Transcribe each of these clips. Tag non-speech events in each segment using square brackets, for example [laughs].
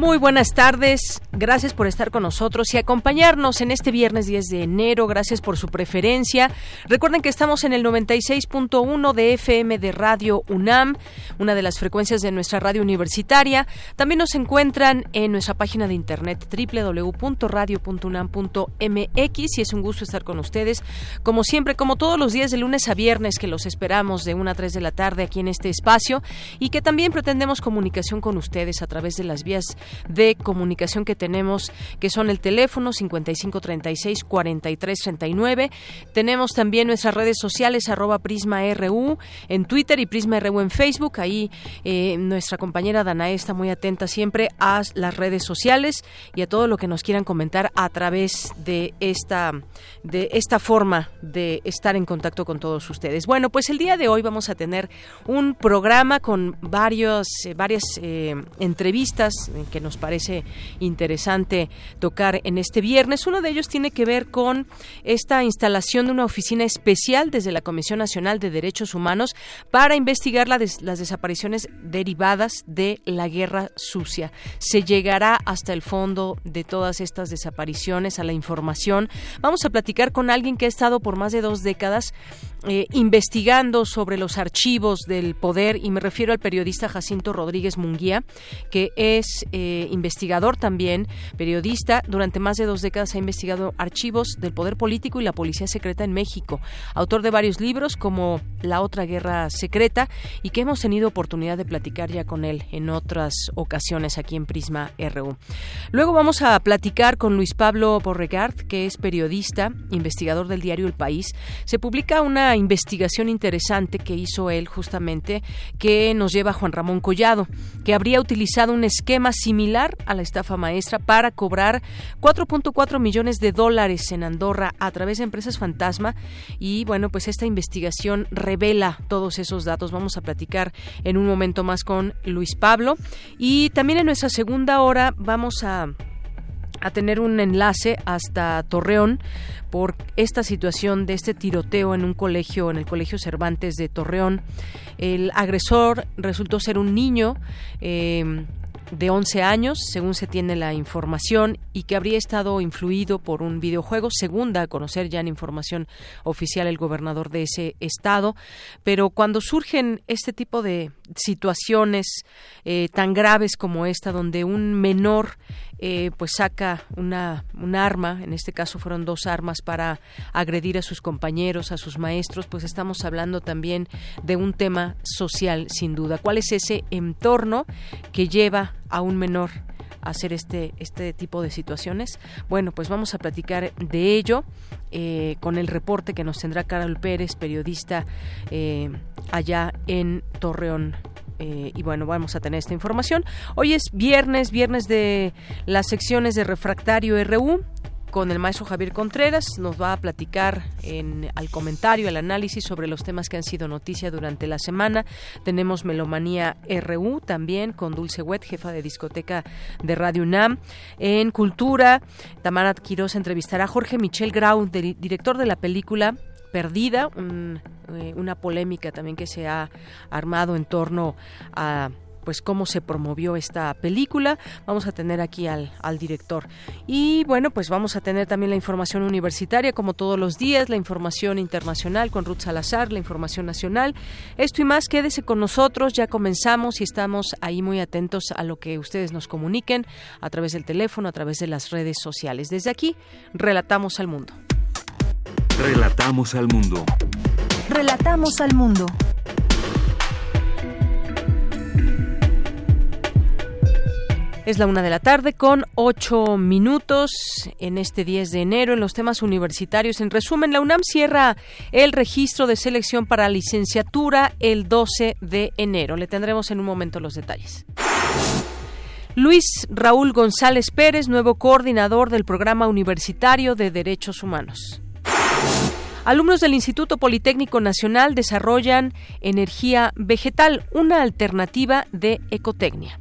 Muy buenas tardes, gracias por estar con nosotros y acompañarnos en este viernes 10 de enero, gracias por su preferencia. Recuerden que estamos en el 96.1 de FM de Radio UNAM, una de las frecuencias de nuestra radio universitaria. También nos encuentran en nuestra página de internet www.radio.unam.mx y es un gusto estar con ustedes, como siempre, como todos los días de lunes a viernes que los esperamos de 1 a 3 de la tarde aquí en este espacio y que también pretendemos comunicación con ustedes a través de las vías de comunicación que tenemos, que son el teléfono 5536 4339. Tenemos también nuestras redes sociales, arroba Prisma RU en Twitter y Prisma RU en Facebook. Ahí eh, nuestra compañera Danae está muy atenta siempre a las redes sociales y a todo lo que nos quieran comentar a través de esta, de esta forma de estar en contacto con todos ustedes. Bueno, pues el día de hoy vamos a tener un programa con varios, eh, varias eh, entrevistas que nos parece interesante tocar en este viernes. Uno de ellos tiene que ver con esta instalación de una oficina especial desde la Comisión Nacional de Derechos Humanos para investigar las desapariciones derivadas de la guerra sucia. Se llegará hasta el fondo de todas estas desapariciones, a la información. Vamos a platicar con alguien que ha estado por más de dos décadas eh, investigando sobre los archivos del poder y me refiero al periodista Jacinto Rodríguez Munguía, que es eh, investigador también, periodista, durante más de dos décadas ha investigado archivos del poder político y la policía secreta en México, autor de varios libros como La otra guerra secreta y que hemos tenido oportunidad de platicar ya con él en otras ocasiones aquí en Prisma RU. Luego vamos a platicar con Luis Pablo Borregard, que es periodista, investigador del diario El País. Se publica una investigación interesante que hizo él justamente que nos lleva a Juan Ramón Collado, que habría utilizado un esquema similar a la estafa maestra para cobrar 4.4 millones de dólares en Andorra a través de empresas fantasma y bueno, pues esta investigación revela todos esos datos. Vamos a platicar en un momento más con Luis Pablo y también en nuestra segunda hora vamos a tener un enlace hasta Torreón por esta situación de este tiroteo en un colegio, en el Colegio Cervantes de Torreón. El agresor resultó ser un niño. Eh, de 11 años, según se tiene la información, y que habría estado influido por un videojuego, segunda a conocer ya en información oficial el gobernador de ese estado. Pero cuando surgen este tipo de situaciones eh, tan graves como esta, donde un menor eh, pues saca una, un arma, en este caso fueron dos armas para agredir a sus compañeros, a sus maestros, pues estamos hablando también de un tema social, sin duda. ¿Cuál es ese entorno que lleva a un menor a hacer este, este tipo de situaciones. Bueno, pues vamos a platicar de ello eh, con el reporte que nos tendrá Carol Pérez, periodista eh, allá en Torreón, eh, y bueno, vamos a tener esta información. Hoy es viernes, viernes de las secciones de Refractario RU con el maestro Javier Contreras. Nos va a platicar en, al comentario, al análisis sobre los temas que han sido noticia durante la semana. Tenemos Melomanía RU también con Dulce Wet, jefa de discoteca de Radio UNAM. En Cultura, Tamara Quiroz entrevistará a Jorge Michel Grau, director de la película Perdida, eh, una polémica también que se ha armado en torno a pues cómo se promovió esta película. Vamos a tener aquí al, al director. Y bueno, pues vamos a tener también la información universitaria, como todos los días, la información internacional con Ruth Salazar, la información nacional. Esto y más, quédese con nosotros, ya comenzamos y estamos ahí muy atentos a lo que ustedes nos comuniquen a través del teléfono, a través de las redes sociales. Desde aquí, relatamos al mundo. Relatamos al mundo. Relatamos al mundo. Es la una de la tarde con ocho minutos en este 10 de enero en los temas universitarios. En resumen, la UNAM cierra el registro de selección para licenciatura el 12 de enero. Le tendremos en un momento los detalles. Luis Raúl González Pérez, nuevo coordinador del Programa Universitario de Derechos Humanos. Alumnos del Instituto Politécnico Nacional desarrollan energía vegetal, una alternativa de ecotecnia.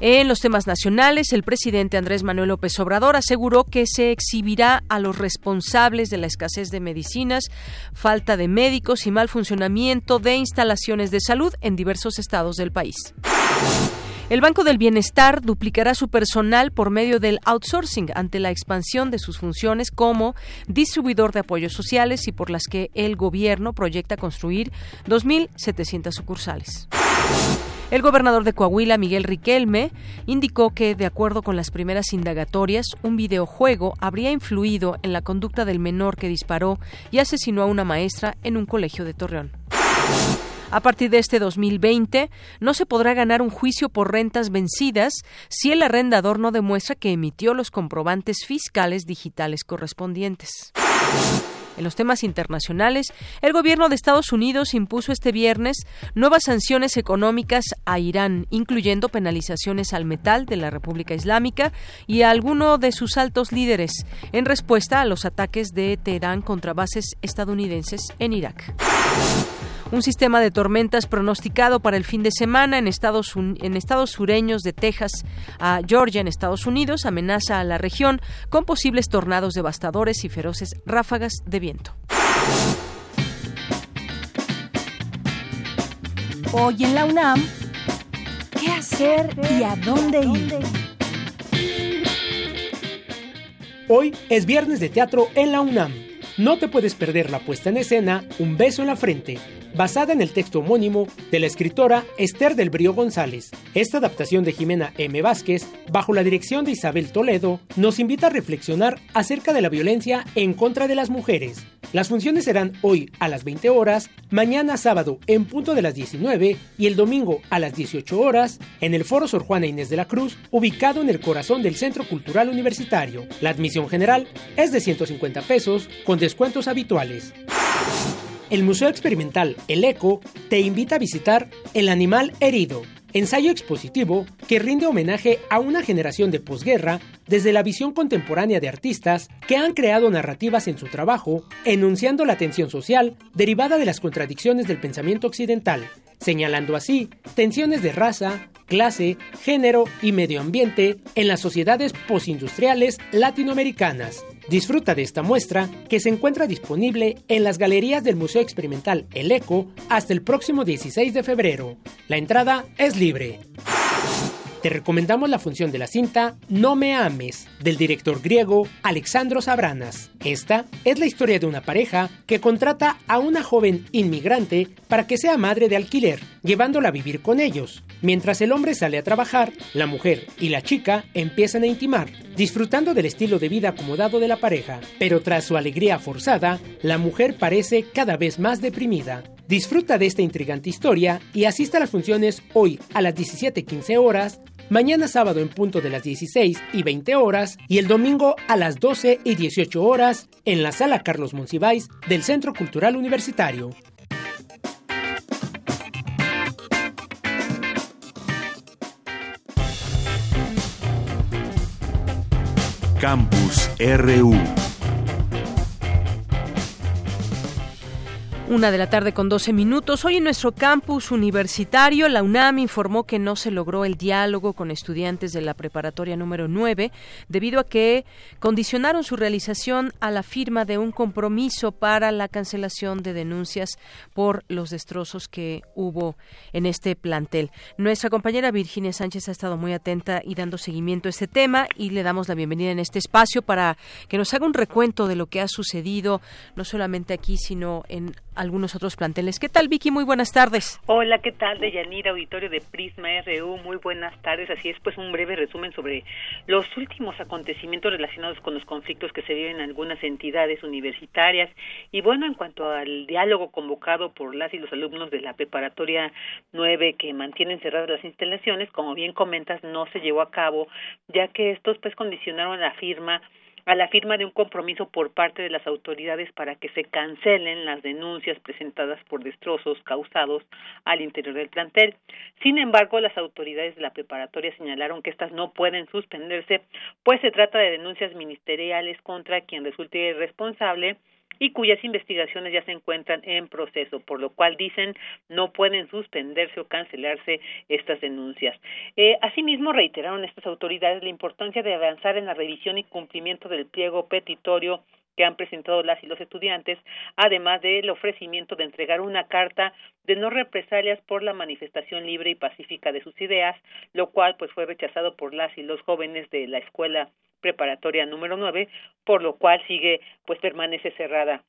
En los temas nacionales, el presidente Andrés Manuel López Obrador aseguró que se exhibirá a los responsables de la escasez de medicinas, falta de médicos y mal funcionamiento de instalaciones de salud en diversos estados del país. El Banco del Bienestar duplicará su personal por medio del outsourcing ante la expansión de sus funciones como distribuidor de apoyos sociales y por las que el gobierno proyecta construir 2.700 sucursales. El gobernador de Coahuila, Miguel Riquelme, indicó que, de acuerdo con las primeras indagatorias, un videojuego habría influido en la conducta del menor que disparó y asesinó a una maestra en un colegio de Torreón. A partir de este 2020, no se podrá ganar un juicio por rentas vencidas si el arrendador no demuestra que emitió los comprobantes fiscales digitales correspondientes. En los temas internacionales, el gobierno de Estados Unidos impuso este viernes nuevas sanciones económicas a Irán, incluyendo penalizaciones al metal de la República Islámica y a alguno de sus altos líderes, en respuesta a los ataques de Teherán contra bases estadounidenses en Irak. Un sistema de tormentas pronosticado para el fin de semana en estados, en estados sureños de Texas a Georgia, en Estados Unidos, amenaza a la región con posibles tornados devastadores y feroces ráfagas de viento. Hoy en la UNAM, ¿qué hacer y a dónde ir? Hoy es viernes de teatro en la UNAM. No te puedes perder la puesta en escena Un beso en la frente, basada en el texto homónimo de la escritora Esther del Brío González. Esta adaptación de Jimena M. Vázquez, bajo la dirección de Isabel Toledo, nos invita a reflexionar acerca de la violencia en contra de las mujeres. Las funciones serán hoy a las 20 horas, mañana sábado en punto de las 19 y el domingo a las 18 horas en el Foro Sor Juana Inés de la Cruz, ubicado en el corazón del Centro Cultural Universitario. La admisión general es de 150 pesos con descuentos habituales. El Museo Experimental El Eco te invita a visitar El Animal Herido, ensayo expositivo que rinde homenaje a una generación de posguerra desde la visión contemporánea de artistas que han creado narrativas en su trabajo, enunciando la tensión social derivada de las contradicciones del pensamiento occidental, señalando así tensiones de raza, clase, género y medio ambiente en las sociedades postindustriales latinoamericanas. Disfruta de esta muestra que se encuentra disponible en las galerías del Museo Experimental El Eco hasta el próximo 16 de febrero. La entrada es libre. Te recomendamos la función de la cinta No me ames, del director griego Alexandros Abranas. Esta es la historia de una pareja que contrata a una joven inmigrante para que sea madre de alquiler, llevándola a vivir con ellos. Mientras el hombre sale a trabajar, la mujer y la chica empiezan a intimar, disfrutando del estilo de vida acomodado de la pareja. Pero tras su alegría forzada, la mujer parece cada vez más deprimida. Disfruta de esta intrigante historia y asista a las funciones hoy a las 17.15 horas, mañana sábado en punto de las 16 y 20 horas y el domingo a las 12 y 18 horas en la sala Carlos Monsiváis del Centro Cultural Universitario. Campus RU. Una de la tarde con 12 minutos. Hoy en nuestro campus universitario, la UNAM informó que no se logró el diálogo con estudiantes de la preparatoria número 9 debido a que condicionaron su realización a la firma de un compromiso para la cancelación de denuncias por los destrozos que hubo en este plantel. Nuestra compañera Virginia Sánchez ha estado muy atenta y dando seguimiento a este tema y le damos la bienvenida en este espacio para que nos haga un recuento de lo que ha sucedido, no solamente aquí, sino en algunos otros planteles. ¿Qué tal, Vicky? Muy buenas tardes. Hola, ¿qué tal? De Yanira, auditorio de Prisma RU. Muy buenas tardes. Así es, pues un breve resumen sobre los últimos acontecimientos relacionados con los conflictos que se viven en algunas entidades universitarias. Y bueno, en cuanto al diálogo convocado por las y los alumnos de la preparatoria 9 que mantienen cerradas las instalaciones, como bien comentas, no se llevó a cabo, ya que estos pues condicionaron la firma a la firma de un compromiso por parte de las autoridades para que se cancelen las denuncias presentadas por destrozos causados al interior del plantel. Sin embargo, las autoridades de la preparatoria señalaron que estas no pueden suspenderse, pues se trata de denuncias ministeriales contra quien resulte responsable y cuyas investigaciones ya se encuentran en proceso, por lo cual dicen no pueden suspenderse o cancelarse estas denuncias. Eh, asimismo, reiteraron estas autoridades la importancia de avanzar en la revisión y cumplimiento del pliego petitorio que han presentado las y los estudiantes, además del ofrecimiento de entregar una carta de no represalias por la manifestación libre y pacífica de sus ideas, lo cual pues fue rechazado por las y los jóvenes de la escuela preparatoria número 9, por lo cual sigue, pues permanece cerrada.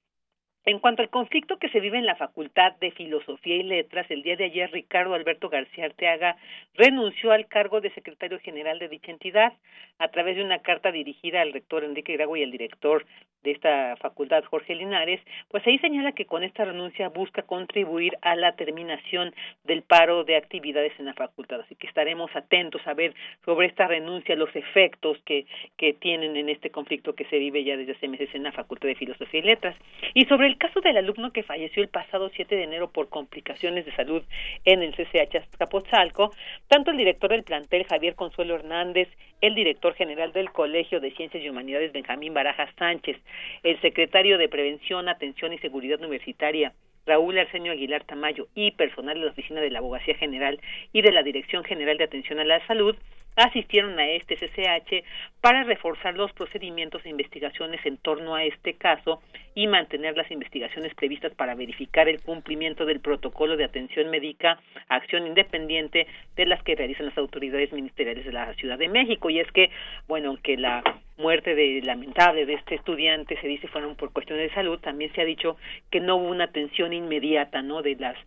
En cuanto al conflicto que se vive en la Facultad de Filosofía y Letras, el día de ayer Ricardo Alberto García Arteaga renunció al cargo de secretario general de dicha entidad a través de una carta dirigida al rector Enrique Grago y al director de esta facultad, Jorge Linares, pues ahí señala que con esta renuncia busca contribuir a la terminación del paro de actividades en la facultad. Así que estaremos atentos a ver sobre esta renuncia, los efectos que, que tienen en este conflicto que se vive ya desde hace meses en la Facultad de Filosofía y Letras. Y sobre el caso del alumno que falleció el pasado 7 de enero por complicaciones de salud en el CCH Azcapotzalco, tanto el director del plantel, Javier Consuelo Hernández, el director general del Colegio de Ciencias y Humanidades, Benjamín Barajas Sánchez, el secretario de Prevención, Atención y Seguridad Universitaria, Raúl Arsenio Aguilar Tamayo y personal de la Oficina de la Abogacía General y de la Dirección General de Atención a la Salud asistieron a este CCH para reforzar los procedimientos e investigaciones en torno a este caso y mantener las investigaciones previstas para verificar el cumplimiento del protocolo de atención médica, acción independiente de las que realizan las autoridades ministeriales de la Ciudad de México. Y es que, bueno, aunque la muerte de lamentable de este estudiante se dice fueron por cuestiones de salud, también se ha dicho que no hubo una atención inmediata, ¿no? De las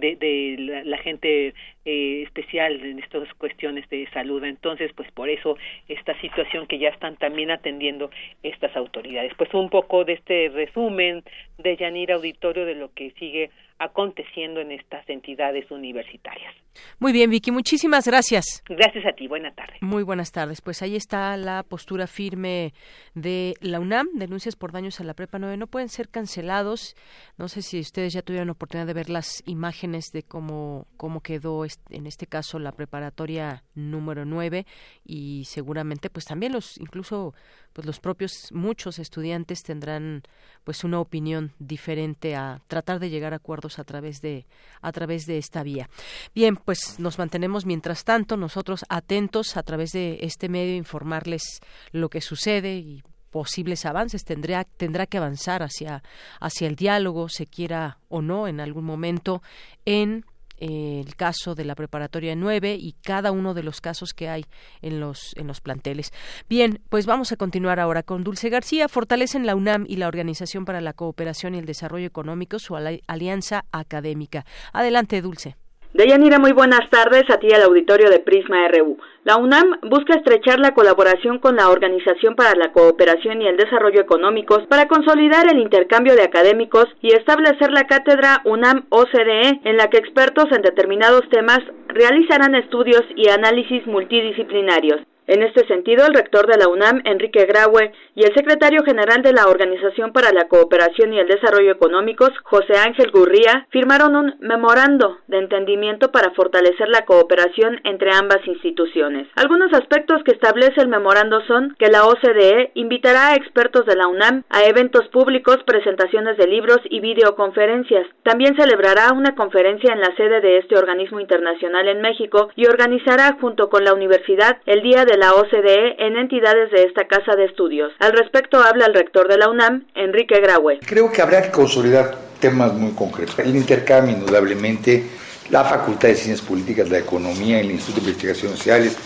de, de la, gente eh, especial en estas cuestiones de salud. Entonces, pues por eso esta situación que ya están también atendiendo estas autoridades. Pues un poco de este resumen de Yanira Auditorio de lo que sigue aconteciendo en estas entidades universitarias. Muy bien, Vicky, muchísimas gracias. Gracias a ti, buenas tardes. Muy buenas tardes. Pues ahí está la postura firme de la UNAM, denuncias por daños a la prepa 9 no pueden ser cancelados. No sé si ustedes ya tuvieron oportunidad de ver las imágenes de cómo, cómo quedó en este caso la preparatoria número 9 y seguramente pues también los incluso pues los propios muchos estudiantes tendrán pues una opinión diferente a tratar de llegar a acuerdos a través de a través de esta vía. Bien, pues nos mantenemos mientras tanto nosotros atentos a través de este medio informarles lo que sucede y posibles avances tendrá tendrá que avanzar hacia hacia el diálogo se quiera o no en algún momento en el caso de la preparatoria 9 y cada uno de los casos que hay en los en los planteles. Bien, pues vamos a continuar ahora con Dulce García. Fortalecen la UNAM y la Organización para la Cooperación y el Desarrollo Económico su alianza académica. Adelante, Dulce. Deyanira, muy buenas tardes a ti al auditorio de Prisma RU. La UNAM busca estrechar la colaboración con la Organización para la Cooperación y el Desarrollo Económicos para consolidar el intercambio de académicos y establecer la cátedra UNAM OCDE en la que expertos en determinados temas realizarán estudios y análisis multidisciplinarios. En este sentido, el rector de la UNAM, Enrique Graue, y el secretario general de la Organización para la Cooperación y el Desarrollo Económicos, José Ángel Gurría, firmaron un memorando de entendimiento para fortalecer la cooperación entre ambas instituciones. Algunos aspectos que establece el memorando son que la OCDE invitará a expertos de la UNAM a eventos públicos, presentaciones de libros y videoconferencias. También celebrará una conferencia en la sede de este organismo internacional en México y organizará junto con la universidad el Día de la OCDE en entidades de esta casa de estudios. Al respecto habla el rector de la UNAM, Enrique Graue. Creo que habría que consolidar temas muy concretos. El intercambio, indudablemente, la Facultad de Ciencias Políticas, la Economía, el Instituto de Investigaciones Sociales,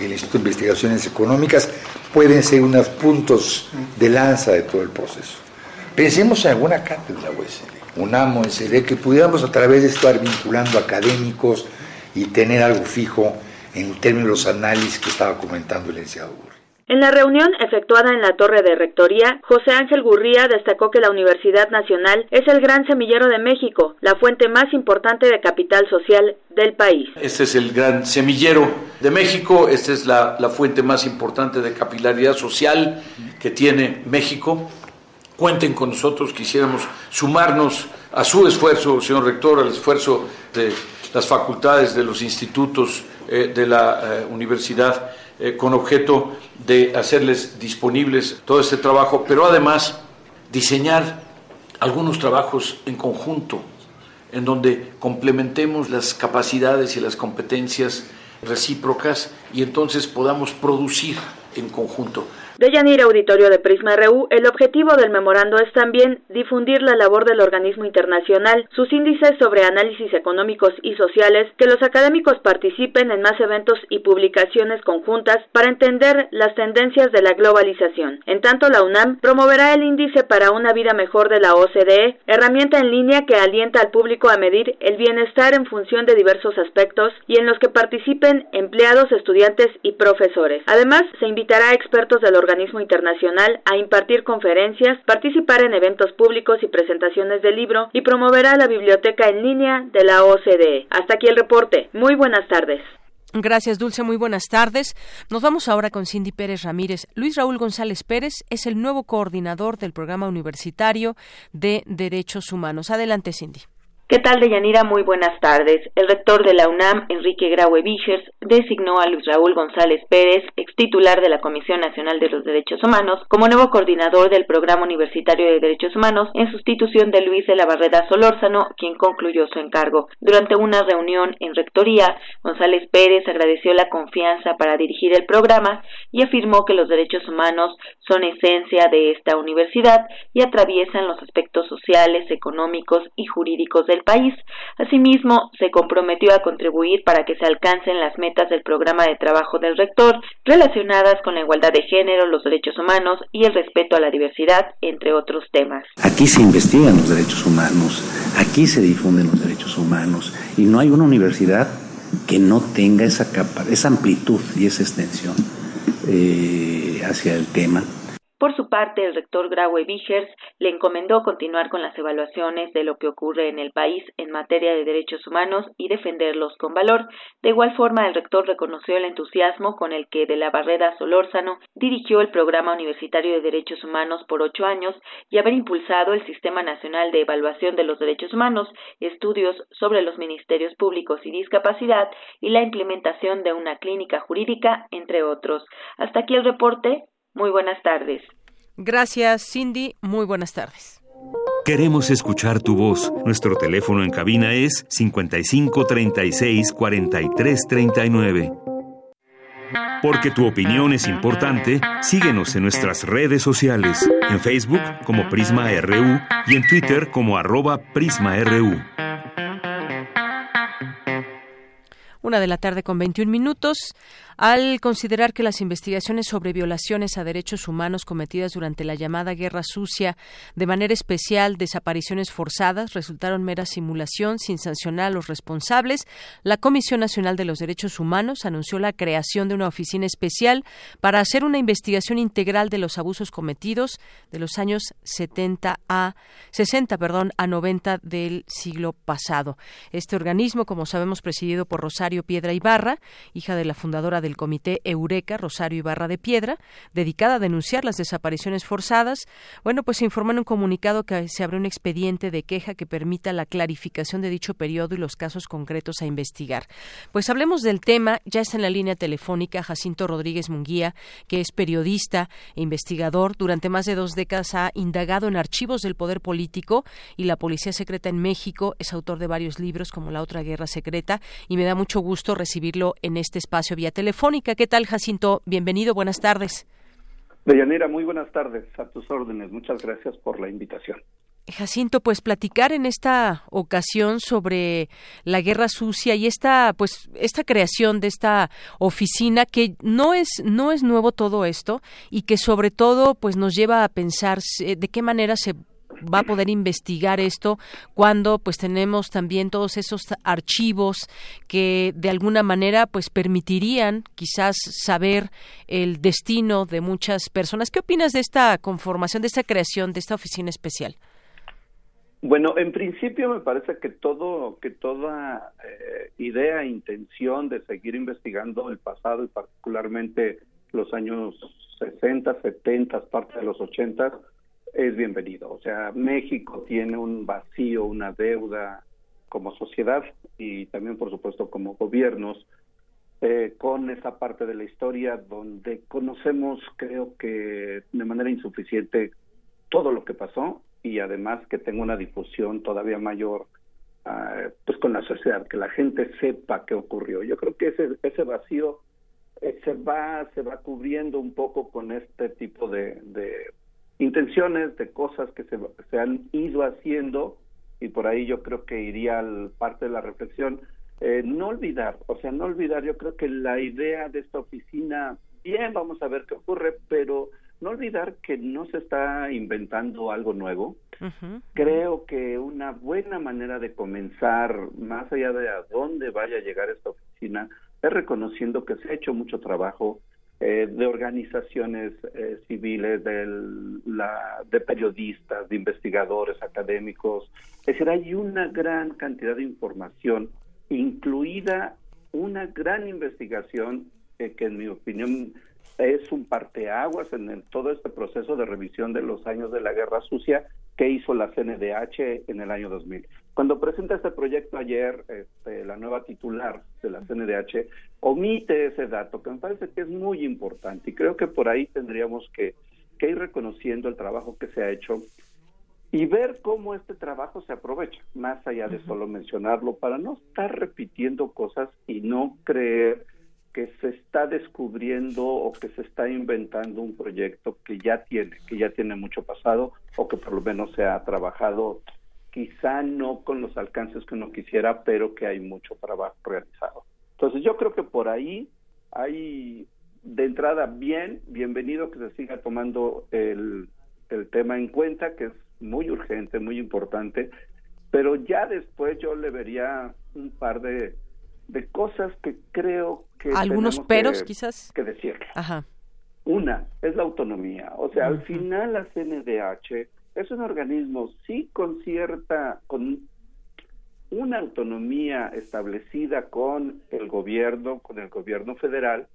el Instituto de Investigaciones Económicas, pueden ser unos puntos de lanza de todo el proceso. Pensemos en alguna cátedra OSD. UNAM o en que pudiéramos a través de estar vinculando académicos y tener algo fijo en términos de los análisis que estaba comentando el licenciado en la reunión efectuada en la torre de rectoría, José Ángel Gurría destacó que la Universidad Nacional es el gran semillero de México, la fuente más importante de capital social del país. Este es el gran semillero de México, esta es la, la fuente más importante de capilaridad social que tiene México. Cuenten con nosotros, quisiéramos sumarnos a su esfuerzo, señor rector, al esfuerzo de las facultades, de los institutos eh, de la eh, universidad eh, con objeto de hacerles disponibles todo este trabajo, pero además diseñar algunos trabajos en conjunto, en donde complementemos las capacidades y las competencias recíprocas y entonces podamos producir en conjunto. De Yanir Auditorio de Prisma RU, el objetivo del memorando es también difundir la labor del organismo internacional, sus índices sobre análisis económicos y sociales, que los académicos participen en más eventos y publicaciones conjuntas para entender las tendencias de la globalización. En tanto, la UNAM promoverá el índice para una vida mejor de la OCDE, herramienta en línea que alienta al público a medir el bienestar en función de diversos aspectos y en los que participen empleados, estudiantes y profesores. Además, se invitará a expertos del organismo organismo internacional a impartir conferencias, participar en eventos públicos y presentaciones del libro y promoverá la biblioteca en línea de la OCDE. Hasta aquí el reporte. Muy buenas tardes. Gracias, Dulce. Muy buenas tardes. Nos vamos ahora con Cindy Pérez Ramírez. Luis Raúl González Pérez es el nuevo coordinador del Programa Universitario de Derechos Humanos. Adelante, Cindy. ¿Qué tal, Deyanira? Muy buenas tardes. El rector de la UNAM, Enrique Graue Vichers, designó a Luis Raúl González Pérez, ex titular de la Comisión Nacional de los Derechos Humanos, como nuevo coordinador del Programa Universitario de Derechos Humanos en sustitución de Luis de la Barrera Solórzano, quien concluyó su encargo. Durante una reunión en Rectoría, González Pérez agradeció la confianza para dirigir el programa y afirmó que los derechos humanos son esencia de esta universidad y atraviesan los aspectos sociales, económicos y jurídicos del país. Asimismo, se comprometió a contribuir para que se alcancen las metas del programa de trabajo del rector relacionadas con la igualdad de género, los derechos humanos y el respeto a la diversidad, entre otros temas. Aquí se investigan los derechos humanos, aquí se difunden los derechos humanos y no hay una universidad que no tenga esa, capa, esa amplitud y esa extensión eh, hacia el tema. Por su parte, el rector Graue Vigers le encomendó continuar con las evaluaciones de lo que ocurre en el país en materia de derechos humanos y defenderlos con valor. De igual forma, el rector reconoció el entusiasmo con el que de la Barrera Solórzano dirigió el Programa Universitario de Derechos Humanos por ocho años y haber impulsado el Sistema Nacional de Evaluación de los Derechos Humanos, estudios sobre los ministerios públicos y discapacidad y la implementación de una clínica jurídica, entre otros. Hasta aquí el reporte. Muy buenas tardes. Gracias, Cindy. Muy buenas tardes. Queremos escuchar tu voz. Nuestro teléfono en cabina es 55 36 43 39. Porque tu opinión es importante, síguenos en nuestras redes sociales, en Facebook como Prisma RU y en Twitter como arroba PrismaRU. Una de la tarde con 21 minutos al considerar que las investigaciones sobre violaciones a derechos humanos cometidas durante la llamada Guerra Sucia, de manera especial desapariciones forzadas, resultaron mera simulación sin sancionar a los responsables, la Comisión Nacional de los Derechos Humanos anunció la creación de una oficina especial para hacer una investigación integral de los abusos cometidos de los años 70 a 60, perdón, a 90 del siglo pasado. Este organismo, como sabemos, presidido por Rosario Piedra Ibarra, hija de la fundadora del Comité Eureka, Rosario Ibarra de Piedra, dedicada a denunciar las desapariciones forzadas. Bueno, pues se informó en un comunicado que se abre un expediente de queja que permita la clarificación de dicho periodo y los casos concretos a investigar. Pues hablemos del tema. Ya está en la línea telefónica Jacinto Rodríguez Munguía, que es periodista e investigador. Durante más de dos décadas ha indagado en archivos del poder político y la policía secreta en México. Es autor de varios libros como La otra guerra secreta y me da mucho gusto recibirlo en este espacio vía teléfono ¿Qué tal, Jacinto? Bienvenido, buenas tardes. Deyanira, muy buenas tardes, a tus órdenes. Muchas gracias por la invitación. Jacinto, pues platicar en esta ocasión sobre la guerra sucia y esta, pues, esta creación de esta oficina que no es, no es nuevo todo esto y que sobre todo, pues, nos lleva a pensar de qué manera se va a poder investigar esto cuando pues tenemos también todos esos archivos que de alguna manera pues permitirían quizás saber el destino de muchas personas. ¿Qué opinas de esta conformación, de esta creación, de esta oficina especial? Bueno, en principio me parece que todo, que toda eh, idea, intención de seguir investigando el pasado y particularmente los años 60, 70, parte de los 80 es bienvenido. O sea, México tiene un vacío, una deuda como sociedad y también, por supuesto, como gobiernos eh, con esa parte de la historia donde conocemos, creo que de manera insuficiente, todo lo que pasó y además que tenga una difusión todavía mayor uh, pues con la sociedad, que la gente sepa qué ocurrió. Yo creo que ese, ese vacío eh, se va se va cubriendo un poco con este tipo de, de intenciones, de cosas que se, se han ido haciendo y por ahí yo creo que iría al parte de la reflexión. Eh, no olvidar, o sea, no olvidar, yo creo que la idea de esta oficina, bien, vamos a ver qué ocurre, pero no olvidar que no se está inventando algo nuevo. Creo que una buena manera de comenzar, más allá de a dónde vaya a llegar esta oficina, es reconociendo que se ha hecho mucho trabajo eh, de organizaciones eh, civiles, de, la, de periodistas, de investigadores académicos. Es decir, hay una gran cantidad de información, incluida una gran investigación eh, que en mi opinión es un parteaguas en todo este proceso de revisión de los años de la Guerra Sucia que hizo la CNDH en el año 2000. Cuando presenta este proyecto ayer, este, la nueva titular de la CNDH omite ese dato que me parece que es muy importante y creo que por ahí tendríamos que, que ir reconociendo el trabajo que se ha hecho y ver cómo este trabajo se aprovecha, más allá de solo mencionarlo, para no estar repitiendo cosas y no creer que se está descubriendo o que se está inventando un proyecto que ya tiene, que ya tiene mucho pasado o que por lo menos se ha trabajado, quizá no con los alcances que uno quisiera, pero que hay mucho trabajo realizado. Entonces yo creo que por ahí hay de entrada bien, bienvenido que se siga tomando el, el tema en cuenta, que es muy urgente, muy importante, pero ya después yo le vería un par de de cosas que creo que algunos peros quizás. que decir. Una es la autonomía. O sea al final la CNDH es un organismo sí con cierta con una autonomía establecida con el gobierno con el gobierno federal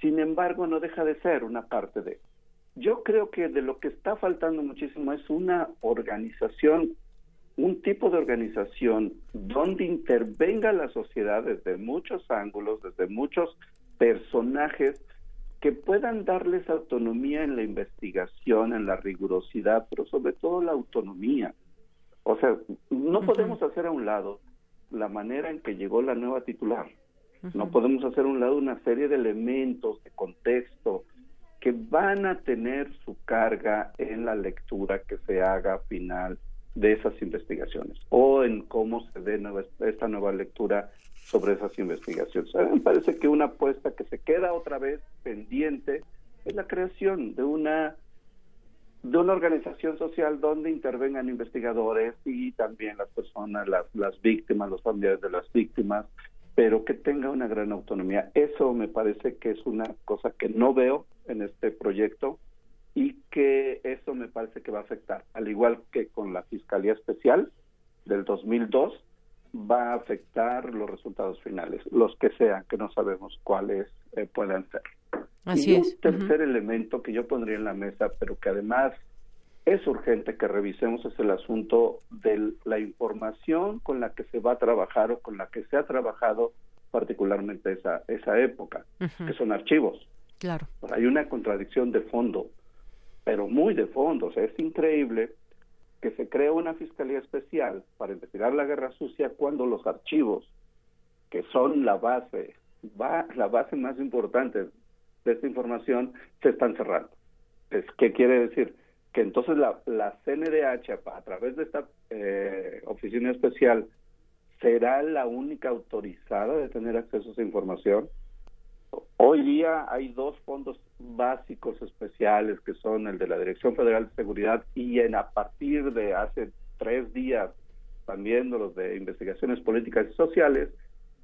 sin embargo no deja de ser una parte de. Yo creo que de lo que está faltando muchísimo es una organización un tipo de organización donde intervenga la sociedad desde muchos ángulos, desde muchos personajes que puedan darles autonomía en la investigación, en la rigurosidad, pero sobre todo la autonomía. O sea, no podemos hacer a un lado la manera en que llegó la nueva titular. No podemos hacer a un lado una serie de elementos, de contexto, que van a tener su carga en la lectura que se haga final de esas investigaciones o en cómo se dé esta nueva lectura sobre esas investigaciones. A mí me parece que una apuesta que se queda otra vez pendiente es la creación de una de una organización social donde intervengan investigadores y también las personas, las, las víctimas, los familiares de las víctimas, pero que tenga una gran autonomía. Eso me parece que es una cosa que no veo en este proyecto y que eso me parece que va a afectar, al igual que con la Fiscalía Especial del 2002, va a afectar los resultados finales, los que sean, que no sabemos cuáles eh, puedan ser. Así y es. Un tercer elemento que yo pondría en la mesa, pero que además es urgente que revisemos, es el asunto de la información con la que se va a trabajar o con la que se ha trabajado particularmente esa, esa época, que son archivos. Claro. hay una contradicción de fondo pero muy de fondo. O sea, es increíble que se cree una fiscalía especial para investigar la guerra sucia cuando los archivos, que son la base, va, la base más importante de esta información, se están cerrando. Es, ¿Qué quiere decir? Que entonces la, la CNDH, a través de esta eh, oficina especial, será la única autorizada de tener acceso a esa información Hoy día hay dos fondos básicos especiales que son el de la Dirección Federal de Seguridad y en a partir de hace tres días también los de investigaciones políticas y sociales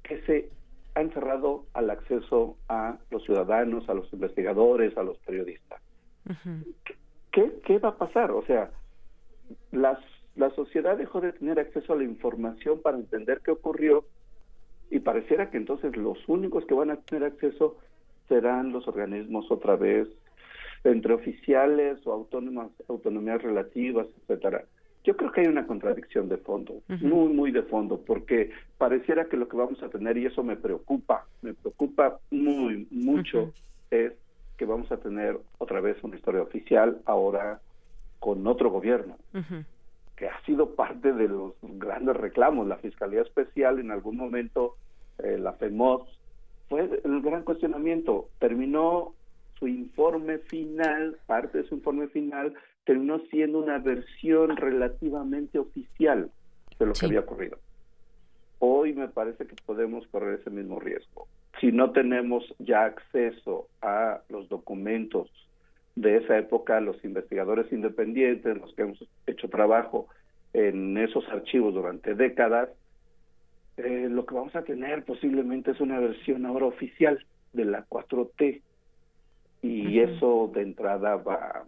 que se han cerrado al acceso a los ciudadanos, a los investigadores, a los periodistas. ¿Qué, ¿Qué va a pasar? O sea, las, la sociedad dejó de tener acceso a la información para entender qué ocurrió y pareciera que entonces los únicos que van a tener acceso serán los organismos otra vez entre oficiales o autónomas, autonomías relativas, etcétera. Yo creo que hay una contradicción de fondo, muy, muy de fondo, porque pareciera que lo que vamos a tener, y eso me preocupa, me preocupa muy, mucho, es que vamos a tener otra vez una historia oficial ahora con otro gobierno, que ha sido parte de los grandes reclamos. La Fiscalía Especial en algún momento, eh, la FEMOS, fue el gran cuestionamiento. Terminó su informe final, parte de su informe final, terminó siendo una versión relativamente oficial de lo que había ocurrido. Hoy me parece que podemos correr ese mismo riesgo. Si no tenemos ya acceso a los documentos de esa época, los investigadores independientes, los que hemos hecho trabajo en esos archivos durante décadas, eh, lo que vamos a tener posiblemente es una versión ahora oficial de la 4T y eso de entrada va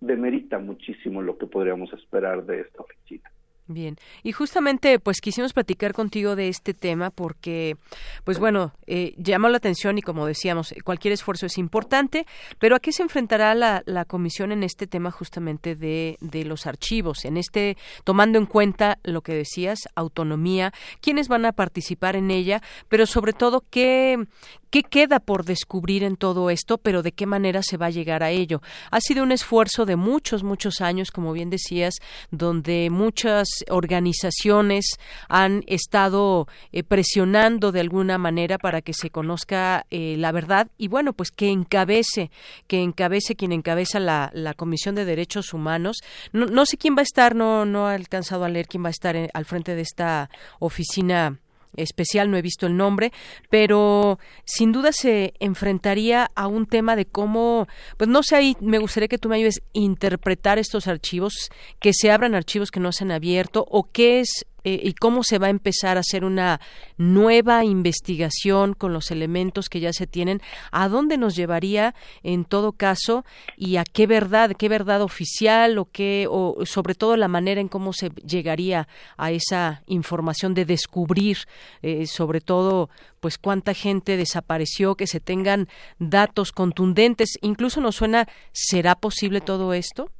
demerita muchísimo lo que podríamos esperar de esta oficina. Bien, y justamente pues quisimos platicar contigo de este tema porque, pues bueno, eh, llamó la atención y como decíamos, cualquier esfuerzo es importante, pero ¿a qué se enfrentará la, la comisión en este tema justamente de, de, los archivos, en este, tomando en cuenta lo que decías, autonomía, quiénes van a participar en ella, pero sobre todo qué, ¿Qué queda por descubrir en todo esto, pero de qué manera se va a llegar a ello? Ha sido un esfuerzo de muchos, muchos años, como bien decías, donde muchas organizaciones han estado eh, presionando de alguna manera para que se conozca eh, la verdad y bueno, pues que encabece, que encabece quien encabeza la, la Comisión de Derechos Humanos. No, no, sé quién va a estar, no, no he alcanzado a leer quién va a estar eh, al frente de esta oficina especial, no he visto el nombre, pero sin duda se enfrentaría a un tema de cómo, pues no sé, ahí me gustaría que tú me ayudes a interpretar estos archivos, que se abran archivos que no se han abierto o qué es eh, y cómo se va a empezar a hacer una nueva investigación con los elementos que ya se tienen, a dónde nos llevaría en todo caso y a qué verdad, qué verdad oficial o qué o sobre todo la manera en cómo se llegaría a esa información de descubrir eh, sobre todo pues cuánta gente desapareció, que se tengan datos contundentes, incluso nos suena ¿será posible todo esto?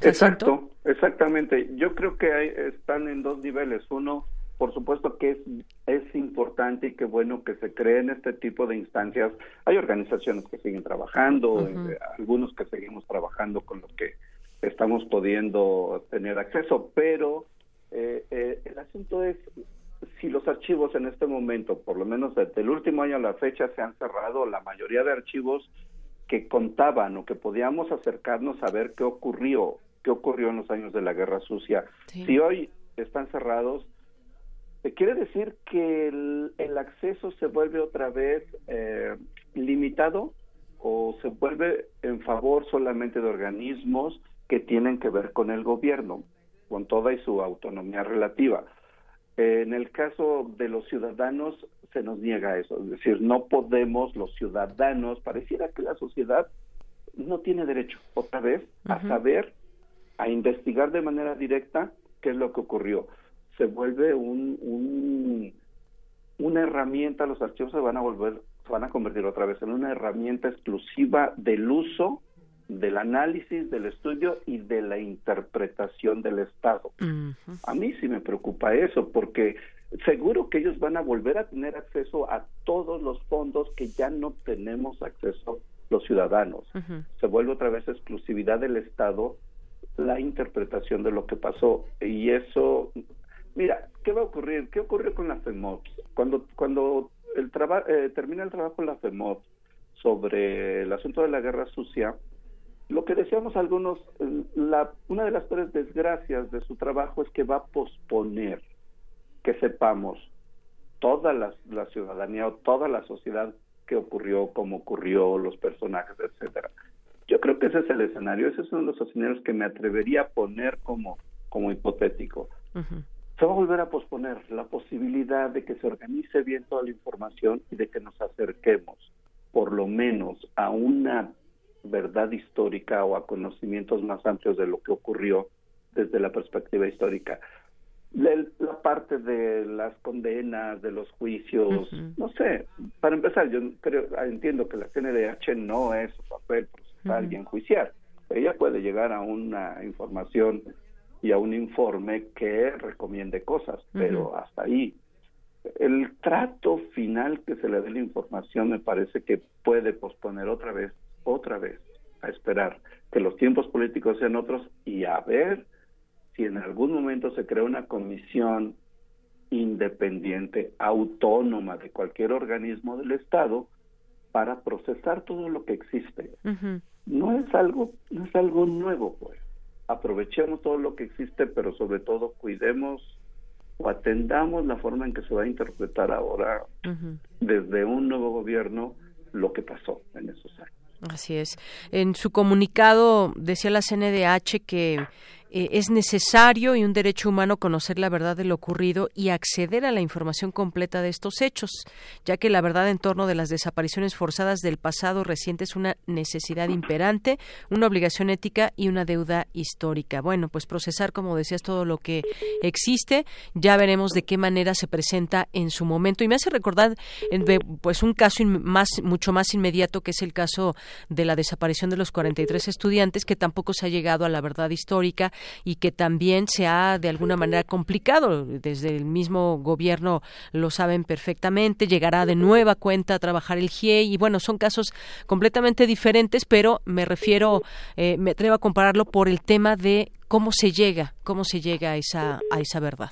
Exacto, exactamente. Yo creo que hay, están en dos niveles. Uno, por supuesto que es, es importante y que bueno que se creen este tipo de instancias. Hay organizaciones que siguen trabajando, eh, algunos que seguimos trabajando con lo que estamos pudiendo tener acceso, pero eh, eh, el asunto es si los archivos en este momento, por lo menos desde el último año a la fecha, se han cerrado, la mayoría de archivos que contaban o que podíamos acercarnos a ver qué ocurrió qué ocurrió en los años de la Guerra Sucia. Si hoy están cerrados, eh, quiere decir que el, acceso se vuelve otra vez eh, limitado o se vuelve en favor solamente de organismos que tienen que ver con el gobierno, con toda y su autonomía relativa. En el caso de los ciudadanos se nos niega eso, es decir, no podemos los ciudadanos, pareciera que la sociedad no tiene derecho otra vez a saber a investigar de manera directa qué es lo que ocurrió. Se vuelve un, un, una herramienta, los archivos se van a volver, se van a convertir otra vez en una herramienta exclusiva del uso, del análisis, del estudio y de la interpretación del Estado. A mí sí me preocupa eso, porque seguro que ellos van a volver a tener acceso a todos los fondos que ya no tenemos acceso los ciudadanos. Se vuelve otra vez exclusividad del Estado la interpretación de lo que pasó. Y eso, mira, ¿qué va a ocurrir? ¿Qué ocurrió con la FEMOP? Cuando, cuando el eh, termina el trabajo la FEMOP sobre el asunto de la guerra sucia, lo que decíamos algunos, la, una de las peores desgracias de su trabajo es que va a posponer que sepamos toda la, la ciudadanía o toda la sociedad qué ocurrió, cómo ocurrió, los personajes, etcétera. Yo creo que ese es el escenario, ese es uno de los escenarios que me atrevería a poner como, como hipotético. Se va a volver a posponer la posibilidad de que se organice bien toda la información y de que nos acerquemos, por lo menos, a una verdad histórica o a conocimientos más amplios de lo que ocurrió desde la perspectiva histórica. La, parte de las condenas, de los juicios, no sé, para empezar, yo creo, entiendo que la CNDH no es su papel procesar y enjuiciar. Ella puede llegar a una información y a un informe que recomiende cosas, pero hasta ahí. El trato final que se le dé la información me parece que puede posponer otra vez, otra vez, a esperar que los tiempos políticos sean otros y a ver si en algún momento se crea una comisión independiente, autónoma de cualquier organismo del Estado para procesar todo lo que existe. No es algo, no es algo nuevo, pues. Aprovechemos todo lo que existe, pero sobre todo cuidemos o atendamos la forma en que se va a interpretar ahora desde un nuevo gobierno lo que pasó en esos años. Así es. En su comunicado decía la CNDH que eh, es necesario y un derecho humano conocer la verdad de lo ocurrido y acceder a la información completa de estos hechos, ya que la verdad en torno de las desapariciones forzadas del pasado reciente es una necesidad imperante, una obligación ética y una deuda histórica. Bueno, pues procesar, como decías, todo lo que existe, ya veremos de qué manera se presenta en su momento. Y me hace recordar pues un caso más, mucho más inmediato, que es el caso de la desaparición de los 43 estudiantes, que tampoco se ha llegado a la verdad histórica y que también se ha de alguna manera complicado. Desde el mismo gobierno lo saben perfectamente. Llegará de nueva cuenta a trabajar el GIE y bueno, son casos completamente diferentes, pero me refiero, eh, me atrevo a compararlo por el tema de cómo se llega, cómo se llega a esa, a esa verdad.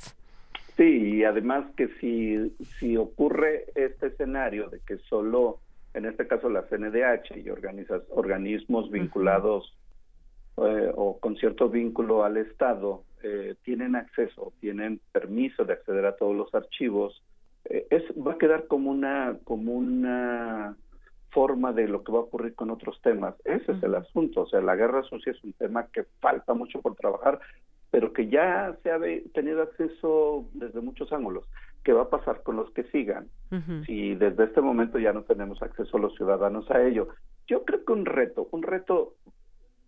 Sí, y además que si, si ocurre este escenario de que solo, en este caso la CNDH y organizas, organismos vinculados eh, o con cierto vínculo al Estado eh, tienen acceso, tienen permiso de acceder a todos los archivos, eh, es, va a quedar como una, como una forma de lo que va a ocurrir con otros temas. Ese es el asunto. O sea, la guerra sucia es un tema que falta mucho por trabajar, pero que ya se ha tenido acceso desde muchos ángulos. ¿Qué va a pasar con los que sigan? Si desde este momento ya no tenemos acceso a los ciudadanos a ello. Yo creo que un reto, un reto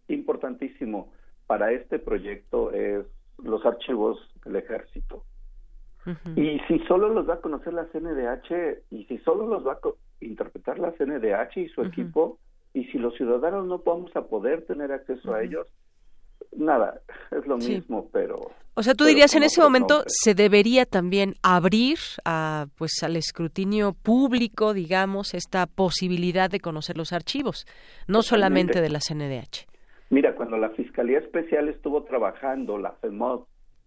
importantísimo para este proyecto es los archivos del ejército. Y si solo los va a conocer la CNDH y si solo los va a interpretar la CNDH y su equipo, y si los ciudadanos no vamos a poder tener acceso a ellos, nada, es lo mismo, pero... O sea, tú dirías en ese momento se debería también abrir a, pues, al escrutinio público, digamos, esta posibilidad de conocer los archivos, no solamente de la CNDH. Mira, cuando la Fiscalía Especial estuvo trabajando, la FEMOD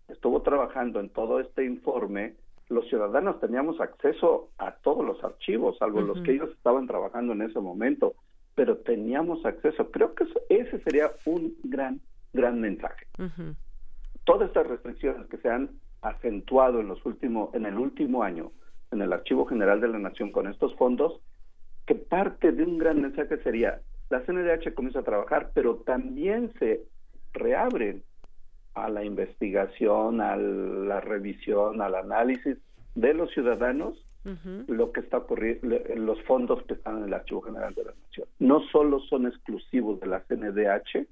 estuvo trabajando en todo este informe, los ciudadanos teníamos acceso a todos los archivos, salvo los que ellos estaban trabajando en ese momento, pero teníamos acceso. Creo que ese sería un gran, gran mensaje. Todas estas restricciones que se han acentuado en los últimos, en el último año, en el Archivo General de la Nación con estos fondos, que parte de un gran mensaje sería la CNDH comienza a trabajar, pero también se reabren a la investigación, a la revisión, al análisis de los ciudadanos lo que está ocurriendo, los fondos que están en el Archivo General de la Nación. No solo son exclusivos de la CNDH,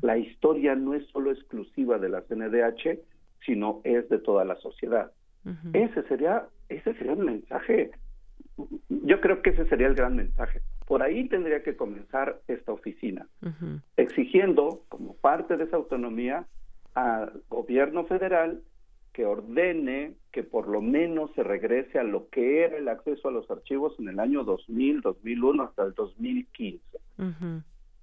la historia no es solo exclusiva de la CNDH, sino es de toda la sociedad. Ese sería ese sería un mensaje yo creo que ese sería el gran mensaje. Por ahí tendría que comenzar esta oficina, exigiendo como parte de esa autonomía al gobierno federal que ordene que por lo menos se regrese a lo que era el acceso a los archivos en el año 2000, 2001 hasta el 2015.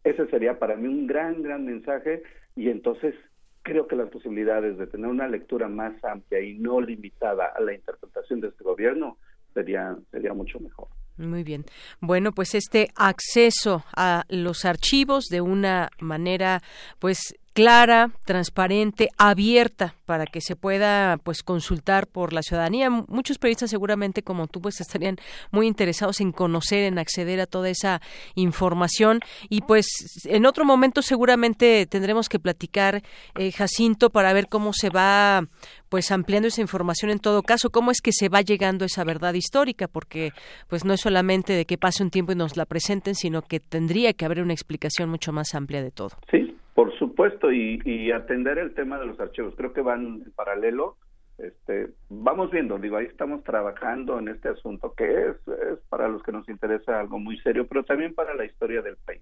Ese sería para mí un gran, gran mensaje y entonces creo que las posibilidades de tener una lectura más amplia y no limitada a la interpretación de este gobierno sería, sería mucho mejor. Muy bien. Bueno, pues este acceso a los archivos de una manera, pues clara, transparente, abierta para que se pueda pues consultar por la ciudadanía. Muchos periodistas seguramente como tú pues estarían muy interesados en conocer, en acceder a toda esa información y pues en otro momento seguramente tendremos que platicar eh, Jacinto para ver cómo se va pues ampliando esa información en todo caso, cómo es que se va llegando a esa verdad histórica, porque pues no es solamente de que pase un tiempo y nos la presenten, sino que tendría que haber una explicación mucho más amplia de todo. Sí, por supuesto, y, atender el tema de los archivos, creo que van en paralelo. Este, vamos viendo, digo, ahí estamos trabajando en este asunto que es, es para los que nos interesa algo muy serio, pero también para la historia del país.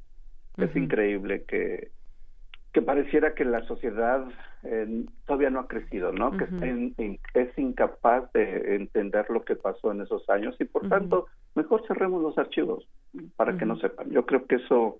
Es increíble que que pareciera que la sociedad eh, todavía no ha crecido, ¿no? Que es incapaz de entender lo que pasó en esos años y por tanto mejor cerremos los archivos para que no sepan. Yo creo que eso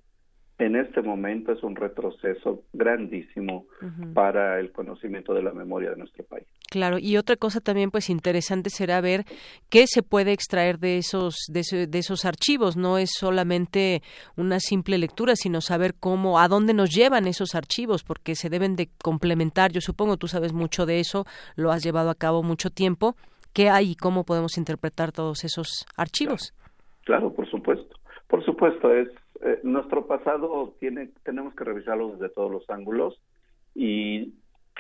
en este momento es un retroceso grandísimo para el conocimiento de la memoria de nuestro país. Claro, y otra cosa también pues interesante será ver qué se puede extraer de esos de, esos archivos, no es solamente una simple lectura, sino saber cómo a dónde nos llevan esos archivos, porque se deben de complementar, yo supongo tú sabes mucho de eso, lo has llevado a cabo mucho tiempo, ¿qué hay y cómo podemos interpretar todos esos archivos? claro por supuesto. Por supuesto, es eh, nuestro pasado tiene, tenemos que revisarlo desde todos los ángulos y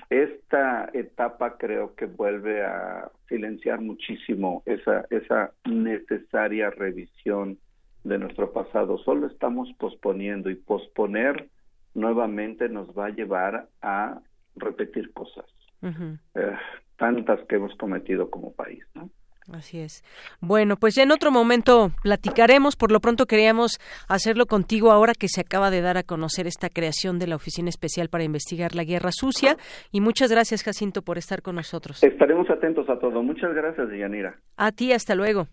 esta etapa creo que vuelve a silenciar muchísimo esa, esa necesaria revisión de nuestro pasado. Solo estamos posponiendo y posponer nuevamente nos va a llevar a repetir cosas, eh, tantas que hemos cometido como país. ¿no? Así es. Bueno, pues ya en otro momento platicaremos. Por lo pronto queríamos hacerlo contigo ahora que se acaba de dar a conocer esta creación de la Oficina Especial para Investigar la Guerra Sucia. Y muchas gracias, Jacinto, por estar con nosotros. Estaremos atentos a todo. Muchas gracias, Yanira. A ti, hasta luego.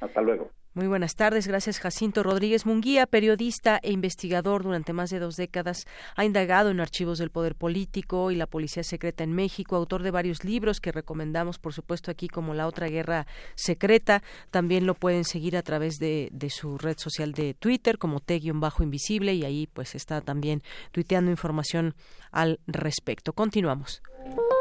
Hasta luego. Muy buenas tardes, gracias Jacinto Rodríguez Munguía, periodista e investigador durante más de dos décadas, ha indagado en archivos del poder político y la policía secreta en México, autor de varios libros que recomendamos, por supuesto, aquí como La otra guerra secreta. También lo pueden seguir a través de, su red social de Twitter como T-Invisible y ahí pues está también tuiteando información al respecto. Continuamos.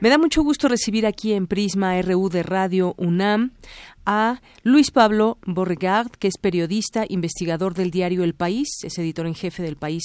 Me da mucho gusto recibir aquí en Prisma RU de Radio UNAM a Luis Pablo Borregard, que es periodista, investigador del diario El País, es editor en jefe del País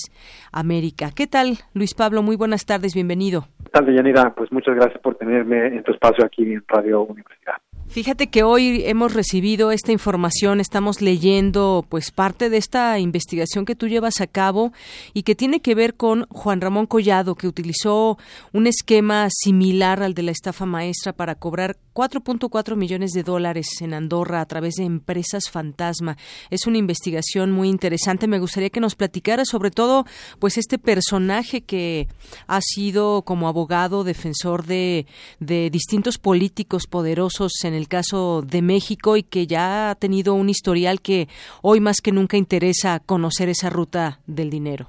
América. ¿Qué tal, Luis Pablo? Muy buenas tardes, bienvenido. Tarde, Yanira. Pues muchas gracias por tenerme en tu espacio aquí en Radio Universidad. Fíjate que hoy hemos recibido esta información, estamos leyendo pues parte de esta investigación que tú llevas a cabo y que tiene que ver con Juan Ramón Collado, que utilizó un esquema similar al de la estafa maestra para cobrar 4.4 millones de dólares en Andorra a través de empresas fantasma. Es una investigación muy interesante. Me gustaría que nos platicara sobre todo pues este personaje que ha sido como abogado defensor de, distintos políticos poderosos en el caso de México y que ya ha tenido un historial que hoy más que nunca interesa conocer esa ruta del dinero.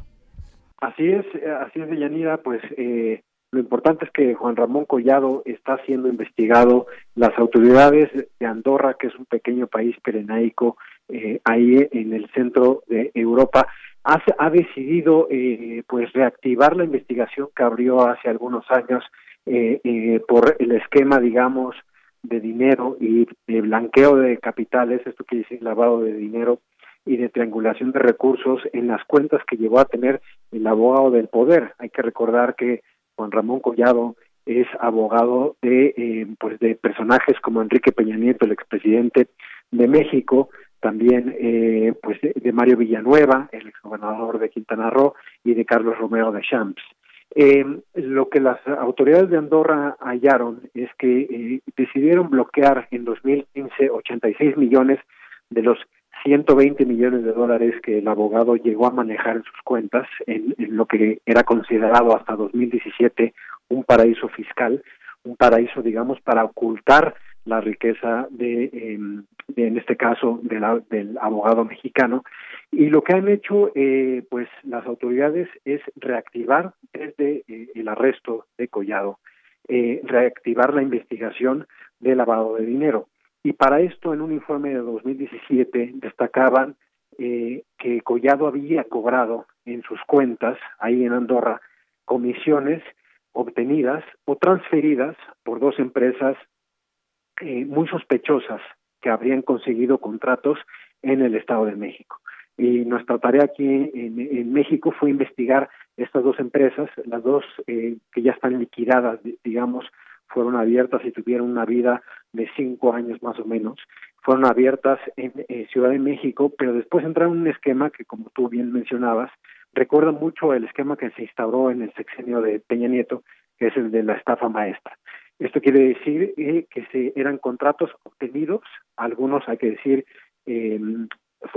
Así es, así es, Deyanira, pues eh, lo importante es que Juan Ramón Collado está siendo investigado. Las autoridades de Andorra, que es un pequeño país perenaico eh, ahí en el centro de Europa, ha, ha decidido eh, pues reactivar la investigación que abrió hace algunos años por el esquema, digamos, de dinero y de blanqueo de capitales, esto quiere decir lavado de dinero y de triangulación de recursos en las cuentas que llegó a tener el abogado del poder. Hay que recordar que Juan Ramón Collado es abogado de eh, pues de personajes como Enrique Peña Nieto, el expresidente de México, también eh, pues de, Mario Villanueva, el exgobernador de Quintana Roo, y de Carlos Romero de Champs. Eh, lo que las autoridades de Andorra hallaron es que eh, decidieron bloquear en 2015 86 millones de los 120 millones de dólares que el abogado llegó a manejar en sus cuentas, en, lo que era considerado hasta 2017 un paraíso fiscal, un paraíso, digamos, para ocultar la riqueza de, em, en este caso, del abogado mexicano Y lo que han hecho, eh, pues, las autoridades es reactivar desde eh, el arresto de Collado, eh, reactivar la investigación de lavado de dinero. Y para esto, en un informe de 2017, destacaban que Collado había cobrado en sus cuentas, ahí en Andorra, comisiones obtenidas o transferidas por dos empresas muy sospechosas que habrían conseguido contratos en el Estado de México. Y nuestra tarea aquí en, México fue investigar estas dos empresas, las dos eh, que ya están liquidadas, digamos, fueron abiertas y tuvieron una vida de cinco años más o menos. Fueron abiertas en Ciudad de México, pero después entraron en un esquema que, como tú bien mencionabas, recuerda mucho el esquema que se instauró en el sexenio de Peña Nieto, que es el de la estafa maestra. Esto quiere decir eh, que se eran contratos obtenidos, algunos hay que decir eh,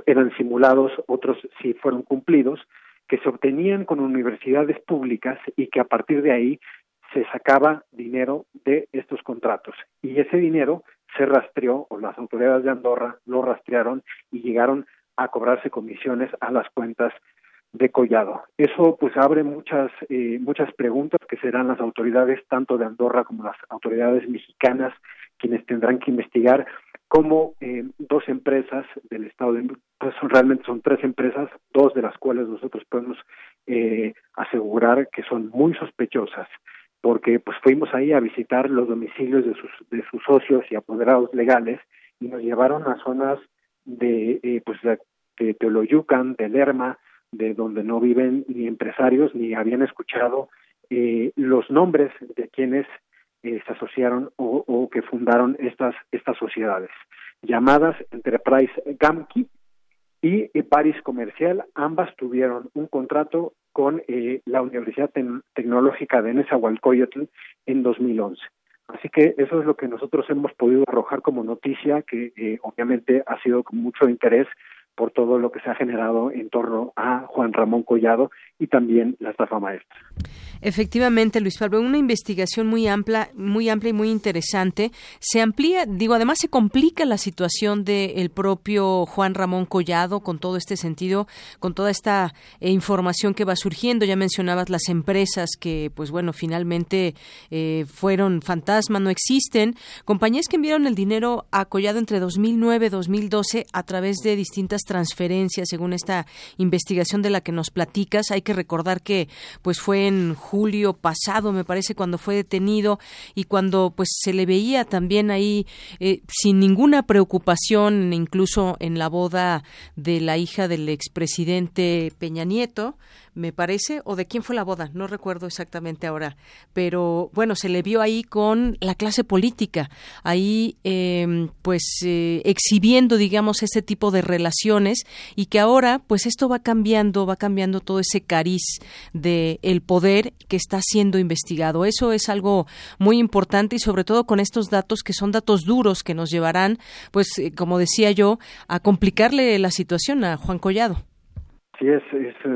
eran simulados, otros sí fueron cumplidos, que se obtenían con universidades públicas y que a partir de ahí se sacaba dinero de estos contratos. Y ese dinero se rastreó, o las autoridades de Andorra lo rastrearon y llegaron a cobrarse comisiones a las cuentas de Collado. Eso pues abre muchas eh, muchas preguntas que serán las autoridades tanto de Andorra como las autoridades mexicanas quienes tendrán que investigar cómo eh, dos empresas del Estado de pues son, realmente son tres empresas, dos de las cuales nosotros podemos eh, asegurar que son muy sospechosas, porque pues fuimos ahí a visitar los domicilios de sus de sus socios y apoderados legales y nos llevaron a zonas de eh, pues de, Teoloyucan, de Lerma, de donde no viven ni empresarios ni habían escuchado eh, los nombres de quienes eh, se asociaron o, o, que fundaron estas estas sociedades llamadas Enterprise Gamki y Paris Comercial ambas tuvieron un contrato con eh, la Universidad Tecnológica de Nezahualcóyotl en 2011. Así que eso es lo que nosotros hemos podido arrojar como noticia, que eh, obviamente ha sido con mucho interés por todo lo que se ha generado en torno a Juan Ramón Collado y también la estafa maestra. Efectivamente, Luis Pablo, una investigación muy amplia, muy amplia y muy interesante. Se amplía, digo, además se complica la situación del propio Juan Ramón Collado con todo este sentido, con toda esta eh, información que va surgiendo. Ya mencionabas las empresas que, pues bueno, finalmente eh, fueron fantasmas, no existen. Compañías que enviaron el dinero a Collado entre 2009 y 2012 a través de distintas transferencias, según esta investigación de la que nos platicas. Hay que recordar que pues fue en julio pasado, me parece, cuando fue detenido y cuando pues se le veía también ahí eh, sin ninguna preocupación, incluso en la boda de la hija del expresidente Peña Nieto, me parece, o de quién fue la boda, no recuerdo exactamente ahora, pero bueno, se le vio ahí con la clase política, ahí em, pues eh, exhibiendo, digamos, ese tipo de relaciones y que ahora pues esto va cambiando, va cambiando todo ese cariz de el poder que está siendo investigado. Eso es algo muy importante y sobre todo con estos datos que son datos duros que nos llevarán, pues eh, como decía yo, a complicarle la situación a Juan Collado. Sí, es,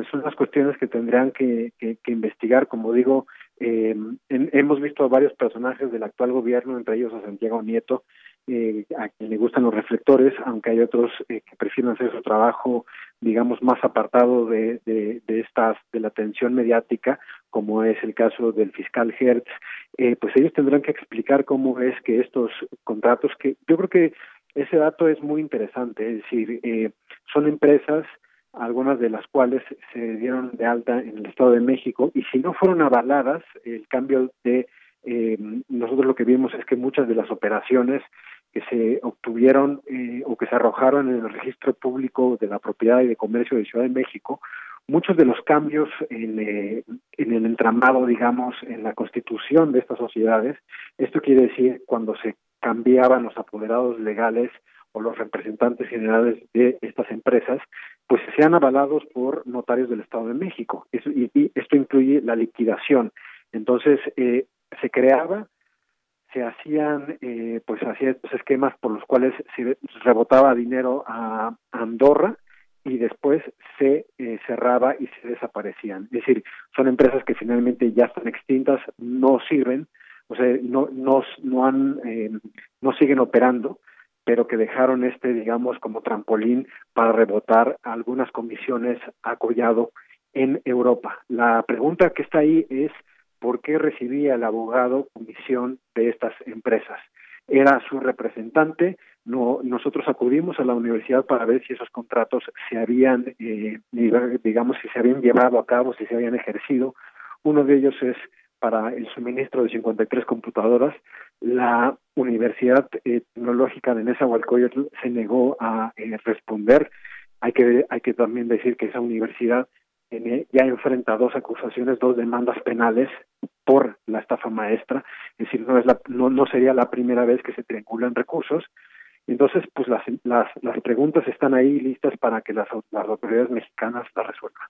son las cuestiones que tendrían que, investigar. Como digo, eh, hemos visto a varios personajes del actual gobierno, entre ellos a Santiago Nieto, eh, a quien le gustan los reflectores, aunque hay otros eh, que prefieren hacer su trabajo, digamos, más apartado de, de, de, estas, de la atención mediática, como es el caso del fiscal Hertz, eh, pues ellos tendrán que explicar cómo es que estos contratos, que yo creo que ese dato es muy interesante, es decir, eh, son empresas algunas de las cuales se dieron de alta en el Estado de México y si no fueron avaladas, el cambio de eh, nosotros lo que vimos es que muchas de las operaciones que se obtuvieron eh, o que se arrojaron en el registro público de la propiedad y de comercio de Ciudad de México, muchos de los cambios en, eh, en el entramado, digamos, en la constitución de estas sociedades, esto quiere decir cuando se cambiaban los apoderados legales o los representantes generales de estas empresas, pues sean avalados por notarios del Estado de México. y, esto incluye la liquidación. Entonces, eh, se creaba, se hacían, eh, pues hacía estos esquemas por los cuales se rebotaba dinero a Andorra y después se eh, cerraba y se desaparecían. Es decir, son empresas que finalmente ya están extintas, no sirven, o sea, no, no, no han, no siguen operando, pero que dejaron este, digamos, como trampolín para rebotar algunas comisiones a Collado en Europa. La pregunta que está ahí es por qué recibía el abogado comisión de estas empresas. Era su representante, no, nosotros acudimos a la universidad para ver si esos contratos se habían, eh, digamos, si se habían llevado a cabo, si se habían ejercido. Uno de ellos es para el suministro de 53 computadoras. La Universidad eh, Tecnológica de Nezahualcóyotl se negó a eh, responder. Hay que, hay que también decir que esa universidad ya enfrenta dos acusaciones, dos demandas penales por la estafa maestra, es decir, no, es la, no, no sería la primera vez que se triangulan recursos. Entonces, pues las, las, las preguntas están ahí listas para que las, las autoridades mexicanas las resuelvan.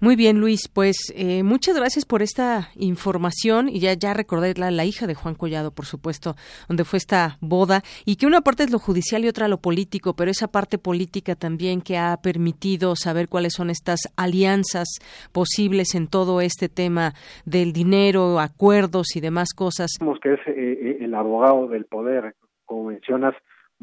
Muy bien, Luis, pues eh, muchas gracias por esta información y ya, ya recordé la, la, hija de Juan Collado, por supuesto, donde fue esta boda y que una parte es lo judicial y otra lo político, pero esa parte política también que ha permitido saber cuáles son estas alianzas posibles en todo este tema del dinero, acuerdos y demás cosas. que es eh, eh, el abogado del poder, como mencionas,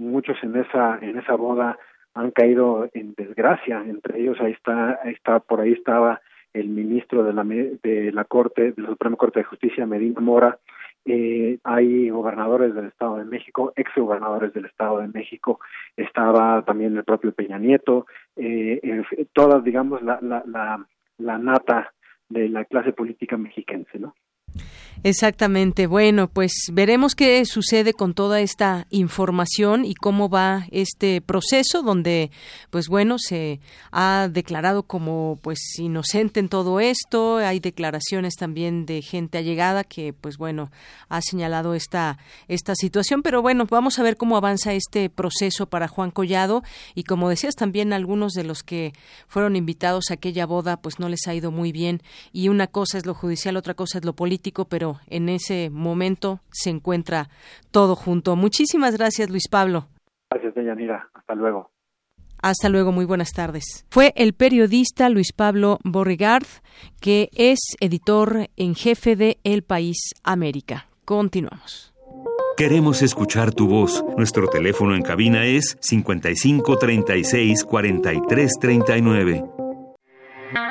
muchos en esa en esa boda han caído en desgracia. Entre ellos ahí está, ahí está por ahí estaba el ministro de la de la Corte, de la Suprema Corte de Justicia, Medina Mora. Eh, hay gobernadores del Estado de México, ex gobernadores del Estado de México, estaba también el propio Peña Nieto, eh, todas, digamos, la, la, la, la nata de la clase política mexiquense, ¿no? Exactamente. Bueno, pues veremos qué sucede con toda esta información y cómo va este proceso donde, pues bueno, se ha declarado como pues inocente en todo esto. Hay declaraciones también de gente allegada que, pues bueno, ha señalado esta esta situación. Pero bueno, vamos a ver cómo avanza este proceso para Juan Collado y como decías también algunos de los que fueron invitados a aquella boda, pues no les ha ido muy bien y una cosa es lo judicial, otra cosa es lo político, pero en ese momento se encuentra todo junto. Muchísimas gracias, Luis Pablo. Gracias, Deyanira. Hasta luego. Hasta luego, muy buenas tardes. Fue el periodista Luis Pablo Borrigard, que es editor en jefe de El País América. Continuamos. Queremos escuchar tu voz. Nuestro teléfono en cabina es 55 36 43 39.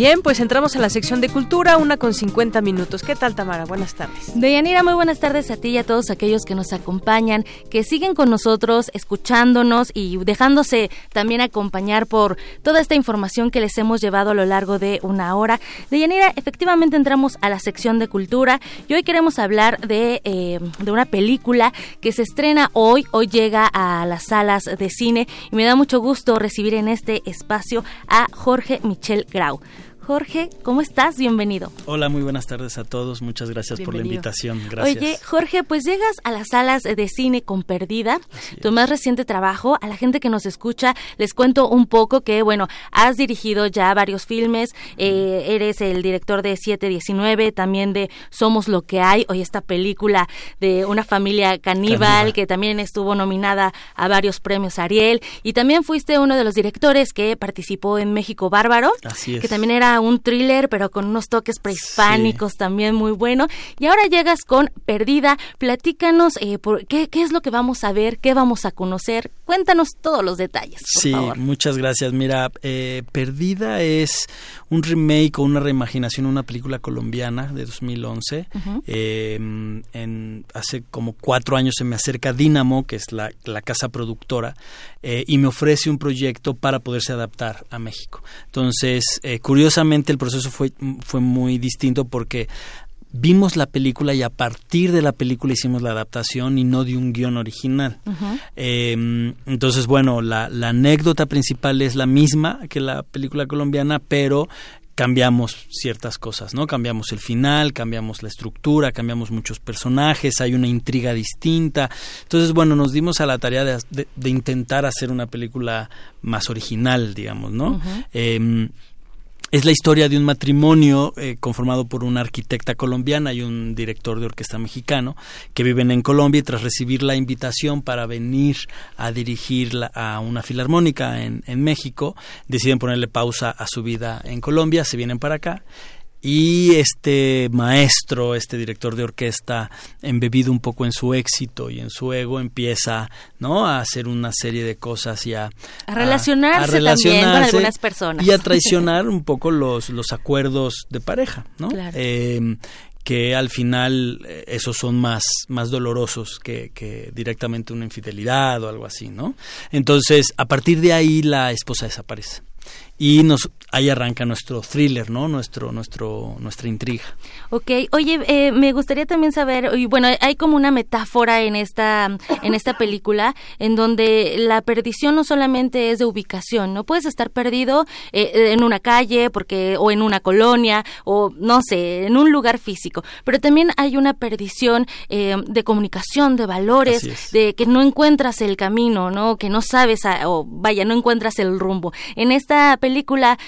Bien, pues entramos a la sección de cultura, una con 50 minutos. ¿Qué tal, Tamara? Buenas tardes. Deyanira, muy buenas tardes a ti y a todos aquellos que nos acompañan, que siguen con nosotros, escuchándonos y dejándose también acompañar por toda esta información que les hemos llevado a lo largo de una hora. Deyanira, efectivamente entramos a la sección de cultura y hoy queremos hablar de, eh, de una película que se estrena hoy, hoy llega a las salas de cine y me da mucho gusto recibir en este espacio a Jorge Michel Grau. Jorge, ¿cómo estás? Bienvenido. Hola, muy buenas tardes a todos. Muchas gracias por la invitación. Gracias. Oye, Jorge, pues llegas a las salas de cine con Perdida, tu más reciente trabajo. A la gente que nos escucha, les cuento un poco que, bueno, has dirigido ya varios filmes, eh, eres el director de 719, también de Somos lo que hay, hoy esta película de una familia caníbal que también estuvo nominada a varios premios Ariel, y también fuiste uno de los directores que participó en México Bárbaro, Así es. que también era un thriller, pero con unos toques prehispánicos también muy bueno. Y ahora llegas con Perdida. Platícanos eh, por, ¿qué, qué es lo que vamos a ver, qué vamos a conocer. Cuéntanos todos los detalles. Por sí, favor. muchas gracias. Mira, eh, Perdida es un remake o una reimaginación de una película colombiana de 2011. Ujú. Eh, en, hace como cuatro años se me acerca Dynamo, que es la, la casa productora, eh, y me ofrece un proyecto para poderse adaptar a México. Entonces, eh, curiosamente el proceso fue, fue muy distinto porque vimos la película y a partir de la película hicimos la adaptación y no de un guion original. Eh, entonces, bueno, la, la anécdota principal es la misma que la película colombiana, pero cambiamos ciertas cosas, ¿no? Cambiamos el final, cambiamos la estructura, cambiamos muchos personajes, hay una intriga distinta. Entonces, bueno, nos dimos a la tarea de, de- de intentar hacer una película más original, digamos, ¿no? Eh, es la historia de un matrimonio eh, conformado por una arquitecta colombiana y un director de orquesta mexicano que viven en Colombia y tras recibir la invitación para venir a dirigir a una filarmónica en, en México, deciden ponerle pausa a su vida en Colombia, se vienen para acá y este maestro, este director de orquesta, embebido un poco en su éxito y en su ego, empieza ¿no? a hacer una serie de cosas y a, relacionarse, también con algunas personas. Y a [laughs] traicionar un poco los, los acuerdos de pareja, ¿no? Em, que al final eh, esos son más, más dolorosos que, que, directamente una infidelidad o algo así, ¿no? Entonces, a partir de ahí la esposa desaparece y nos ahí arranca nuestro thriller, ¿no? Nuestro, nuestro, nuestra intriga. Ok, oye, eh, me gustaría también saber, y bueno, hay como una metáfora en esta, en esta película, en donde la perdición no solamente es de ubicación, no puedes estar perdido eh, en una calle, porque o en una colonia, o no sé, en un lugar físico, pero también hay una perdición eh, de comunicación, de valores, de que no encuentras el camino, ¿no? Que no sabes, o vaya, no encuentras el rumbo. En esta película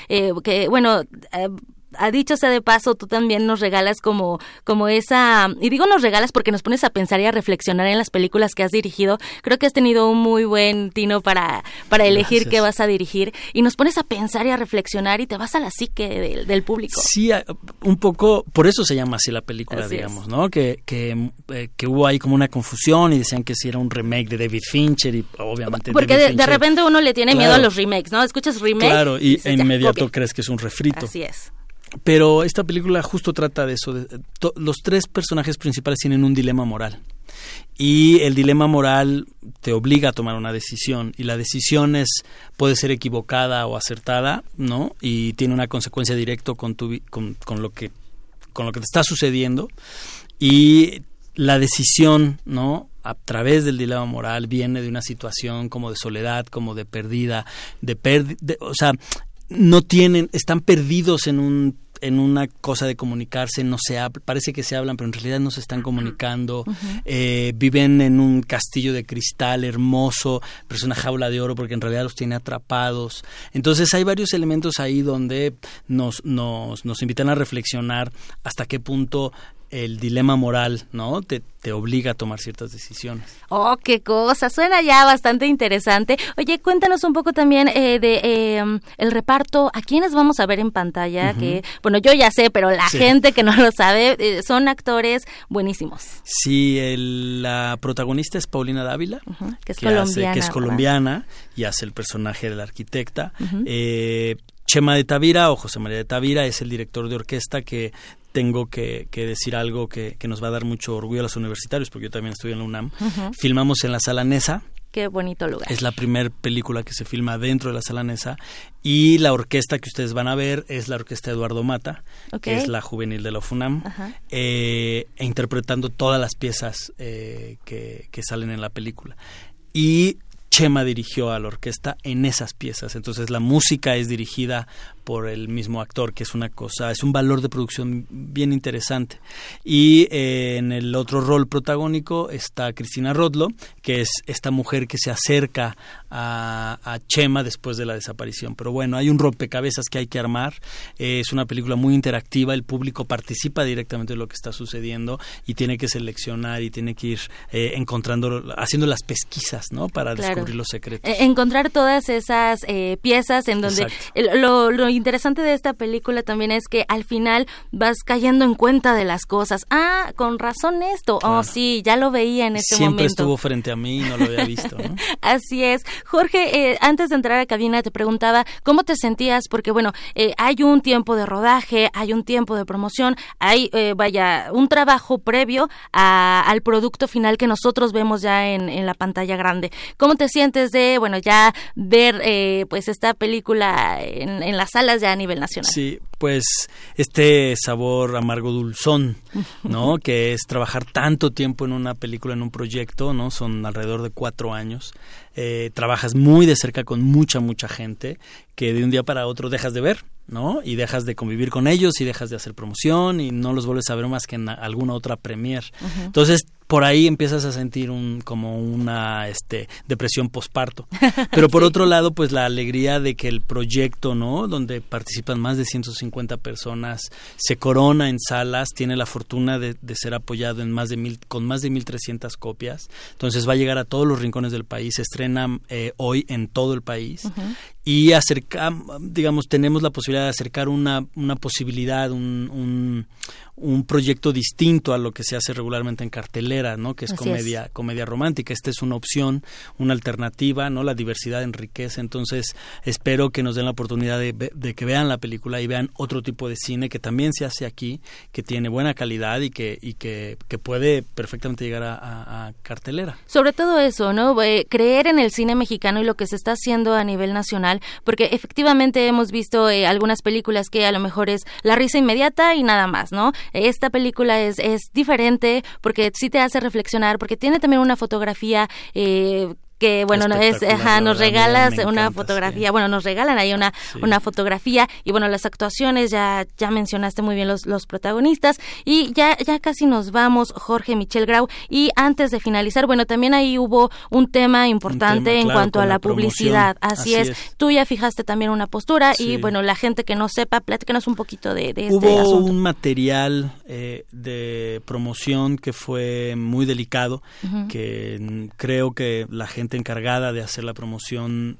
eh, que, bueno, eh, a dicho sea de paso, tú también nos regalas como, como esa, y digo nos regalas porque nos pones a pensar y a reflexionar en las películas que has dirigido. Creo que has tenido un muy buen tino para, para elegir qué vas a dirigir y nos pones a pensar y a reflexionar y te vas a la psique del, público. Sí, un poco, por eso se llama así la película, digamos, ¿no? Que, que, eh, que, hubo ahí como una confusión y decían que si era un remake de David Fincher y obviamente Porque de, repente uno le tiene miedo a los remakes, ¿no? Escuchas remake. Claro, y, e inmediato crees que es un refrito. Así es. Pero esta película justo trata de eso. los tres personajes principales tienen un dilema moral. Y el dilema moral te obliga a tomar una decisión. Y la decisión es, puede ser equivocada o acertada, ¿no? Y tiene una consecuencia directa con, tu, con, con, lo que, con lo que te está sucediendo. Y la decisión, ¿no? a través del dilema moral viene de una situación como de soledad, como de perdida, de pérdida, o sea, no tienen, están perdidos en un en una cosa de comunicarse, no se parece que se hablan, pero en realidad no se están comunicando, eh, viven en un castillo de cristal hermoso, pero es una jaula de oro porque en realidad los tiene atrapados. Entonces hay varios elementos ahí donde nos, nos, nos invitan a reflexionar hasta qué punto el dilema moral, ¿no? Te, te, obliga a tomar ciertas decisiones. Oh, qué cosa, suena ya bastante interesante. Oye, cuéntanos un poco también eh, de em, el reparto, a quiénes vamos a ver en pantalla, que, bueno, yo ya sé, pero la gente que no lo sabe, eh, son actores buenísimos. Sí, la protagonista es Paulina Dávila, que es colombiana. que es colombiana y hace el personaje de la arquitecta. eh, Chema de Tavira o José María de Tavira es el director de orquesta que tengo que, decir algo que, nos va a dar mucho orgullo a los universitarios, porque yo también estoy en la UNAM. Filmamos en la sala Nesa. Qué bonito lugar. Es la primera película que se filma dentro de la sala Nesa. Y la orquesta que ustedes van a ver es la orquesta Eduardo Mata, que es la juvenil de la FUNAM, eh, e interpretando todas las piezas eh, que, que salen en la película. Y Chema dirigió a la orquesta en esas piezas. Entonces la música es dirigida por el mismo actor, que es una cosa, es un valor de producción bien interesante. Y eh, en el otro rol protagónico está Cristina Rodlo, que es esta mujer que se acerca a, Chema después de la desaparición. Pero bueno, hay un rompecabezas que hay que armar. Eh, es una película muy interactiva, el público participa directamente de lo que está sucediendo y tiene que seleccionar y tiene que ir eh, encontrando, haciendo las pesquisas, ¿no? Para descubrir los secretos. encontrar todas esas piezas en donde lo, lo interesante de esta película también es que al final vas cayendo en cuenta de las cosas. Ah, con razón esto. Oh, sí, ya lo veía en este momento. Siempre estuvo frente a mí y no lo había visto. [laughs] Así es. Jorge, eh, antes de entrar a cabina te preguntaba cómo te sentías, porque bueno, eh, hay un tiempo de rodaje, hay un tiempo de promoción, hay, eh, vaya, un trabajo previo al producto final que nosotros vemos ya en, en, la pantalla grande. ¿Cómo te sientes de, bueno, ya ver pues esta película en, en la sala? Ya a nivel nacional. Sí, pues este sabor amargo dulzón, ¿no? [laughs] que es trabajar tanto tiempo en una película, en un proyecto, ¿no? Son alrededor de cuatro años. Eh, trabajas muy de cerca con mucha, mucha gente que de un día para otro dejas de ver, ¿no? Y dejas de convivir con ellos y dejas de hacer promoción y no los vuelves a ver más que en alguna otra premier. Entonces por ahí empiezas a sentir un como una este depresión posparto. [laughs] Pero por otro lado, pues la alegría de que el proyecto, ¿no? Donde participan más de 150 personas, se corona en salas, tiene la fortuna de, ser apoyado en más de mil, con más de 1.300 copias. Entonces va a llegar a todos los rincones del país, se estrena eh, hoy en todo el país y acercar, digamos, tenemos la posibilidad de acercar una, una posibilidad, un, un, un, proyecto distinto a lo que se hace regularmente en cartelera, ¿no? Que es comedia, comedia romántica. Esta es una opción, una alternativa, ¿no? La diversidad enriquece. Entonces, espero que nos den la oportunidad de, de, que vean la película y vean otro tipo de cine que también se hace aquí, que tiene buena calidad y que, y que, que puede perfectamente llegar a, a, cartelera. Sobre todo eso, ¿no? Eh, creer en el cine mexicano y lo que se está haciendo a nivel nacional porque efectivamente hemos visto eh, algunas películas que a lo mejor es la risa inmediata y nada más, ¿no? Esta película es, es diferente porque sí te hace reflexionar, porque tiene también una fotografía eh, que bueno, no es, nos regalas una fotografía, bueno, nos regalan ahí una, una fotografía y bueno, las actuaciones, ya, ya mencionaste muy bien los, los protagonistas y ya, ya casi nos vamos, Jorge Michel Grau, y antes de finalizar, bueno, también ahí hubo un tema importante en cuanto a la, publicidad, así, es. tú ya fijaste también una postura y bueno, la gente que no sepa, pláticanos un poquito de, de este hubo un material eh, de promoción que fue muy delicado, que creo que la gente encargada de hacer la promoción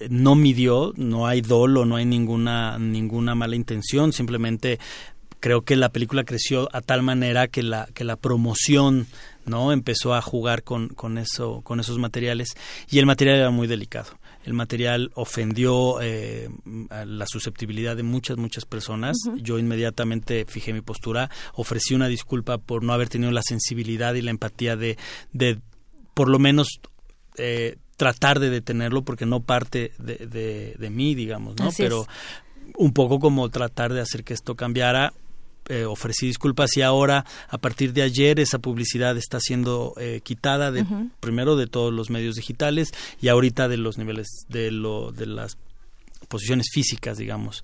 eh, no midió, no hay dolo, no hay ninguna ninguna mala intención, simplemente creo que la película creció a tal manera que la que la promoción no empezó a jugar con, con eso con esos materiales y el material era muy delicado. El material ofendió eh, la susceptibilidad de muchas muchas personas. Yo inmediatamente fijé mi postura ofrecí una disculpa por no haber tenido la sensibilidad y la empatía de, de por lo menos eh, tratar de detenerlo porque no parte de, de, mí, digamos, ¿no? Pero un poco como tratar de hacer que esto cambiara. Eh, ofrecí disculpas y ahora a partir de ayer esa publicidad está siendo eh, quitada de primero de todos los medios digitales y ahorita de los niveles de lo de las posiciones físicas digamos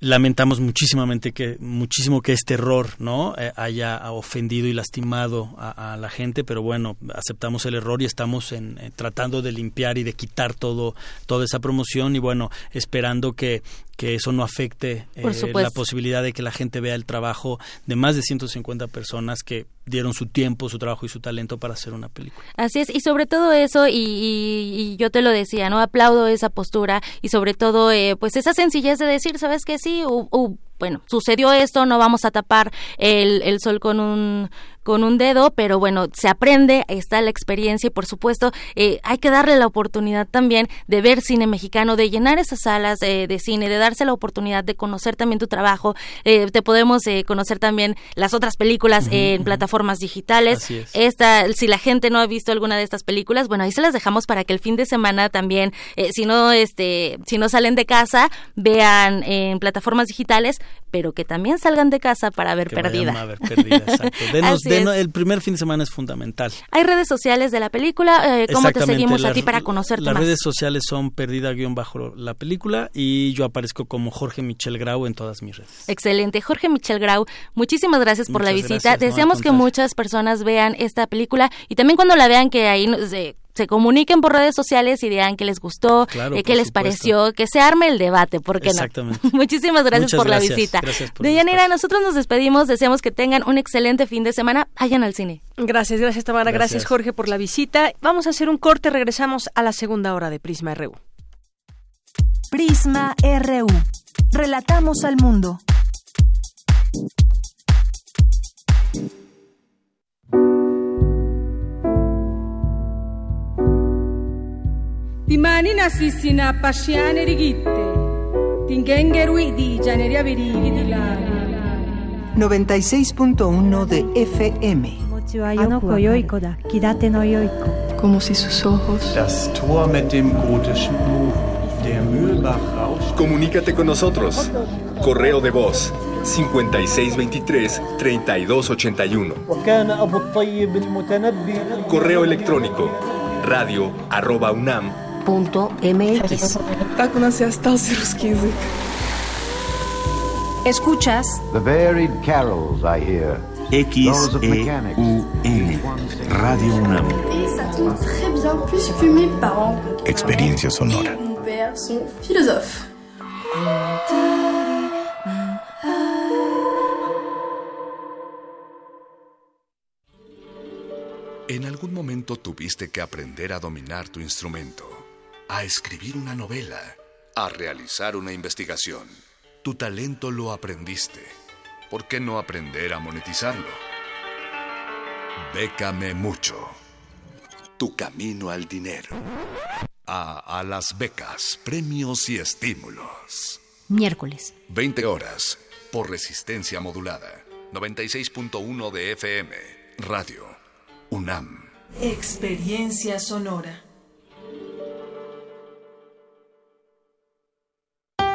lamentamos muchísimamente que muchísimo que este error no eh, haya ofendido y lastimado a, la gente pero bueno aceptamos el error y estamos en, eh, tratando de limpiar y de quitar todo toda esa promoción y bueno esperando que que eso no afecte eh, la posibilidad de que la gente vea el trabajo de más de 150 personas que dieron su tiempo, su trabajo y su talento para hacer una película. Así es, y sobre todo eso, y, yo te lo decía, ¿no? Aplaudo esa postura y sobre todo, eh, pues esa sencillez de decir, ¿sabes qué? Sí, bueno, sucedió esto, no vamos a tapar el, el sol con un con un dedo, pero bueno, se aprende, está la experiencia y por supuesto eh, hay que darle la oportunidad también de ver cine mexicano, de llenar esas salas eh, de cine, de darse la oportunidad de conocer también tu trabajo, eh, te podemos conocer también las otras películas en plataformas digitales. Esta, si la gente no ha visto alguna de estas películas, bueno, ahí se las dejamos para que el fin de semana también, si no, este, si no salen de casa, vean en plataformas digitales, pero que también salgan de casa para ver perdida. A ver perdida exacto. [laughs] el primer fin de semana es fundamental. Hay redes sociales de la película. Eh, ¿Cómo te seguimos a ti para conocerte las redes sociales son perdida guion bajo la película y yo aparezco como Jorge Michel Grau en todas mis redes. Excelente. Jorge Michel Grau, muchísimas gracias por la visita. Deseamos que muchas personas vean esta película y también cuando la vean que ahí se comuniquen por redes sociales y digan qué les gustó, eh, qué les pareció, que se arme el debate, ¿por qué Exactamente. no? [laughs] Muchísimas gracias por la visita. Gracias por Deyanira, nosotros nos despedimos, deseamos que tengan un excelente fin de semana. Vayan al cine. Gracias, gracias Tamara, gracias. Jorge por la visita. Vamos a hacer un corte, regresamos a la segunda hora de Prisma RU. Prisma RU. Relatamos al mundo. Pasciane rigitte, tingengerui di gianeria virili di lari. 96.1 de FM. Como si sus ojos. Das Tor mit dem gotischen Buch. Der Mühlbach rauscht. Comunícate con nosotros. Correo de voz 5623-3281. Correo electrónico radio arroba unam Escuchas The varied carols I hear XEUN, Radio UNAM. Experiencia sonora. En algún momento tuviste que aprender a dominar tu instrumento, a escribir una novela, a realizar una investigación. Tu talento lo aprendiste. ¿Por qué no aprender a monetizarlo? Bécame mucho. Tu camino al dinero. A, a las becas, premios y estímulos. Miércoles. 20 horas por resistencia modulada. 96.1 de FM. Radio. UNAM. Experiencia sonora.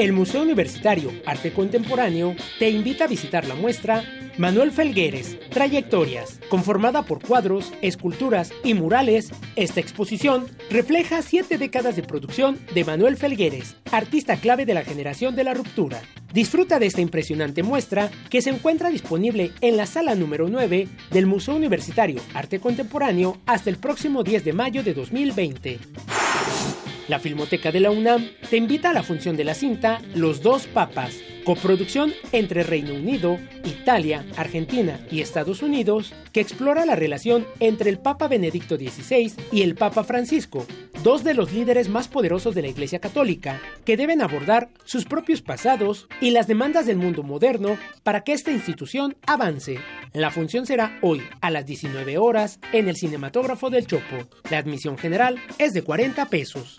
El Museo Universitario Arte Contemporáneo te invita a visitar la muestra Manuel Felgueres, Trayectorias. Conformada por cuadros, esculturas y murales, esta exposición refleja siete décadas de producción de Manuel Felgueres, artista clave de la generación de la ruptura. Disfruta de esta impresionante muestra que se encuentra disponible en la sala número 9 del Museo Universitario Arte Contemporáneo hasta el próximo 10 de mayo de 2020. La Filmoteca de la UNAM te invita a la función de la cinta Los dos Papas, coproducción entre Reino Unido, Italia, Argentina y Estados Unidos, que explora la relación entre el Papa Benedicto XVI y el Papa Francisco, dos de los líderes más poderosos de la Iglesia Católica, que deben abordar sus propios pasados y las demandas del mundo moderno para que esta institución avance. La función será hoy a las 19 horas en el Cinematógrafo del Chopo. La admisión general es de 40 pesos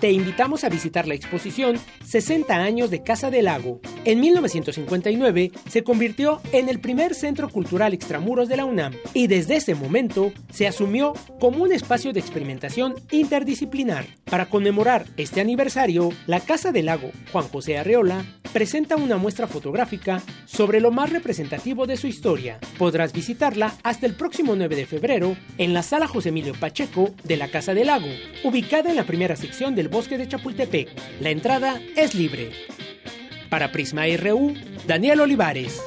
te invitamos a visitar la exposición 60 años de Casa del Lago. En 1959 se convirtió en el primer centro cultural extramuros de la UNAM y desde ese momento se asumió como un espacio de experimentación interdisciplinar. Para conmemorar este aniversario, la Casa del Lago Juan José Arreola presenta una muestra fotográfica sobre lo más representativo de su historia. Podrás visitarla hasta el próximo 9 de febrero en la sala José Emilio Pacheco de la Casa del Lago, ubicada en la primera sección del bosque de Chapultepec. La entrada es libre. Para Prisma RU, Daniel Olivares.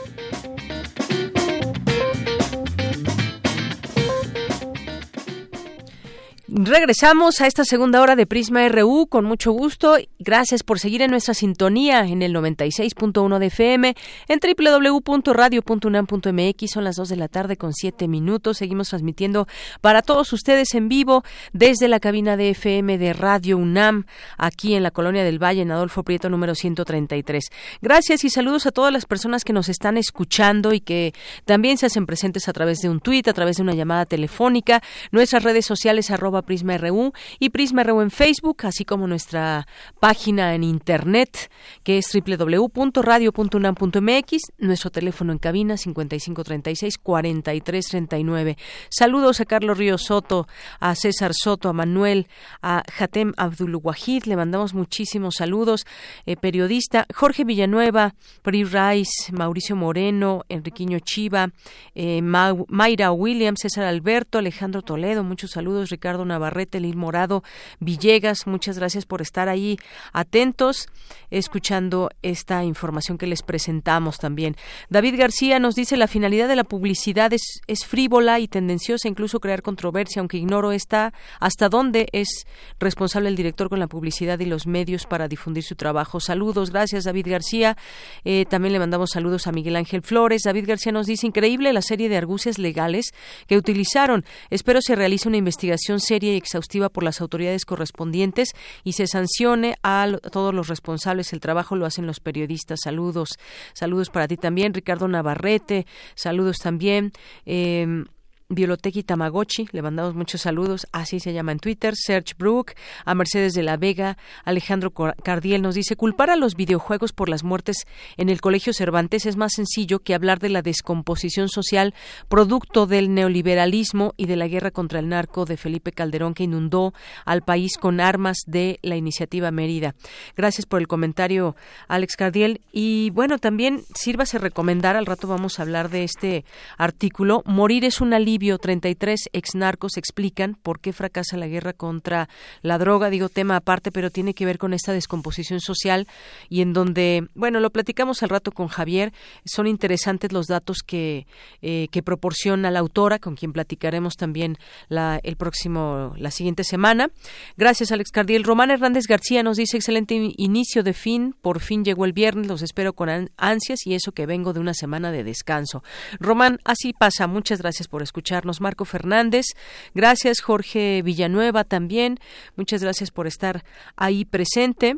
Regresamos a esta segunda hora de Prisma RU con mucho gusto. Gracias por seguir en nuestra sintonía en el 96.1 de FM, en www.radio.unam.mx. Son las 2 de la tarde con 7 minutos. Seguimos transmitiendo para todos ustedes en vivo desde la cabina de FM de Radio UNAM, aquí en la Colonia del Valle, en Adolfo Prieto número 133. Gracias y saludos a todas las personas que nos están escuchando y que también se hacen presentes a través de un tuit, a través de una llamada telefónica. Nuestras redes sociales arroba Prisma RU y Prisma RU en Facebook, así como nuestra página en internet que es www.radio.unam.mx, nuestro teléfono en cabina 5536-4339. Saludos a Carlos Ríos Soto, a César Soto, a Manuel, a Hatem Abdul Wahid, le mandamos muchísimos saludos. Eh, periodista Jorge Villanueva, Pri Rice, Mauricio Moreno, Enriquiño Chiva, eh, Mayra Williams, César Alberto, Alejandro Toledo, muchos saludos, Ricardo Navarrete, Lil Morado, Villegas, muchas gracias por estar ahí atentos, escuchando esta información que les presentamos también. David García nos dice la finalidad de la publicidad es, frívola y tendenciosa, incluso crear controversia, aunque ignoro esta, hasta dónde es responsable el director con la publicidad y los medios para difundir su trabajo. Saludos, gracias David García. Eh, también le mandamos saludos a Miguel Ángel Flores. David García nos dice increíble la serie de argucias legales que utilizaron. Espero se realice una investigación seria y exhaustiva por las autoridades correspondientes y se sancione a todos los responsables. El trabajo lo hacen los periodistas. Saludos. Saludos para ti también, Ricardo Navarrete. Saludos también. Eh, Biolotequi Tamagotchi, le mandamos muchos saludos, así se llama en Twitter, Serge Brook, a Mercedes de la Vega, Alejandro Cardiel nos dice, culpar a los videojuegos por las muertes en el Colegio Cervantes es más sencillo que hablar de la descomposición social producto del neoliberalismo y de la guerra contra el narco de Felipe Calderón que inundó al país con armas de la iniciativa Mérida. Gracias por el comentario, Alex Cardiel. Y bueno, también sírvase recomendar, al rato vamos a hablar de este artículo, Morir es una alivio 33 exnarcos explican por qué fracasa la guerra contra la droga. Digo tema aparte, pero tiene que ver con esta descomposición social y en donde, bueno, lo platicamos al rato con Javier. Son interesantes los datos que, eh, que proporciona la autora, con quien platicaremos también el próximo, la siguiente semana. Gracias, Alex Cardiel. Román Hernández García nos dice excelente inicio de fin. Por fin llegó el viernes. Los espero con ansias y eso que vengo de una semana de descanso. Román, así pasa. Muchas gracias por escuchar Marco Fernández, gracias Jorge Villanueva también, muchas gracias por estar ahí presente.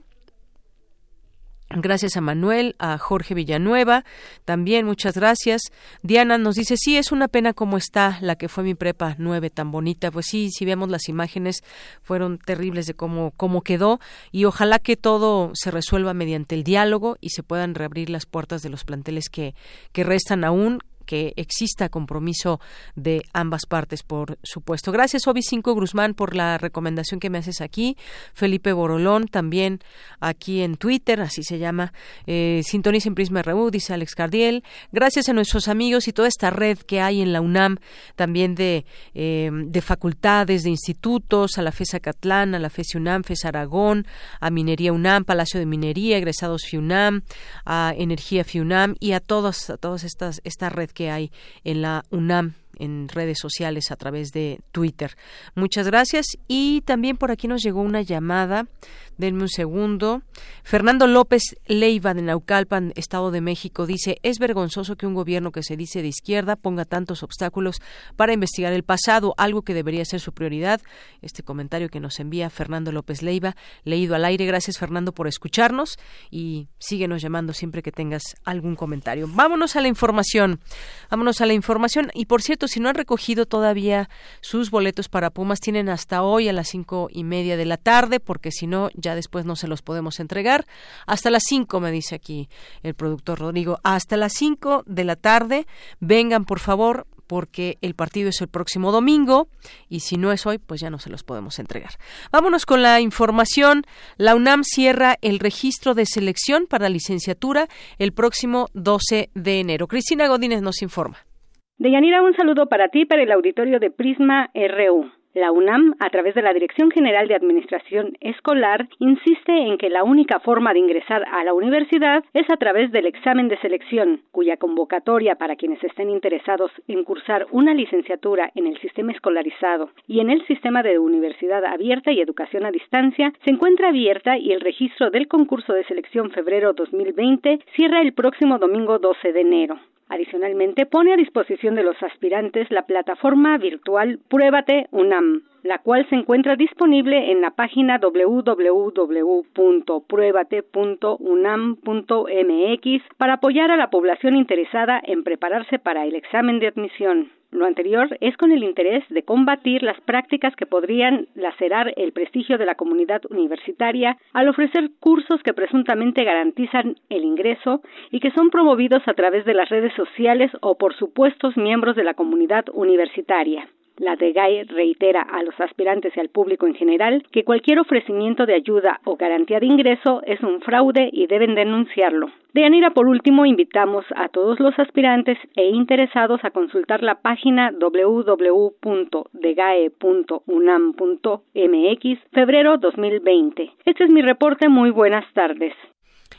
Gracias a Manuel, a Jorge Villanueva, también muchas gracias. Diana nos dice, sí, es una pena cómo está la que fue mi prepa nueve, tan bonita. Pues sí, si vemos las imágenes, fueron terribles de cómo, cómo quedó y ojalá que todo se resuelva mediante el diálogo y se puedan reabrir las puertas de los planteles que, que restan aún que exista compromiso de ambas partes, por supuesto. Gracias, Obi 5 Guzmán, por la recomendación que me haces aquí. Felipe Borolón, también aquí en Twitter, así se llama. Eh, Sintoniza en Prisma RU, dice Alex Cardiel. Gracias a nuestros amigos y toda esta red que hay en la UNAM, también de, eh, de facultades, de institutos, a la FESA Catlán, a la FES UNAM, FES Aragón, a Minería UNAM, Palacio de Minería, egresados FIUNAM, a Energía FIUNAM y a todos, a todas estas, esta red que hay en la UNAM en redes sociales a través de Twitter. Muchas gracias y también por aquí nos llegó una llamada Denme un segundo. Fernando López Leiva de Naucalpan, Estado de México, dice, es vergonzoso que un gobierno que se dice de izquierda ponga tantos obstáculos para investigar el pasado, algo que debería ser su prioridad. Este comentario que nos envía Fernando López Leiva, leído al aire. Gracias, Fernando, por escucharnos y síguenos llamando siempre que tengas algún comentario. Vámonos a la información. Vámonos a la información. Y por cierto, si no han recogido todavía sus boletos para Pumas, tienen hasta hoy a las cinco y media de la tarde, porque si no, ya después no se los podemos entregar. Hasta las 5, me dice aquí el productor Rodrigo, hasta las 5 de la tarde, vengan por favor, porque el partido es el próximo domingo y si no es hoy, pues ya no se los podemos entregar. Vámonos con la información. La UNAM cierra el registro de selección para licenciatura el próximo 12 de enero. Cristina Godínez nos informa. Deyanira, un saludo para ti, para el auditorio de Prisma RU. La UNAM, a través de la Dirección General de Administración Escolar, insiste en que la única forma de ingresar a la universidad es a través del examen de selección, cuya convocatoria para quienes estén interesados en cursar una licenciatura en el sistema escolarizado y en el sistema de universidad abierta y educación a distancia se encuentra abierta y el registro del concurso de selección febrero 2020 cierra el próximo domingo 12 de enero. Adicionalmente, pone a disposición de los aspirantes la plataforma virtual Pruébate UNAM, la cual se encuentra disponible en la página www.pruébate.unam.mx para apoyar a la población interesada en prepararse para el examen de admisión. Lo anterior es con el interés de combatir las prácticas que podrían lacerar el prestigio de la comunidad universitaria al ofrecer cursos que presuntamente garantizan el ingreso y que son promovidos a través de las redes sociales o por supuestos miembros de la comunidad universitaria. La DEGAE reitera a los aspirantes y al público en general que cualquier ofrecimiento de ayuda o garantía de ingreso es un fraude y deben denunciarlo. De Anira, por último, invitamos a todos los aspirantes e interesados a consultar la página www.degae.unam.mx febrero 2020. Este es mi reporte. Muy buenas tardes.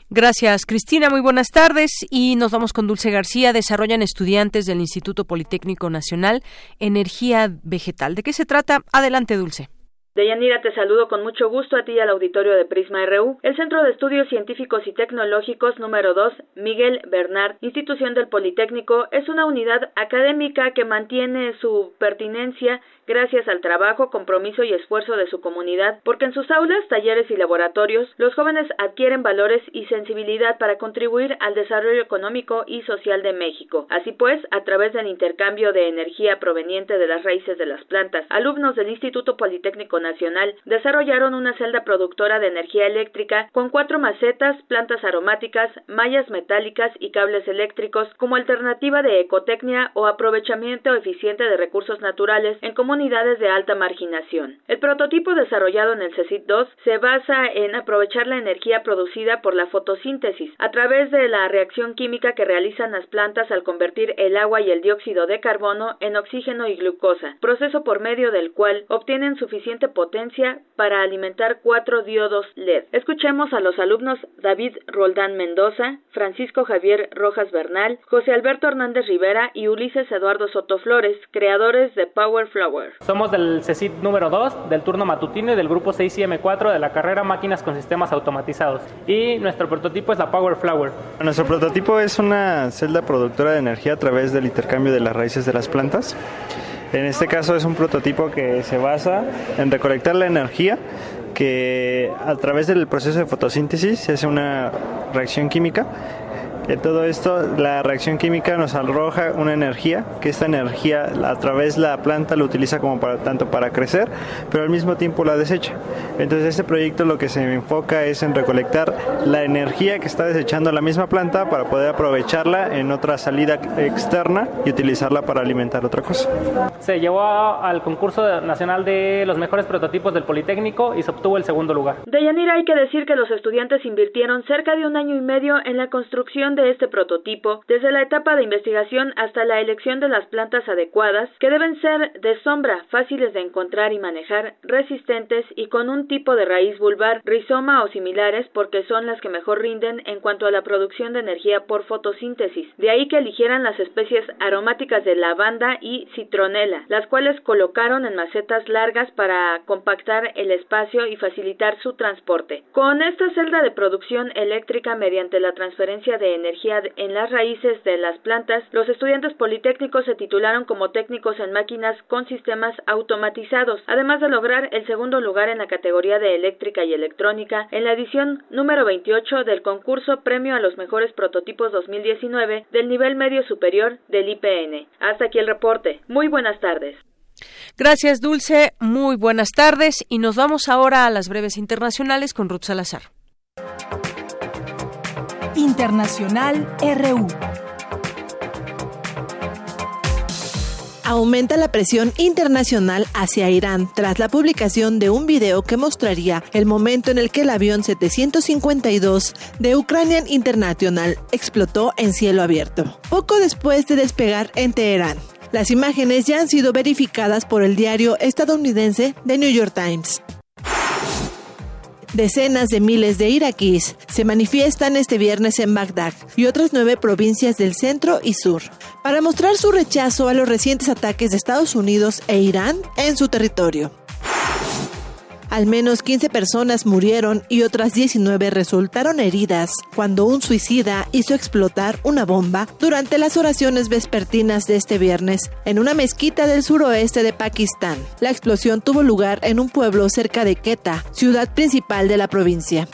Gracias, Cristina. Muy buenas tardes. Y nos vamos con Dulce García. Desarrollan estudiantes del Instituto Politécnico Nacional Energía Vegetal. ¿De qué se trata? Adelante, Dulce. Deyanira, te saludo con mucho gusto a ti y al auditorio de Prisma RU. El Centro de Estudios Científicos y Tecnológicos número 2, Miguel Bernard, institución del Politécnico, es una unidad académica que mantiene su pertinencia gracias al trabajo, compromiso y esfuerzo de su comunidad, porque en sus aulas, talleres y laboratorios, los jóvenes adquieren valores y sensibilidad para contribuir al desarrollo económico y social de México. Así pues, a través del intercambio de energía proveniente de las raíces de las plantas, alumnos del Instituto Politécnico Nacional desarrollaron una celda productora de energía eléctrica con cuatro macetas, plantas aromáticas, mallas metálicas y cables eléctricos como alternativa de ecotecnia o aprovechamiento eficiente de recursos naturales en comunidades de alta marginación. El prototipo desarrollado en el CECIT-2 se basa en aprovechar la energía producida por la fotosíntesis a través de la reacción química que realizan las plantas al convertir el agua y el dióxido de carbono en oxígeno y glucosa, proceso por medio del cual obtienen suficiente potencia para alimentar cuatro diodos LED. Escuchemos a los alumnos David Roldán Mendoza, Francisco Javier Rojas Bernal, José Alberto Hernández Rivera y Ulises Eduardo Soto Flores, creadores de Power Flower. Somos del CECIT número 2, del turno matutino y del grupo 6IM4 de la carrera Máquinas con Sistemas Automatizados. Y nuestro prototipo es la Power Flower. Nuestro prototipo es una celda productora de energía a través del intercambio de las raíces de las plantas. En este caso es un prototipo que se basa en recolectar la energía que a través del proceso de fotosíntesis se hace una reacción química de todo esto, la reacción química nos arroja una energía, que esta energía a través de la planta la utiliza como para, tanto para crecer, pero al mismo tiempo la desecha. Entonces este proyecto lo que se enfoca es en recolectar la energía que está desechando la misma planta para poder aprovecharla en otra salida externa y utilizarla para alimentar otra cosa. Se llevó al concurso nacional de los mejores prototipos del Politécnico y se obtuvo el segundo lugar. De Yanira hay que decir que los estudiantes invirtieron cerca de un año y medio en la construcción de este prototipo, desde la etapa de investigación hasta la elección de las plantas adecuadas, que deben ser de sombra, fáciles de encontrar y manejar, resistentes y con un tipo de raíz vulvar, rizoma o similares, porque son las que mejor rinden en cuanto a la producción de energía por fotosíntesis. De ahí que eligieran las especies aromáticas de lavanda y citronela, las cuales colocaron en macetas largas para compactar el espacio y facilitar su transporte. Con esta celda de producción eléctrica mediante la transferencia de energía en las raíces de las plantas, los estudiantes politécnicos se titularon como técnicos en máquinas con sistemas automatizados, además de lograr el segundo lugar en la categoría de eléctrica y electrónica en la edición número 28 del concurso Premio a los Mejores Prototipos 2019 del nivel medio superior del IPN. Hasta aquí el reporte. Muy buenas tardes. Gracias, Dulce. Muy buenas tardes. Y nos vamos ahora a las breves internacionales con Ruth Salazar. Internacional RU. Aumenta la presión internacional hacia Irán tras la publicación de un video que mostraría el momento en el que el avión 752 de Ukrainian International explotó en cielo abierto, poco después de despegar en Teherán. Las imágenes ya han sido verificadas por el diario estadounidense The New York Times. Decenas de miles de iraquíes se manifiestan este viernes en Bagdad y otras nueve provincias del centro y sur para mostrar su rechazo a los recientes ataques de Estados Unidos e Irán en su territorio. Al menos 15 personas murieron y otras 19 resultaron heridas cuando un suicida hizo explotar una bomba durante las oraciones vespertinas de este viernes en una mezquita del suroeste de Pakistán. La explosión tuvo lugar en un pueblo cerca de Quetta, ciudad principal de la provincia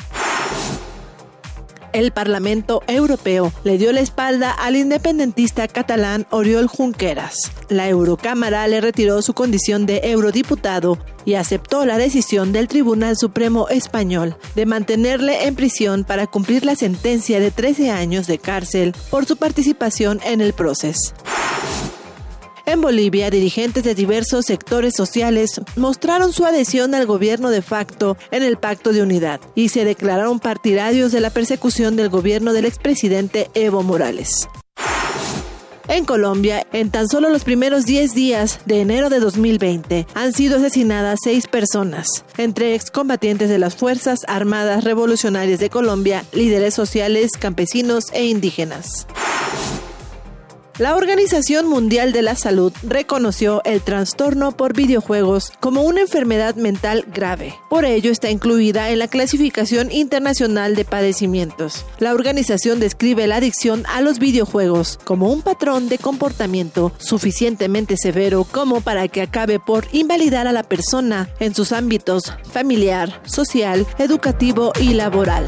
el Parlamento Europeo le dio la espalda al independentista catalán Oriol Junqueras. La Eurocámara le retiró su condición de eurodiputado y aceptó la decisión del Tribunal Supremo Español de mantenerle en prisión para cumplir la sentencia de 13 años de cárcel por su participación en el proceso. En Bolivia, dirigentes de diversos sectores sociales mostraron su adhesión al gobierno de facto en el Pacto de Unidad y se declararon partidarios de la persecución del gobierno del expresidente Evo Morales. En Colombia, en tan solo los primeros 10 días de enero de 2020, han sido asesinadas seis personas, entre excombatientes de las Fuerzas Armadas Revolucionarias de Colombia, líderes sociales, campesinos e indígenas. La Organización Mundial de la Salud reconoció el trastorno por videojuegos como una enfermedad mental grave. Por ello está incluida en la clasificación internacional de padecimientos. La organización describe la adicción a los videojuegos como un patrón de comportamiento suficientemente severo como para que acabe por invalidar a la persona en sus ámbitos familiar, social, educativo y laboral.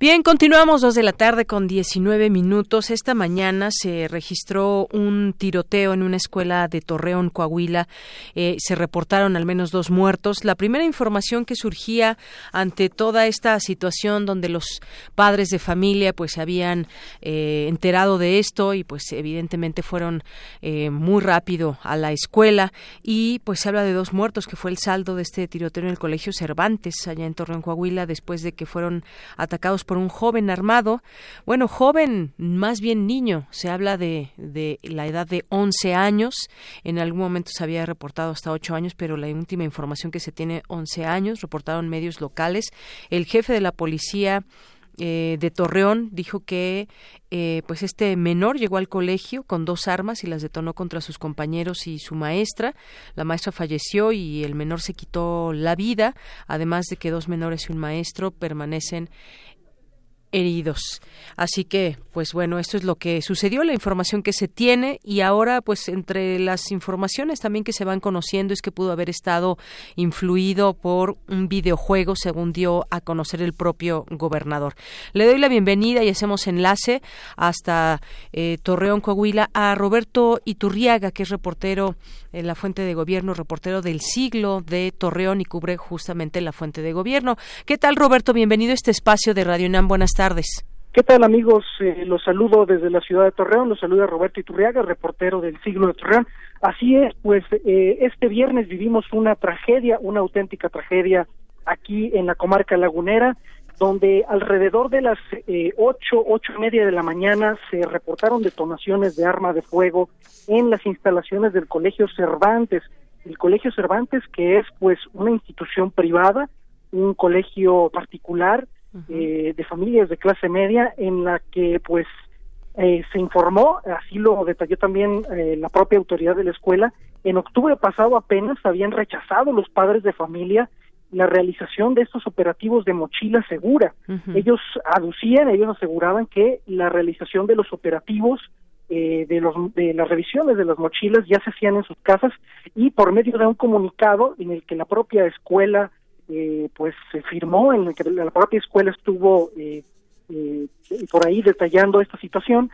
Bien, continuamos dos de la tarde con 19 minutos. Esta mañana se registró un tiroteo en una escuela de Torreón, Coahuila. Eh, se reportaron al menos dos muertos. La primera información que surgía ante toda esta situación donde los padres de familia pues se habían eh, enterado de esto y pues evidentemente fueron eh, muy rápido a la escuela y pues se habla de dos muertos que fue el saldo de este tiroteo en el colegio Cervantes allá en Torreón, Coahuila después de que fueron atacados por un joven armado, bueno, joven, más bien niño, se habla de, de la edad de 11 años, en algún momento se había reportado hasta 8 años, pero la última información que se tiene 11 años, reportaron medios locales. El jefe de la policía eh, de Torreón dijo que eh, pues este menor llegó al colegio con dos armas y las detonó contra sus compañeros y su maestra. La maestra falleció y el menor se quitó la vida, además de que dos menores y un maestro permanecen heridos. Así que, pues bueno, esto es lo que sucedió, la información que se tiene y ahora, pues entre las informaciones también que se van conociendo es que pudo haber estado influido por un videojuego, según dio a conocer el propio gobernador. Le doy la bienvenida y hacemos enlace hasta eh, Torreón, Coahuila, a Roberto Iturriaga, que es reportero en la fuente de gobierno, reportero del siglo de Torreón y cubre justamente la fuente de gobierno. ¿Qué tal, Roberto? Bienvenido a este espacio de Radio UNAM. Buenas tardes. ¿Qué tal amigos? Eh, los saludo desde la ciudad de Torreón, los saluda Roberto Iturriaga, reportero del siglo de Torreón. Así es, pues eh, este viernes vivimos una tragedia, una auténtica tragedia aquí en la comarca lagunera, donde alrededor de las eh, ocho, ocho y media de la mañana se reportaron detonaciones de arma de fuego en las instalaciones del Colegio Cervantes. El Colegio Cervantes, que es pues una institución privada, un colegio particular, eh, de familias de clase media en la que pues eh, se informó, así lo detalló también eh, la propia autoridad de la escuela, en octubre pasado apenas habían rechazado los padres de familia la realización de estos operativos de mochila segura. Ellos aducían, ellos aseguraban que la realización de los operativos de, los, de las revisiones de las mochilas ya se hacían en sus casas y por medio de un comunicado en el que la propia escuela eh, pues se firmó, en el que la propia escuela estuvo eh, eh, por ahí detallando esta situación,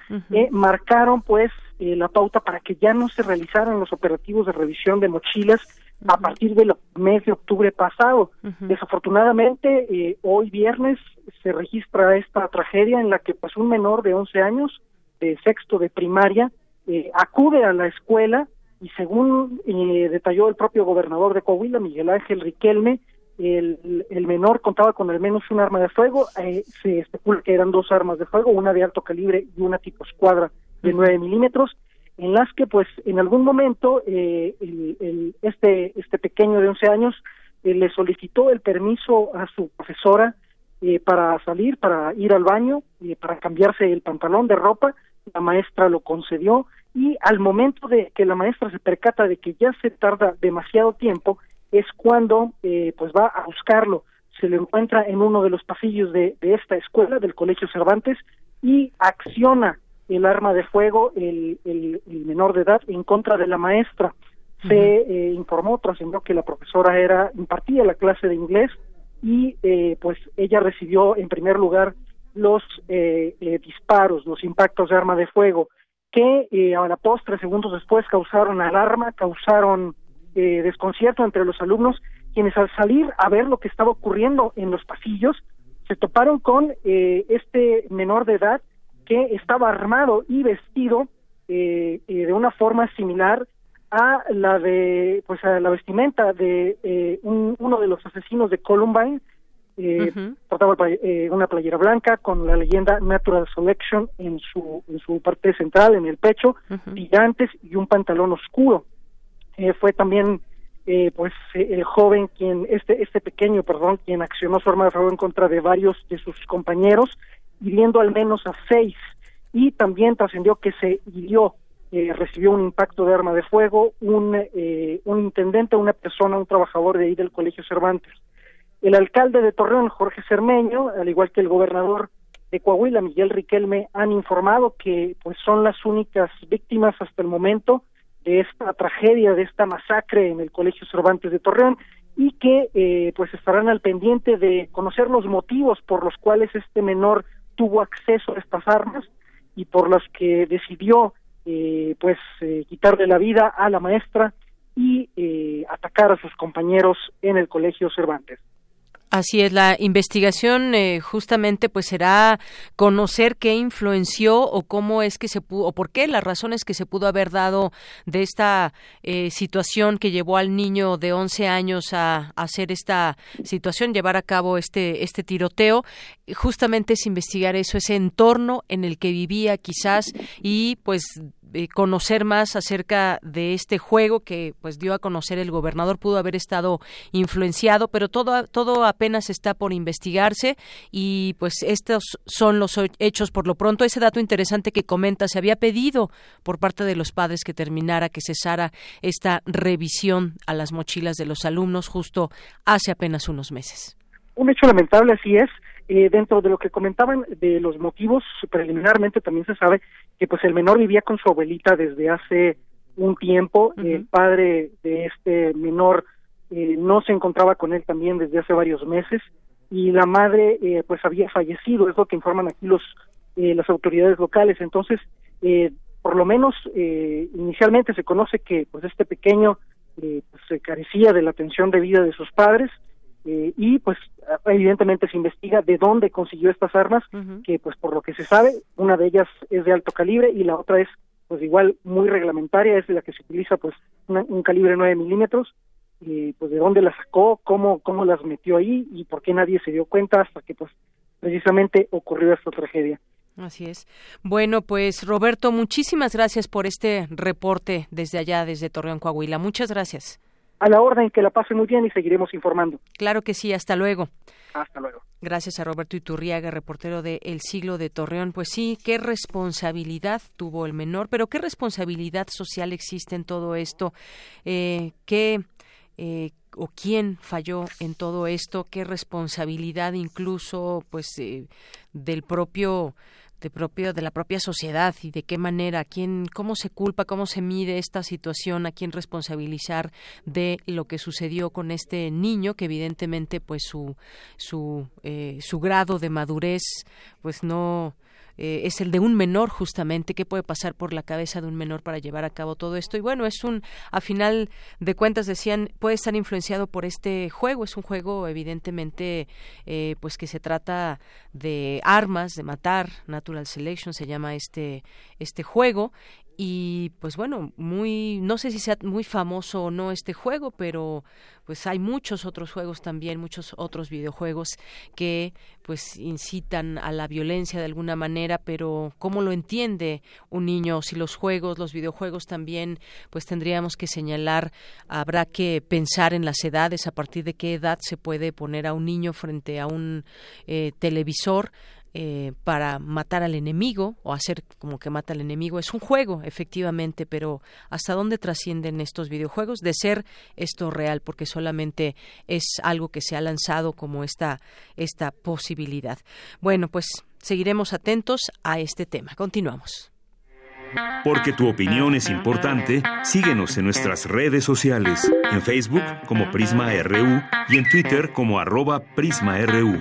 marcaron pues la pauta para que ya no se realizaran los operativos de revisión de mochilas a partir del mes de octubre pasado. Desafortunadamente, hoy viernes se registra esta tragedia en la que pues un menor de 11 años de sexto de primaria, eh, acude a la escuela y según eh, detalló el propio gobernador de Coahuila, Miguel Ángel Riquelme, el, el menor contaba con al menos un arma de fuego, eh, se especula que eran dos armas de fuego, una de alto calibre y una tipo escuadra de 9 milímetros, en las que pues en algún momento eh, el, este, este pequeño de 11 años eh, le solicitó el permiso a su profesora eh, para salir, para ir al baño, eh, para cambiarse el pantalón de ropa, la maestra lo concedió y al momento de que la maestra se percata de que ya se tarda demasiado tiempo, es cuando eh, pues va a buscarlo. Se lo encuentra en uno de los pasillos de, de esta escuela, del Colegio Cervantes, y acciona el arma de fuego, el, el, el menor de edad, en contra de la maestra. Se eh, informó, trascendió que la profesora era impartía la clase de inglés y eh, pues ella recibió en primer lugar los eh, eh, disparos, los impactos de arma de fuego, que eh, a la postre, segundos después, causaron alarma, causaron eh, desconcierto entre los alumnos, quienes al salir a ver lo que estaba ocurriendo en los pasillos, se toparon con eh, este menor de edad que estaba armado y vestido eh, eh, de una forma similar a la de pues a la vestimenta de eh, un, uno de los asesinos de Columbine eh, portaba una playera blanca con la leyenda Natural Selection en su en su parte central en el pecho tirantes y un pantalón oscuro eh, fue también eh, pues eh, el joven quien este este pequeño perdón quien accionó su arma de fuego en contra de varios de sus compañeros hiriendo al menos a seis. Y también trascendió que se hirió eh, recibió un impacto de arma de fuego un eh, un intendente una persona un trabajador de ahí del colegio Cervantes. El alcalde de Torreón Jorge Cermeño al igual que el gobernador de Coahuila Miguel Riquelme han informado que pues son las únicas víctimas hasta el momento de esta tragedia, de esta masacre en el Colegio Cervantes de Torreón y que eh, pues estarán al pendiente de conocer los motivos por los cuales este menor tuvo acceso a estas armas y por las que decidió eh, pues eh, quitarle la vida a la maestra y eh, atacar a sus compañeros en el Colegio Cervantes. Así es, la investigación eh, justamente pues será conocer qué influenció o cómo es que se pudo, o por qué las razones que se pudo haber dado de esta eh, situación que llevó al niño de 11 años a, a, hacer esta situación, llevar a cabo este, este tiroteo. Justamente es investigar eso, ese entorno en el que vivía quizás y pues eh, conocer más acerca de este juego que pues dio a conocer el gobernador. Pudo haber estado influenciado pero todo todo apenas está por investigarse y pues estos son los hechos por lo pronto. Ese dato interesante que comenta se había pedido por parte de los padres que terminara que cesara esta revisión a las mochilas de los alumnos justo hace apenas unos meses. Un hecho lamentable así es eh, dentro de lo que comentaban de los motivos, preliminarmente también se sabe que pues el menor vivía con su abuelita desde hace un tiempo, uh -huh. el padre de este menor eh, no se encontraba con él también desde hace varios meses. Y la madre eh, pues había fallecido, es lo que informan aquí los eh, las autoridades locales, entonces eh, por lo menos eh, inicialmente se conoce que pues este pequeño eh, pues, se carecía de la atención debida de sus padres, eh, y pues evidentemente se investiga de dónde consiguió estas armas uh -huh. que pues por lo que se sabe una de ellas es de alto calibre y la otra es pues igual muy reglamentaria es la que se utiliza pues una, un calibre 9 milímetros y pues de dónde las sacó cómo cómo las metió ahí y por qué nadie se dio cuenta hasta que pues precisamente ocurrió esta tragedia Así es. Bueno, pues Roberto, muchísimas gracias por este reporte desde allá, desde Torreón, Coahuila. Muchas gracias a la orden, que la pase muy bien y seguiremos informando. Claro que sí, hasta luego. Hasta luego. Gracias a Roberto Iturriaga, reportero de El Siglo de Torreón. Pues sí, qué responsabilidad tuvo el menor, pero qué responsabilidad social existe en todo esto. Eh, ¿Qué eh, o quién falló en todo esto? ¿Qué responsabilidad incluso, pues, eh, del propio de propio de la propia sociedad y de qué manera, quién, cómo se culpa, cómo se mide esta situación, a quién responsabilizar de lo que sucedió con este niño que evidentemente pues su su eh, su grado de madurez pues no eh, es el de un menor justamente, qué puede pasar por la cabeza de un menor para llevar a cabo todo esto. Y bueno, es un, a final de cuentas decían, puede estar influenciado por este juego, es un juego evidentemente eh, pues que se trata de armas, de matar, Natural Selection se llama este, este juego y pues bueno, muy no sé si sea muy famoso o no este juego, pero pues hay muchos otros juegos también, muchos otros videojuegos que pues incitan a la violencia de alguna manera, pero cómo lo entiende un niño si los juegos, los videojuegos también pues tendríamos que señalar, habrá que pensar en las edades, a partir de qué edad se puede poner a un niño frente a un eh, televisor eh, para matar al enemigo o hacer como que mata al enemigo. Es un juego, efectivamente, pero ¿hasta dónde trascienden estos videojuegos? De ser esto real, porque solamente es algo que se ha lanzado como esta, esta posibilidad. Bueno, pues seguiremos atentos a este tema. Continuamos. Porque tu opinión es importante, síguenos en nuestras redes sociales, en Facebook como Prisma RU y en Twitter como arroba PrismaRU.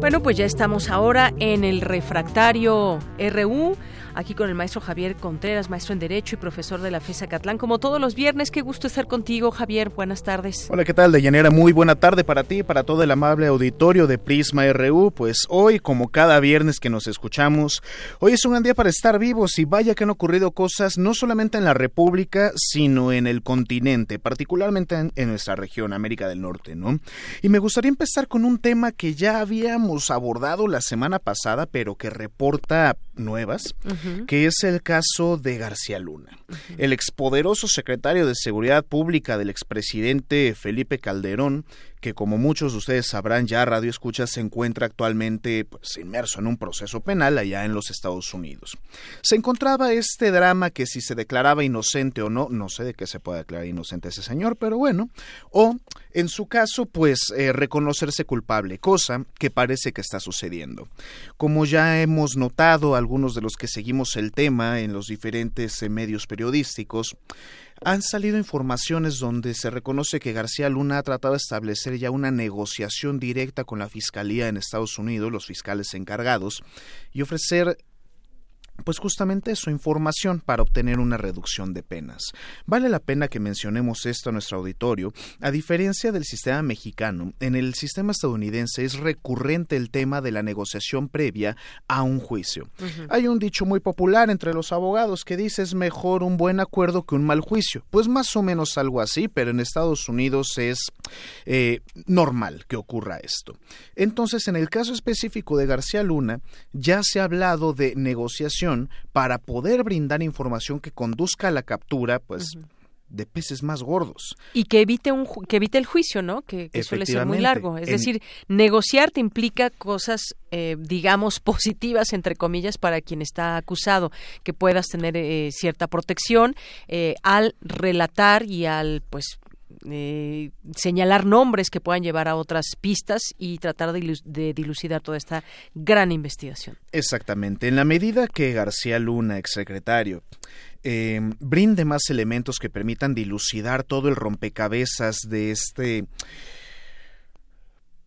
Bueno, pues ya estamos ahora en el refractario RU aquí con el maestro Javier Contreras, maestro en Derecho y profesor de la FESA Catlán. Como todos los viernes, qué gusto estar contigo, Javier. Buenas tardes. Hola, ¿qué tal, Deyanira? Muy buena tarde para ti y para todo el amable auditorio de Prisma RU. Pues hoy, como cada viernes que nos escuchamos, hoy es un gran día para estar vivos y vaya que han ocurrido cosas no solamente en la República, sino en el continente, particularmente en, en nuestra región, América del Norte, ¿no? Y me gustaría empezar con un tema que ya habíamos abordado la semana pasada, pero que reporta nuevas, que es el caso de García Luna. El expoderoso secretario de Seguridad Pública del expresidente Felipe Calderón que como muchos de ustedes sabrán ya Radio Escucha se encuentra actualmente pues, inmerso en un proceso penal allá en los Estados Unidos. Se encontraba este drama que si se declaraba inocente o no, no sé de qué se puede declarar inocente ese señor, pero bueno, o en su caso pues eh, reconocerse culpable, cosa que parece que está sucediendo. Como ya hemos notado algunos de los que seguimos el tema en los diferentes eh, medios periodísticos, han salido informaciones donde se reconoce que García Luna ha tratado de establecer ya una negociación directa con la Fiscalía en Estados Unidos, los fiscales encargados, y ofrecer pues justamente su información para obtener una reducción de penas. Vale la pena que mencionemos esto a nuestro auditorio. A diferencia del sistema mexicano, en el sistema estadounidense es recurrente el tema de la negociación previa a un juicio. Hay un dicho muy popular entre los abogados que dice es mejor un buen acuerdo que un mal juicio. Pues más o menos algo así, pero en Estados Unidos es eh, normal que ocurra esto. Entonces, en el caso específico de García Luna, ya se ha hablado de negociación para poder brindar información que conduzca a la captura, pues. de peces más gordos. Y que evite un que evite el juicio, ¿no? Que, suele ser muy largo. Es decir, negociar te implica cosas, eh, digamos, [laughs] positivas, entre comillas, para quien está acusado, que puedas tener eh, cierta protección eh, al relatar y al, pues, eh, señalar nombres que puedan llevar a otras pistas y tratar de, dilucidar toda esta gran investigación. Exactamente. En la medida que García Luna, exsecretario, eh, brinde más elementos que permitan dilucidar todo el rompecabezas de este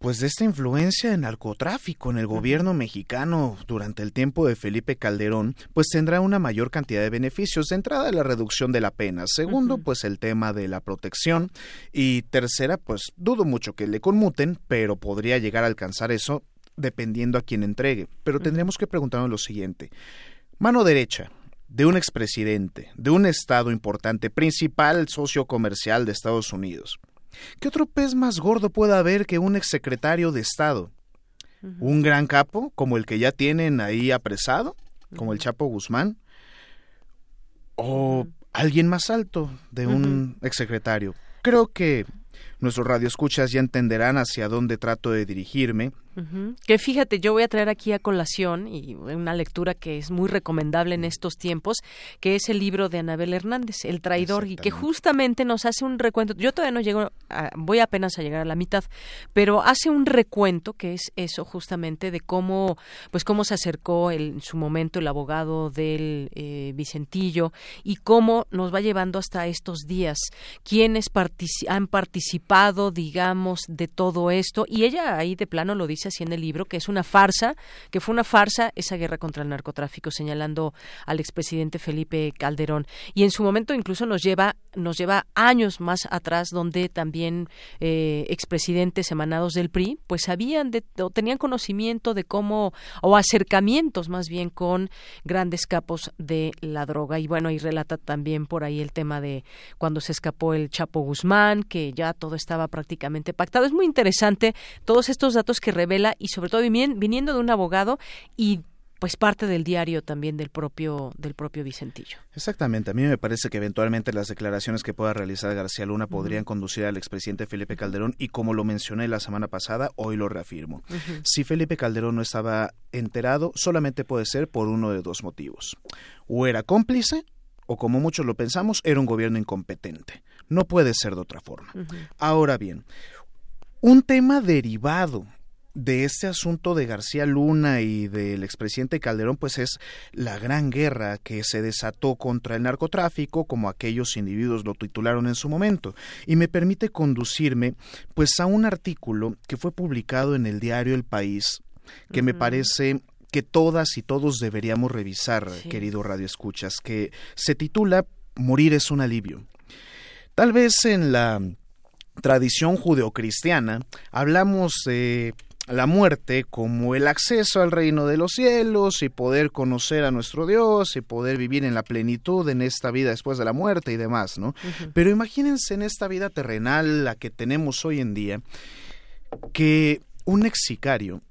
pues de esta influencia en narcotráfico en el gobierno mexicano durante el tiempo de Felipe Calderón, pues tendrá una mayor cantidad de beneficios. De entrada, la reducción de la pena. Segundo, pues el tema de la protección. Y tercera, pues dudo mucho que le conmuten, pero podría llegar a alcanzar eso dependiendo a quien entregue. Pero tendremos que preguntarnos lo siguiente. Mano derecha, de un expresidente, de un estado importante, principal socio comercial de Estados Unidos. ¿Qué otro pez más gordo puede haber que un exsecretario de Estado? ¿Un gran capo como el que ya tienen ahí apresado, como el Chapo Guzmán? ¿O alguien más alto de un exsecretario? Creo que nuestros radioescuchas ya entenderán hacia dónde trato de dirigirme Que fíjate, yo voy a traer aquí a colación y una lectura que es muy recomendable en estos tiempos, que es el libro de Anabel Hernández, El traidor, y que justamente nos hace un recuento. Yo todavía no llego, voy apenas a llegar a la mitad, pero hace un recuento que es eso justamente de cómo, pues cómo se acercó en su momento el abogado del eh, Vicentillo y cómo nos va llevando hasta estos días, quienes han participado, digamos, de todo esto, y ella ahí de plano lo dice así en el libro, que es una farsa, que fue una farsa esa guerra contra el narcotráfico, señalando al expresidente Felipe Calderón. Y en su momento incluso nos lleva, nos lleva años más atrás, donde también eh, expresidentes emanados del PRI, pues sabían de, o tenían conocimiento de cómo, o acercamientos más bien con grandes capos de la droga. Y bueno, y relata también por ahí el tema de cuando se escapó el Chapo Guzmán, que ya todo estaba prácticamente pactado. Es muy interesante todos estos datos que revelan y sobre todo viniendo de un abogado y pues parte del diario también del propio del propio Vicentillo. Exactamente, a mí me parece que eventualmente las declaraciones que pueda realizar García Luna podrían conducir al expresidente Felipe Calderón y como lo mencioné la semana pasada, hoy lo reafirmo. Si Felipe Calderón no estaba enterado, solamente puede ser por uno de dos motivos. O era cómplice o como muchos lo pensamos, era un gobierno incompetente. No puede ser de otra forma. Ahora bien, un tema derivado de este asunto de García Luna y del expresidente Calderón, pues es la gran guerra que se desató contra el narcotráfico, como aquellos individuos lo titularon en su momento. Y me permite conducirme, pues, a un artículo que fue publicado en el diario El País, que me parece que todas y todos deberíamos revisar, querido Radio Escuchas, que se titula Morir es un alivio. Tal vez en la tradición judeocristiana hablamos de la muerte como el acceso al reino de los cielos y poder conocer a nuestro Dios y poder vivir en la plenitud en esta vida después de la muerte y demás, ¿no? Pero imagínense en esta vida terrenal, la que tenemos hoy en día, que un ex sicario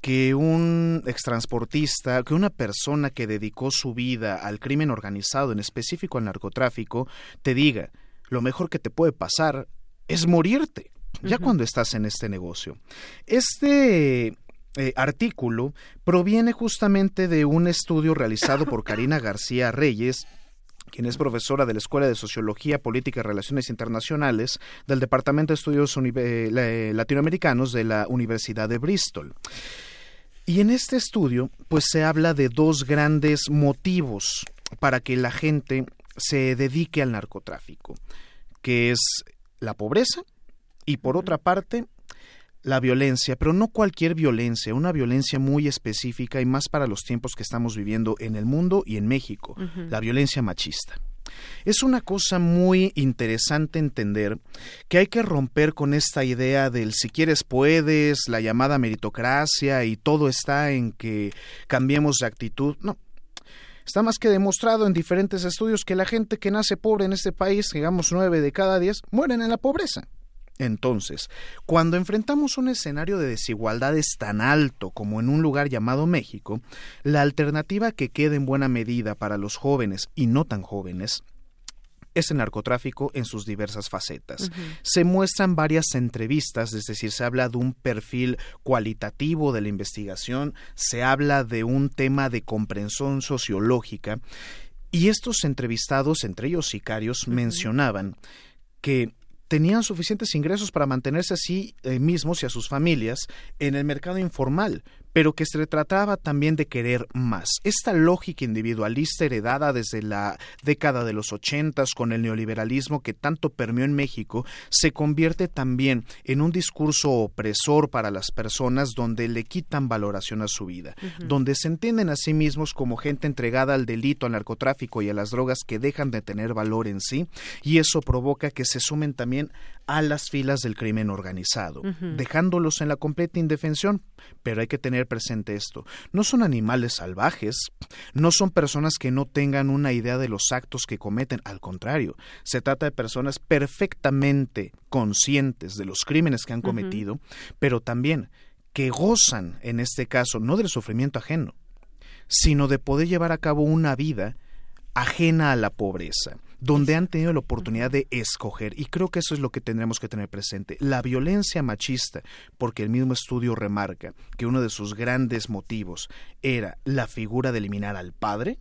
que un extransportista, que una persona que dedicó su vida al crimen organizado, en específico al narcotráfico, te diga, lo mejor que te puede pasar es morirte ya cuando estás en este negocio. Este eh, artículo proviene justamente de un estudio realizado por Karina García Reyes, quien es profesora de la Escuela de Sociología, Política y Relaciones Internacionales del Departamento de Estudios eh, Latinoamericanos de la Universidad de Bristol. Y en este estudio, pues se habla de dos grandes motivos para que la gente se dedique al narcotráfico, que es la pobreza y por otra parte, la violencia, pero no cualquier violencia, una violencia muy específica y más para los tiempos que estamos viviendo en el mundo y en México, la violencia machista. Es una cosa muy interesante entender que hay que romper con esta idea del si quieres puedes, la llamada meritocracia y todo está en que cambiemos de actitud. No, Está más que demostrado en diferentes estudios que la gente que nace pobre en este país, digamos nueve de cada diez, mueren en la pobreza. Entonces, cuando enfrentamos un escenario de desigualdades tan alto como en un lugar llamado México, la alternativa que queda en buena medida para los jóvenes y no tan jóvenes es el narcotráfico en sus diversas facetas. Se muestran varias entrevistas, es decir, se habla de un perfil cualitativo de la investigación, se habla de un tema de comprensión sociológica, y estos entrevistados, entre ellos sicarios, mencionaban que tenían suficientes ingresos para mantenerse a sí eh, mismos y a sus familias en el mercado informal, pero que se trataba también de querer más. Esta lógica individualista heredada desde la década de los ochentas con el neoliberalismo que tanto permeó en México se convierte también en un discurso opresor para las personas donde le quitan valoración a su vida, donde se entienden a sí mismos como gente entregada al delito, al narcotráfico y a las drogas que dejan de tener valor en sí, y eso provoca que se sumen también a las filas del crimen organizado, dejándolos en la completa indefensión. Pero hay que tener presente esto. No son animales salvajes, no son personas que no tengan una idea de los actos que cometen, al contrario, se trata de personas perfectamente conscientes de los crímenes que han cometido, pero también que gozan, en este caso, no del sufrimiento ajeno, sino de poder llevar a cabo una vida ajena a la pobreza. Donde han tenido la oportunidad de escoger. Y creo que eso es lo que tendremos que tener presente. La violencia machista, porque el mismo estudio remarca que uno de sus grandes motivos era la figura de eliminar al padre,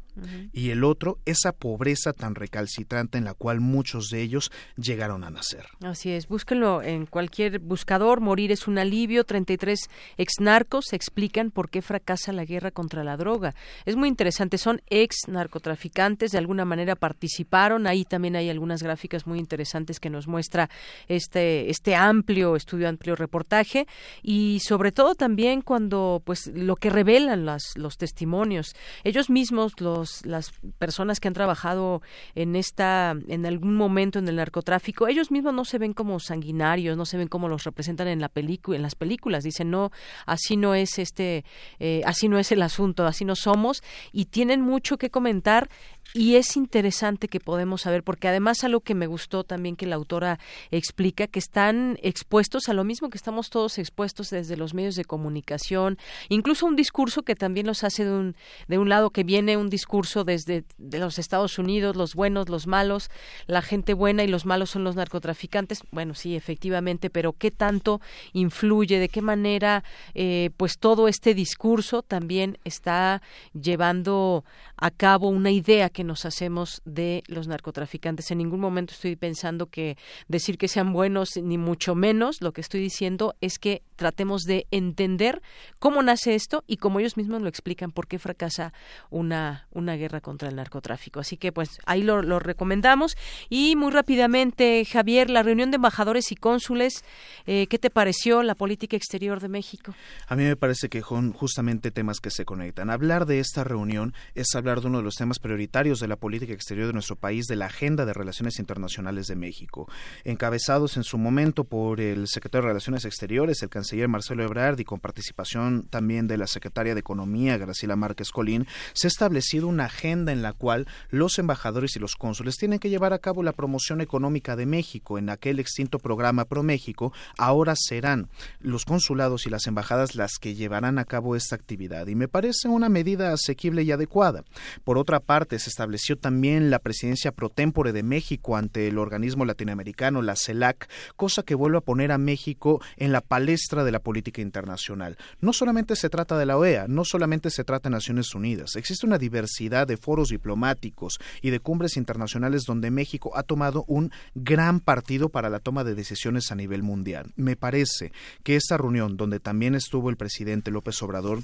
y el otro, esa pobreza tan recalcitrante en la cual muchos de ellos llegaron a nacer. Así es, búsquenlo en cualquier buscador, morir es un alivio, 33 exnarcos explican por qué fracasa la guerra contra la droga. Es muy interesante, son ex narcotraficantes, de alguna manera participaron, ahí también hay algunas gráficas muy interesantes que nos muestra este, este amplio estudio, amplio reportaje y sobre todo también cuando pues lo que revelan las, los testimonios, ellos mismos, los, las personas que han trabajado en esta, en algún momento en el narcotráfico, ellos mismos no se ven como sanguinarios, no se ven como los representan en la película, en las películas, dicen no, así no es este, eh, así no es el asunto, así no somos y tienen mucho que comentar y es interesante que podemos saber, porque además algo que me gustó también que la autora explica, que están expuestos a lo mismo que estamos todos expuestos desde los medios de comunicación, incluso un discurso que también los hace de un, de un lado, que viene un discurso desde de los Estados Unidos, los buenos, los malos, la gente buena y los malos son los narcotraficantes. Bueno, sí, efectivamente, pero ¿qué tanto influye? ¿De qué manera eh, pues todo este discurso también está llevando a cabo una idea que nos hacemos de los narcotraficantes. En ningún momento estoy pensando que decir que sean buenos, ni mucho menos. Lo que estoy diciendo es que tratemos de entender cómo nace esto y como ellos mismos lo explican, por qué fracasa una, una guerra contra el narcotráfico. Así que, pues, ahí lo, lo recomendamos. Y muy rápidamente, Javier, la reunión de embajadores y cónsules, eh, ¿qué te pareció la política exterior de México? A mí me parece que son justamente temas que se conectan. Hablar de esta reunión es hablar de uno de los temas prioritarios de la política exterior de nuestro país, de la agenda de relaciones internacionales de México, encabezados en su momento por el secretario de Relaciones Exteriores, el canciller Marcelo Ebrard, y con participación también de la secretaria de Economía, Graciela Márquez Colín, se ha establecido una agenda en la cual los embajadores y los cónsules tienen que llevar a cabo la promoción económica de México en aquel extinto programa Pro México. Ahora serán los consulados y las embajadas las que llevarán a cabo esta actividad y me parece una medida asequible y adecuada. Por otra parte, se estableció también la presidencia pro tempore de México ante el organismo latinoamericano, la CELAC, cosa que vuelve a poner a México en la palestra de la política internacional. No solamente se trata de la OEA, no solamente se trata de Naciones Unidas, existe una diversidad de foros diplomáticos y de cumbres internacionales donde México ha tomado un gran partido para la toma de decisiones a nivel mundial. Me parece que esta reunión, donde también estuvo el presidente López Obrador,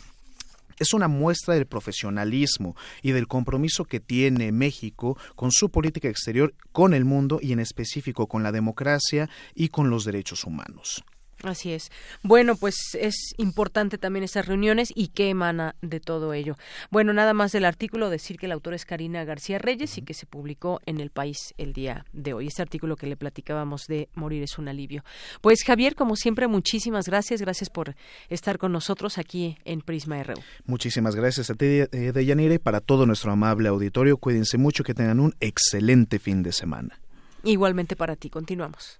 es una muestra del profesionalismo y del compromiso que tiene México con su política exterior, con el mundo y en específico con la democracia y con los derechos humanos. Así es. Bueno, pues es importante también estas reuniones y qué emana de todo ello. Bueno, nada más del artículo, decir que el autor es Karina García Reyes y que se publicó en El País el día de hoy. Este artículo que le platicábamos de Morir es un alivio. Pues Javier, como siempre, muchísimas gracias. Gracias por estar con nosotros aquí en Prisma RU. Muchísimas gracias a ti, eh, Deyanira, y para todo nuestro amable auditorio. Cuídense mucho, que tengan un excelente fin de semana. Igualmente para ti. Continuamos.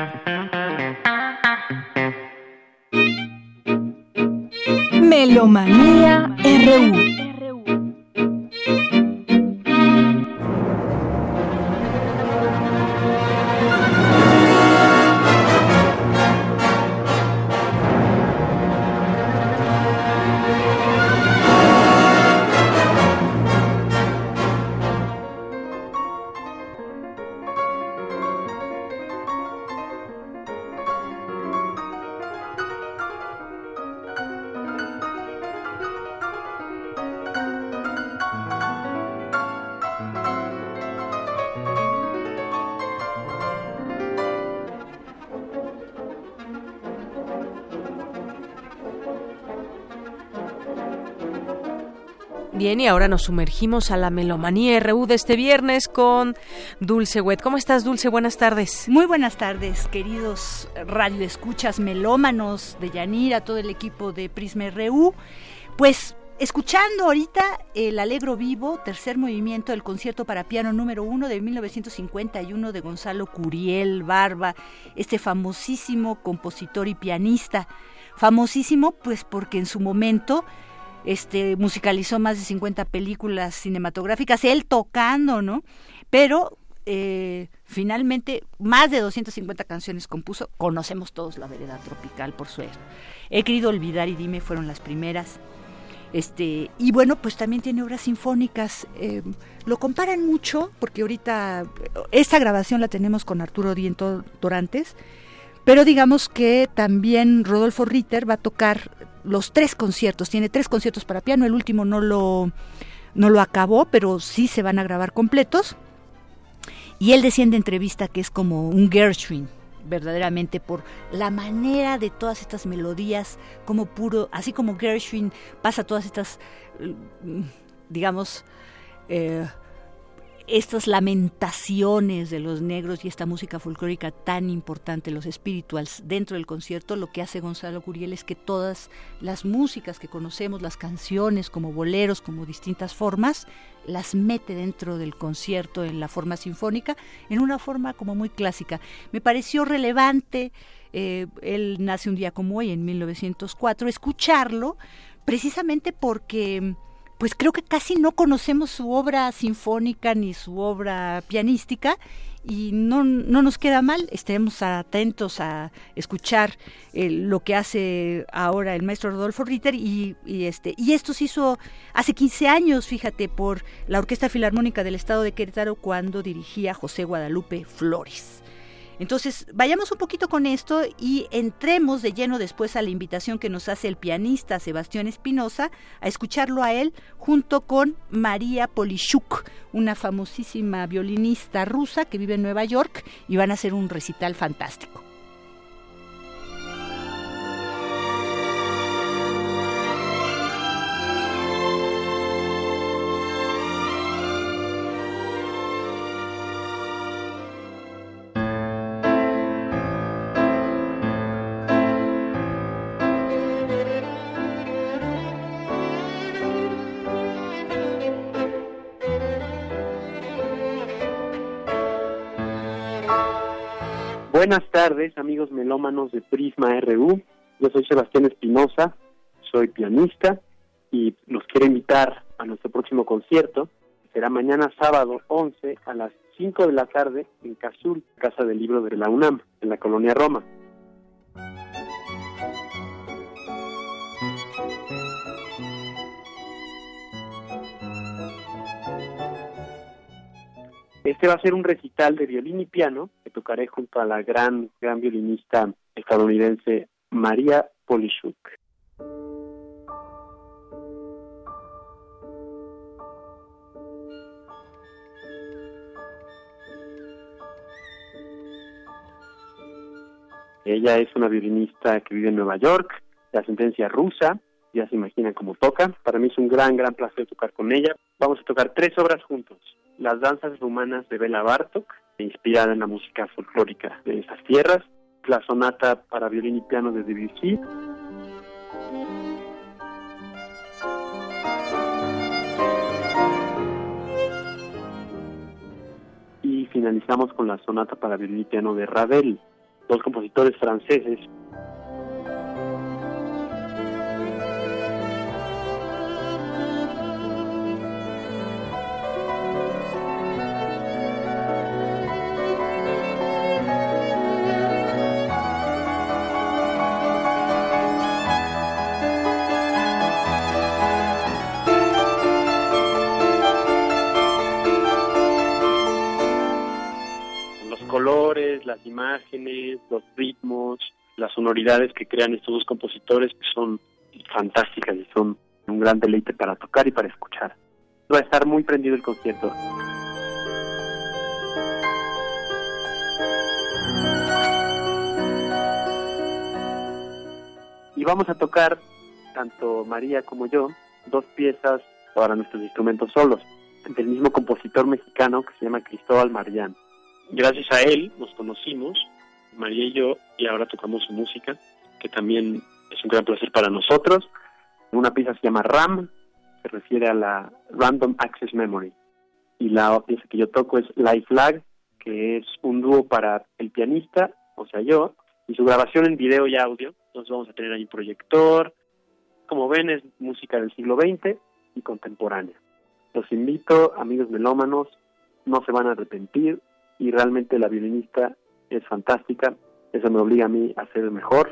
Melomanía RU. Y ahora nos sumergimos a la melomanía RU de este viernes con Dulce Wet. ¿Cómo estás, Dulce? Buenas tardes. Muy buenas tardes, queridos radioescuchas melómanos de Yanira, todo el equipo de Prisma RU. Pues escuchando ahorita el Alegro Vivo, tercer movimiento del concierto para piano número uno de 1951 de Gonzalo Curiel Barba, este famosísimo compositor y pianista. Famosísimo pues porque en su momento este musicalizó más de 50 películas cinematográficas, él tocando, ¿no? Pero eh, finalmente más de 250 canciones compuso. Conocemos todos la vereda tropical, por suerte. He querido olvidar y dime fueron las primeras. Este, y bueno, pues también tiene obras sinfónicas. Eh, lo comparan mucho, porque ahorita esta grabación la tenemos con Arturo Diento Dorantes, pero digamos que también Rodolfo Ritter va a tocar los tres conciertos. Tiene tres conciertos para piano, el último no lo, no lo acabó, pero sí se van a grabar completos. Y él decía en entrevista que es como un Gershwin, verdaderamente por la manera de todas estas melodías, como puro, así como Gershwin pasa todas estas, mm, digamos, eh, estas lamentaciones de los negros y esta música folclórica tan importante, los spirituals, dentro del concierto, lo que hace Gonzalo Curiel es que todas las músicas que conocemos, las canciones como boleros, como distintas formas, las mete dentro del concierto en la forma sinfónica, en una forma como muy clásica. Me pareció relevante, eh, él nace un día como hoy, en 1904, escucharlo, precisamente porque pues creo que casi no conocemos su obra sinfónica ni su obra pianística y no, no nos queda mal, estemos atentos a escuchar eh, lo que hace ahora el maestro Rodolfo Ritter y, y, este y esto se hizo hace 15 años, fíjate, por la Orquesta Filarmónica del Estado de Querétaro cuando dirigía José Guadalupe Flores. Entonces, vayamos un poquito con esto y entremos de lleno después a la invitación que nos hace el pianista Sebastián Espinosa a escucharlo a él junto con María Polishuk, una famosísima violinista rusa que vive en Nueva York y van a hacer un recital fantástico. Buenas tardes, amigos melómanos de Prisma RU. Yo soy Sebastián Espinosa, soy pianista y los quiero invitar a nuestro próximo concierto. Será mañana sábado 11 a las 5 de la tarde en Cazul, Casa del Libro de la UNAM, en la colonia Roma. Este va a ser un recital de violín y piano que tocaré junto a la gran, gran violinista estadounidense María Polishuk. Ella es una violinista que vive en Nueva York, de ascendencia rusa, ya se imaginan cómo toca. Para mí es un gran, gran placer tocar con ella. Vamos a tocar tres obras juntos. Las danzas rumanas de Bela Bartok, inspirada en la música folclórica de esas tierras. La sonata para violín y piano de Debussy. Y finalizamos con la sonata para violín y piano de Ravel, dos compositores franceses las imágenes, los ritmos, las sonoridades que crean estos dos compositores son fantásticas y son un gran deleite para tocar y para escuchar. Va a estar muy prendido el concierto. Y vamos a tocar, tanto María como yo, dos piezas para nuestros instrumentos solos, del mismo compositor mexicano que se llama Cristóbal Marián. Gracias a él nos conocimos, María y yo, y ahora tocamos su música, que también es un gran placer para nosotros. Una pieza se llama RAM, se refiere a la Random Access Memory. Y la pieza que yo toco es Life Flag, que es un dúo para el pianista, o sea yo, y su grabación en video y audio. Entonces vamos a tener ahí proyector. Como ven, es música del siglo XX y contemporánea. Los invito, amigos melómanos, no se van a arrepentir y realmente la violinista es fantástica. Eso me obliga a mí a ser mejor.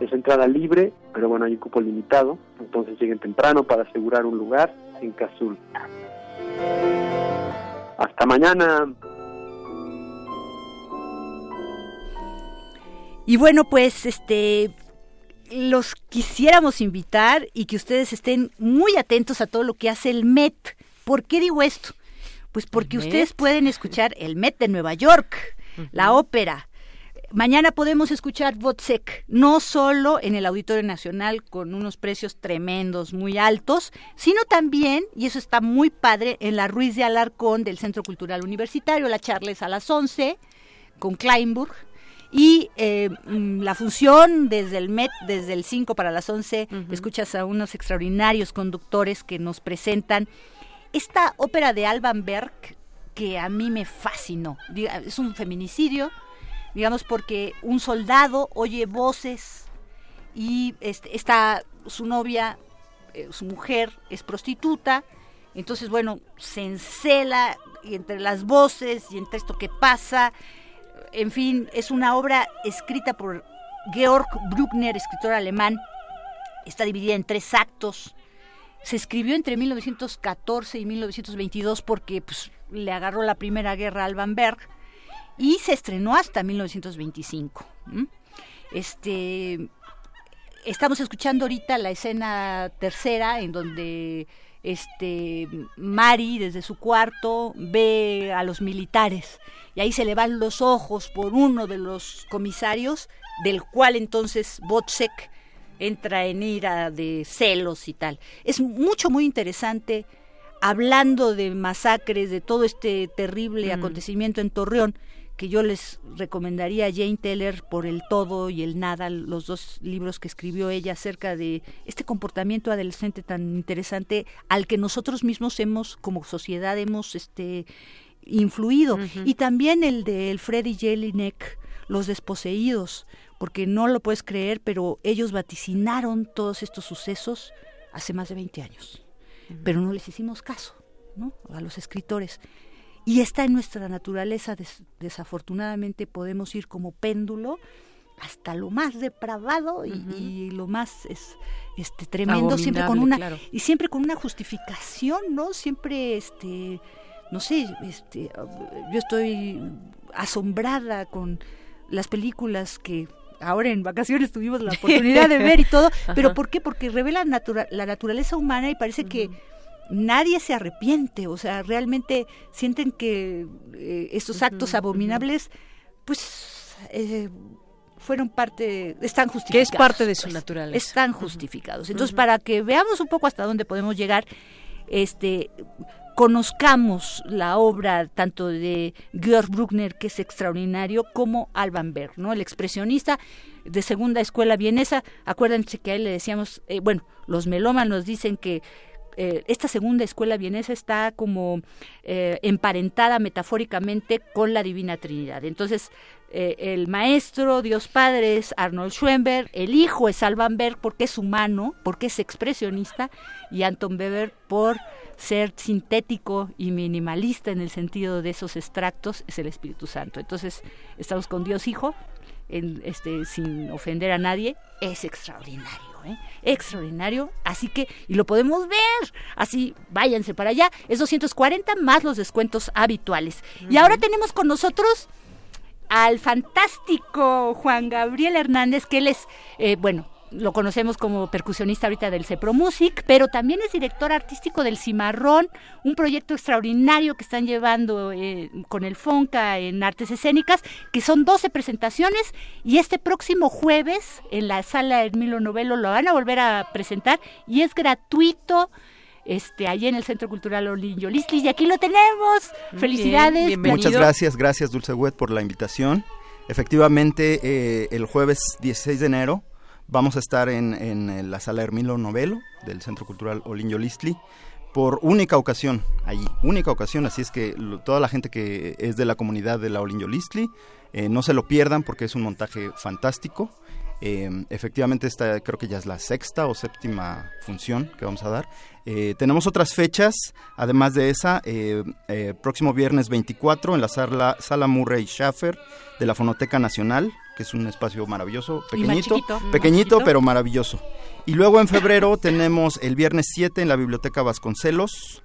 Es entrada libre, pero bueno, hay un cupo limitado, entonces lleguen temprano para asegurar un lugar en Cazul. Hasta mañana. Y bueno, pues este los quisiéramos invitar y que ustedes estén muy atentos a todo lo que hace el MET. ¿Por qué digo esto? Pues porque ustedes pueden escuchar el MET de Nueva York, la ópera. Mañana podemos escuchar Votsek, no solo en el Auditorio Nacional con unos precios tremendos, muy altos, sino también, y eso está muy padre, en la Ruiz de Alarcón del Centro Cultural Universitario, la charla a las 11 con Kleinburg y eh, mm, la función desde el MET, desde el 5 para las 11, escuchas a unos extraordinarios conductores que nos presentan esta ópera de Alban Berg que a mí me fascinó. Es un feminicidio, digamos, porque un soldado oye voces y este, está su novia, eh, su mujer es prostituta, entonces, bueno, se encela y entre las voces y entre esto que pasa, en fin, es una obra escrita por Georg Bruckner, escritor alemán. Está dividida en tres actos. Se escribió entre 1914 y 1922 porque pues, le agarró la Primera Guerra a Alban Berg y se estrenó hasta 1925. Este, estamos escuchando ahorita la escena tercera en donde este Mari desde su cuarto ve a los militares y ahí se le van los ojos por uno de los comisarios del cual entonces Botsek entra en ira de celos y tal. Es mucho muy interesante hablando de masacres, de todo este terrible acontecimiento en Torreón que yo les recomendaría a Jane Teller por el todo y el nada, los dos libros que escribió ella acerca de este comportamiento adolescente tan interesante al que nosotros mismos hemos, como sociedad, hemos este influido. Y también el de Freddy Jelinek, Los Desposeídos, porque no lo puedes creer, pero ellos vaticinaron todos estos sucesos hace más de 20 años. Pero no les hicimos caso, ¿no? A los escritores. Y está en nuestra naturaleza, desafortunadamente podemos ir como péndulo hasta lo más depravado y, lo más es, este tremendo siempre con una y siempre con una justificación no siempre este no sé este yo estoy asombrada con las películas que ahora en vacaciones tuvimos la [laughs] oportunidad de ver y todo pero por qué porque revelan la naturaleza humana y parece que nadie se arrepiente, o sea, realmente sienten que eh, estos actos abominables, pues, eh, fueron parte, están justificados. Que es parte de su pues, naturaleza. Están justificados. Entonces, para que veamos un poco hasta dónde podemos llegar, este conozcamos la obra tanto de Georg Bruckner, que es extraordinario, como Alban Berg, ¿no? El expresionista de segunda escuela vienesa. Acuérdense que a él le decíamos, eh, bueno, los melómanos dicen que eh, esta segunda escuela vienesa está como eh, emparentada metafóricamente con la Divina Trinidad. Entonces, el maestro, Dios Padre, es Arnold Schoenberg, el hijo es Alban Berg porque es humano, porque es expresionista, y Anton Weber por ser sintético y minimalista en el sentido de esos extractos, es el Espíritu Santo. Entonces, estamos con Dios Hijo, este, sin ofender a nadie, es extraordinario. ¿eh? extraordinario, así que, y lo podemos ver, así, váyanse para allá, es 240 más los descuentos habituales. Y ahora tenemos con nosotros al fantástico Juan Gabriel Hernández, que él es, eh, bueno, lo conocemos como percusionista ahorita del Cepro Music, pero también es director artístico del Cimarrón, un proyecto extraordinario que están llevando eh, con el FONCA en artes escénicas, que son 12 presentaciones y este próximo jueves en la sala Hermilo Novelo lo van a volver a presentar y es gratuito este, allí en el Centro Cultural Olinjo Listli, y aquí lo tenemos. Felicidades. Muchas gracias, gracias Dulce Wet por la invitación. Efectivamente, eh, el jueves 16 de enero vamos a estar en, en la sala Hermilo Novelo del Centro Cultural Olinjo Listli por única ocasión allí, única ocasión, así es que toda la gente que es de la comunidad de la Olinjo Listli, eh, no se lo pierdan porque es un montaje fantástico. Eh, efectivamente, esta creo que ya es la sexta o séptima función que vamos a dar. Eh, tenemos otras fechas, además de esa, eh, eh, próximo viernes 24 en la sala, sala Murray Schaffer de la Fonoteca Nacional, que es un espacio maravilloso, pequeñito, pequeñito pero maravilloso. Y luego en febrero [laughs] tenemos el viernes 7 en la Biblioteca Vasconcelos,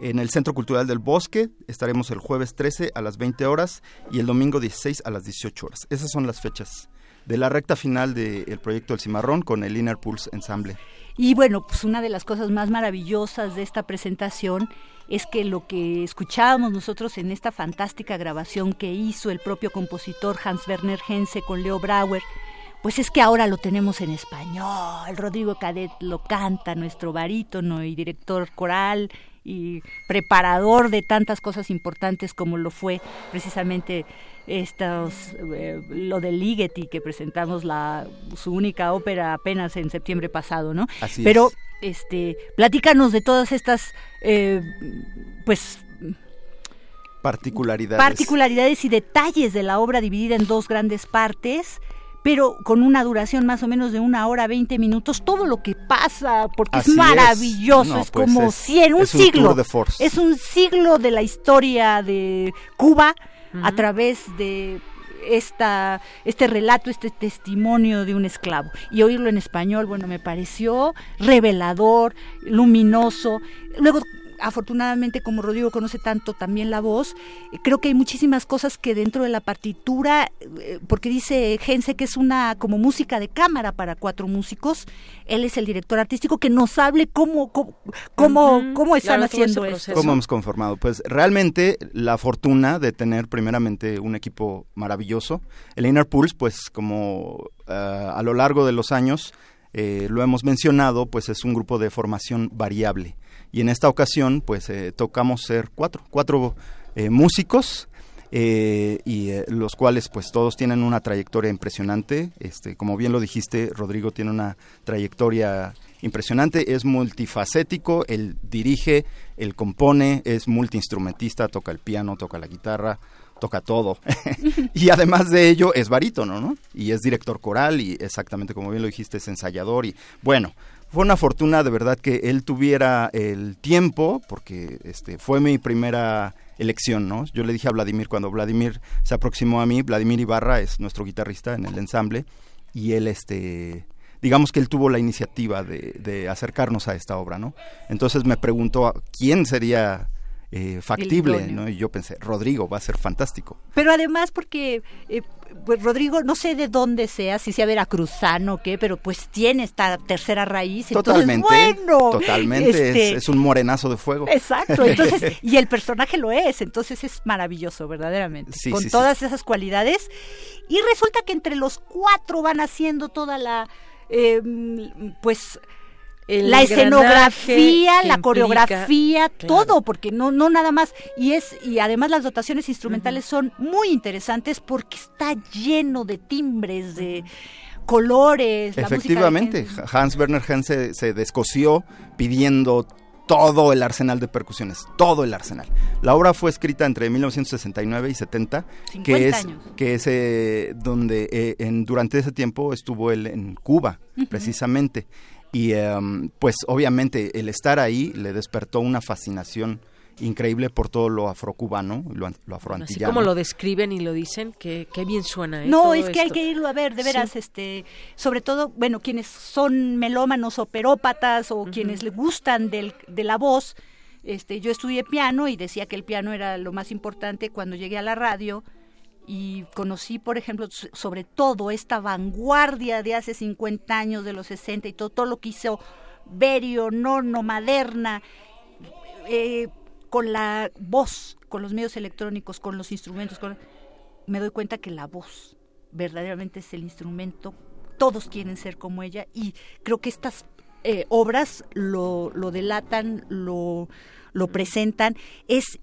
en el Centro Cultural del Bosque, estaremos el jueves 13 a las 20 horas y el domingo 16 a las 18 horas. Esas son las fechas de la recta final del proyecto El Cimarrón con el Inner Pulse Ensemble. Y bueno, pues una de las cosas más maravillosas de esta presentación es que lo que escuchábamos nosotros en esta fantástica grabación que hizo el propio compositor Hans Werner Hense con Leo Brauer, pues es que ahora lo tenemos en español. Rodrigo Cadet lo canta, nuestro barítono y director coral y preparador de tantas cosas importantes como lo fue precisamente estos, eh, lo de Ligeti que presentamos la su única ópera apenas en septiembre pasado, ¿no? Así Pero este, platícanos de todas estas, eh, pues particularidades. Particularidades y detalles de la obra dividida en dos grandes partes pero con una duración más o menos de una hora veinte minutos, todo lo que pasa, porque es maravilloso, es, pues como cien, un siglo, es un siglo de la historia de Cuba a través de esta, este relato, este testimonio de un esclavo. Y oírlo en español, bueno, me pareció revelador, luminoso. Luego afortunadamente como Rodrigo conoce tanto también la voz, creo que hay muchísimas cosas que dentro de la partitura, eh, porque dice Gense que es una como música de cámara para cuatro músicos, él es el director artístico que nos hable cómo cómo cómo, están haciendo eso. ¿Cómo hemos conformado? Pues realmente la fortuna de tener primeramente un equipo maravilloso. El Inner Pulse, pues como eh, a lo largo de los años eh, lo hemos mencionado, pues es un grupo de formación variable y en esta ocasión pues eh, tocamos ser cuatro, cuatro eh, músicos eh, y los cuales pues todos tienen una trayectoria impresionante, este, como bien lo dijiste, Rodrigo tiene una trayectoria impresionante, es multifacético, él dirige, él compone, es multiinstrumentista, toca el piano, toca la guitarra, toca todo. [laughs] y además de ello es barítono, ¿no? Y es director coral y exactamente como bien lo dijiste es ensayador y bueno, fue una fortuna de verdad que él tuviera el tiempo, porque este fue mi primera elección, ¿no? Yo le dije a Vladimir cuando Vladimir se aproximó a mí, Vladimir Ibarra es nuestro guitarrista en el ensamble, y él este digamos que él tuvo la iniciativa de, de acercarnos a esta obra, ¿no? Entonces me preguntó quién sería eh, factible, ¿no? Y yo pensé, Rodrigo va a ser fantástico. Pero además porque, eh, pues Rodrigo, no sé de dónde sea, si sea veracruzano o qué, pero pues tiene esta tercera raíz. Totalmente, bueno, totalmente, este es, un morenazo de fuego. Exacto, entonces, [laughs] y el personaje lo es, entonces es maravilloso, verdaderamente, con todas esas cualidades. Y resulta que entre los cuatro van haciendo toda la, eh, pues la escenografía, la coreografía, todo, porque no, no nada más. Y es, y además las dotaciones instrumentales son muy interesantes porque está lleno de timbres, de colores. Efectivamente, Hans Werner Hense se descoció pidiendo todo el arsenal de percusiones, todo el arsenal. La obra fue escrita entre 1969 y 70, que es que es eh, donde eh, en, durante ese tiempo estuvo él en Cuba, precisamente. Y em, pues obviamente el estar ahí le despertó una fascinación increíble por todo lo afrocubano, lo, lo afroantillano. Así como lo describen y lo dicen, que, bien suena. ¿eh? No, es que hay que irlo a ver, de veras, este, sobre todo, bueno, quienes son melómanos o perópatas o quienes le gustan del, de la voz. Este, yo estudié piano y decía que el piano era lo más importante cuando llegué a la radio y conocí, por ejemplo, sobre todo esta vanguardia de hace 50 años, de los 60 y todo, todo lo que hizo Berio, Nono, Maderna, eh, con la voz, con los medios electrónicos, con los instrumentos, me doy cuenta que la voz verdaderamente es el instrumento, todos quieren ser como ella y creo que estas eh, obras lo, lo delatan, lo, lo presentan, es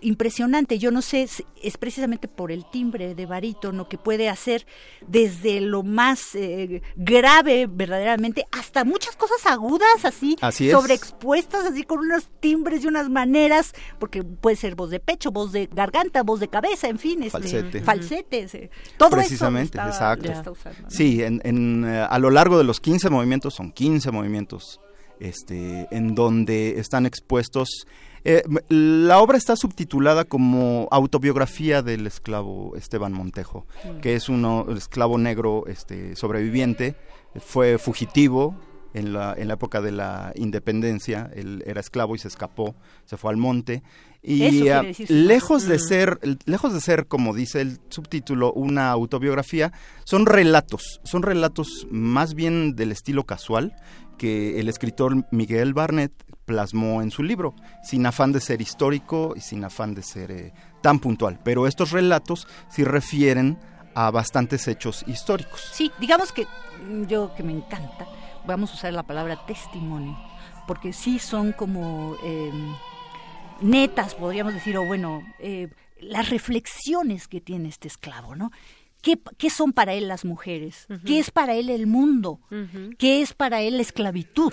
impresionante. Yo no sé, es, precisamente por el timbre de barítono que puede hacer desde lo más eh, grave verdaderamente hasta muchas cosas agudas así, sobreexpuestas así con unos timbres y unas maneras, porque puede ser voz de pecho, voz de garganta, voz de cabeza, en fin, este, falsete. falsetes, eh, todo precisamente, exacto. sí, en, eh, a lo largo de los 15 movimientos son 15 movimientos este, en donde están expuestos eh, la obra está subtitulada como autobiografía del esclavo Esteban Montejo, mm. que es un esclavo negro este, sobreviviente, fue fugitivo en la, en la época de la independencia, él era esclavo y se escapó, se fue al monte y lejos de ser lejos de ser como dice el subtítulo una autobiografía, son relatos, son relatos más bien del estilo casual que el escritor Miguel Barnett plasmó en su libro, sin afán de ser histórico y sin afán de ser eh, tan puntual. Pero estos relatos sí refieren a bastantes hechos históricos. Sí, digamos que mm, yo que me encanta, vamos a usar la palabra testimonio, porque sí son como em, netas, podríamos decir, o bueno, eh, las reflexiones que tiene este esclavo, ¿no? ¿Qué, son para él las mujeres? ¿Qué es para él el mundo? ¿Qué es para él la esclavitud?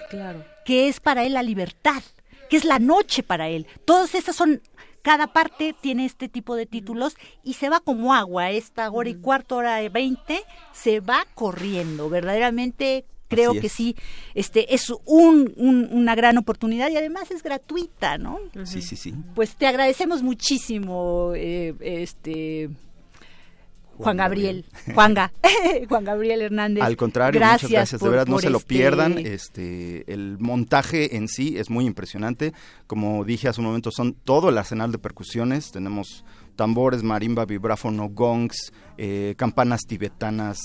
¿Qué es para él la libertad? ¿Qué es la noche para él? Todas estas son cada parte tiene este tipo de títulos y se va como agua. Esta hora y cuarto, hora de veinte, se va corriendo. Verdaderamente creo que sí, este es un, una gran oportunidad y además es gratuita, ¿no? Sí, sí, sí. Pues te agradecemos muchísimo, eh, este Juan Gabriel, [laughs] Juanga, [laughs] Juan Gabriel Hernández. Al contrario, muchas gracias, de verdad no se lo este pierdan. Este, el montaje en sí es muy impresionante. Como dije hace un momento, son todo el arsenal de percusiones. Tenemos tambores, marimba, vibráfono, gongs, eh, campanas tibetanas,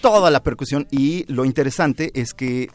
toda la percusión. Y lo interesante es que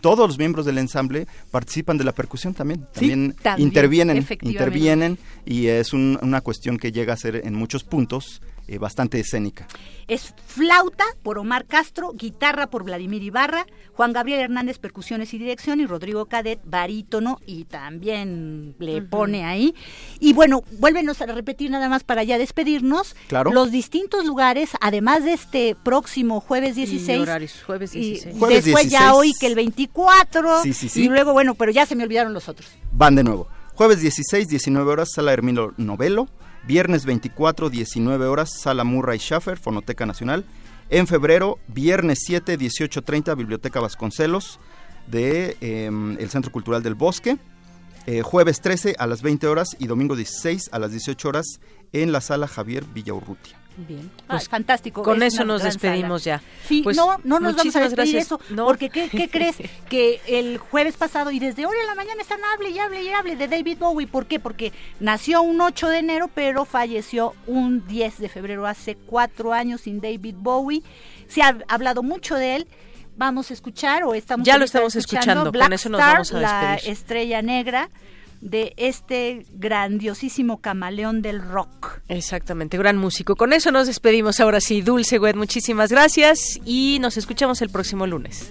todos los miembros del ensamble participan de la percusión también, también, intervienen, intervienen y es una cuestión que llega a ser en muchos puntos eh, bastante escénica. Es flauta por Omar Castro, guitarra por Vladimir Ibarra, Juan Gabriel Hernández percusiones y dirección y Rodrigo Cadet barítono y también le pone ahí. Y bueno, vuélvenos a repetir nada más para ya despedirnos. Claro. Los distintos lugares, además de este próximo jueves 16. Y jueves 16. Y después ya hoy que el 24. Sí, sí, sí. Y luego, bueno, pero ya se me olvidaron los otros. Van de nuevo. Jueves 16, 19 horas, Sala Hermino Novelo. Viernes 24, 19 horas, Sala Murray Schaffer, Fonoteca Nacional. En febrero, viernes 7, 18.30, Biblioteca Vasconcelos de em, Centro Cultural del Bosque. Eh, jueves 13 a las 20 horas y domingo 16 a las 18 horas en la Sala Javier Villaurrutia. Bien. Pues fantástico. Con eso nos despedimos ya. Sí, pues no, no nos vamos a despedir eso. Porque ¿qué, ¿qué, [laughs] crees? que el jueves pasado y desde hoy en la mañana están hable y hable y hable de David Bowie. ¿Por qué? Porque nació un 8 de enero, pero falleció un 10 de febrero. Hace cuatro años sin David Bowie. Se ha hablado mucho de él vamos a escuchar o estamos ya lo estamos escuchando, con eso nos vamos a despedir. la estrella negra de este grandiosísimo camaleón del rock. Exactamente, gran músico. Con eso nos despedimos ahora sí. Dulce Wet, muchísimas gracias y nos escuchamos el próximo lunes.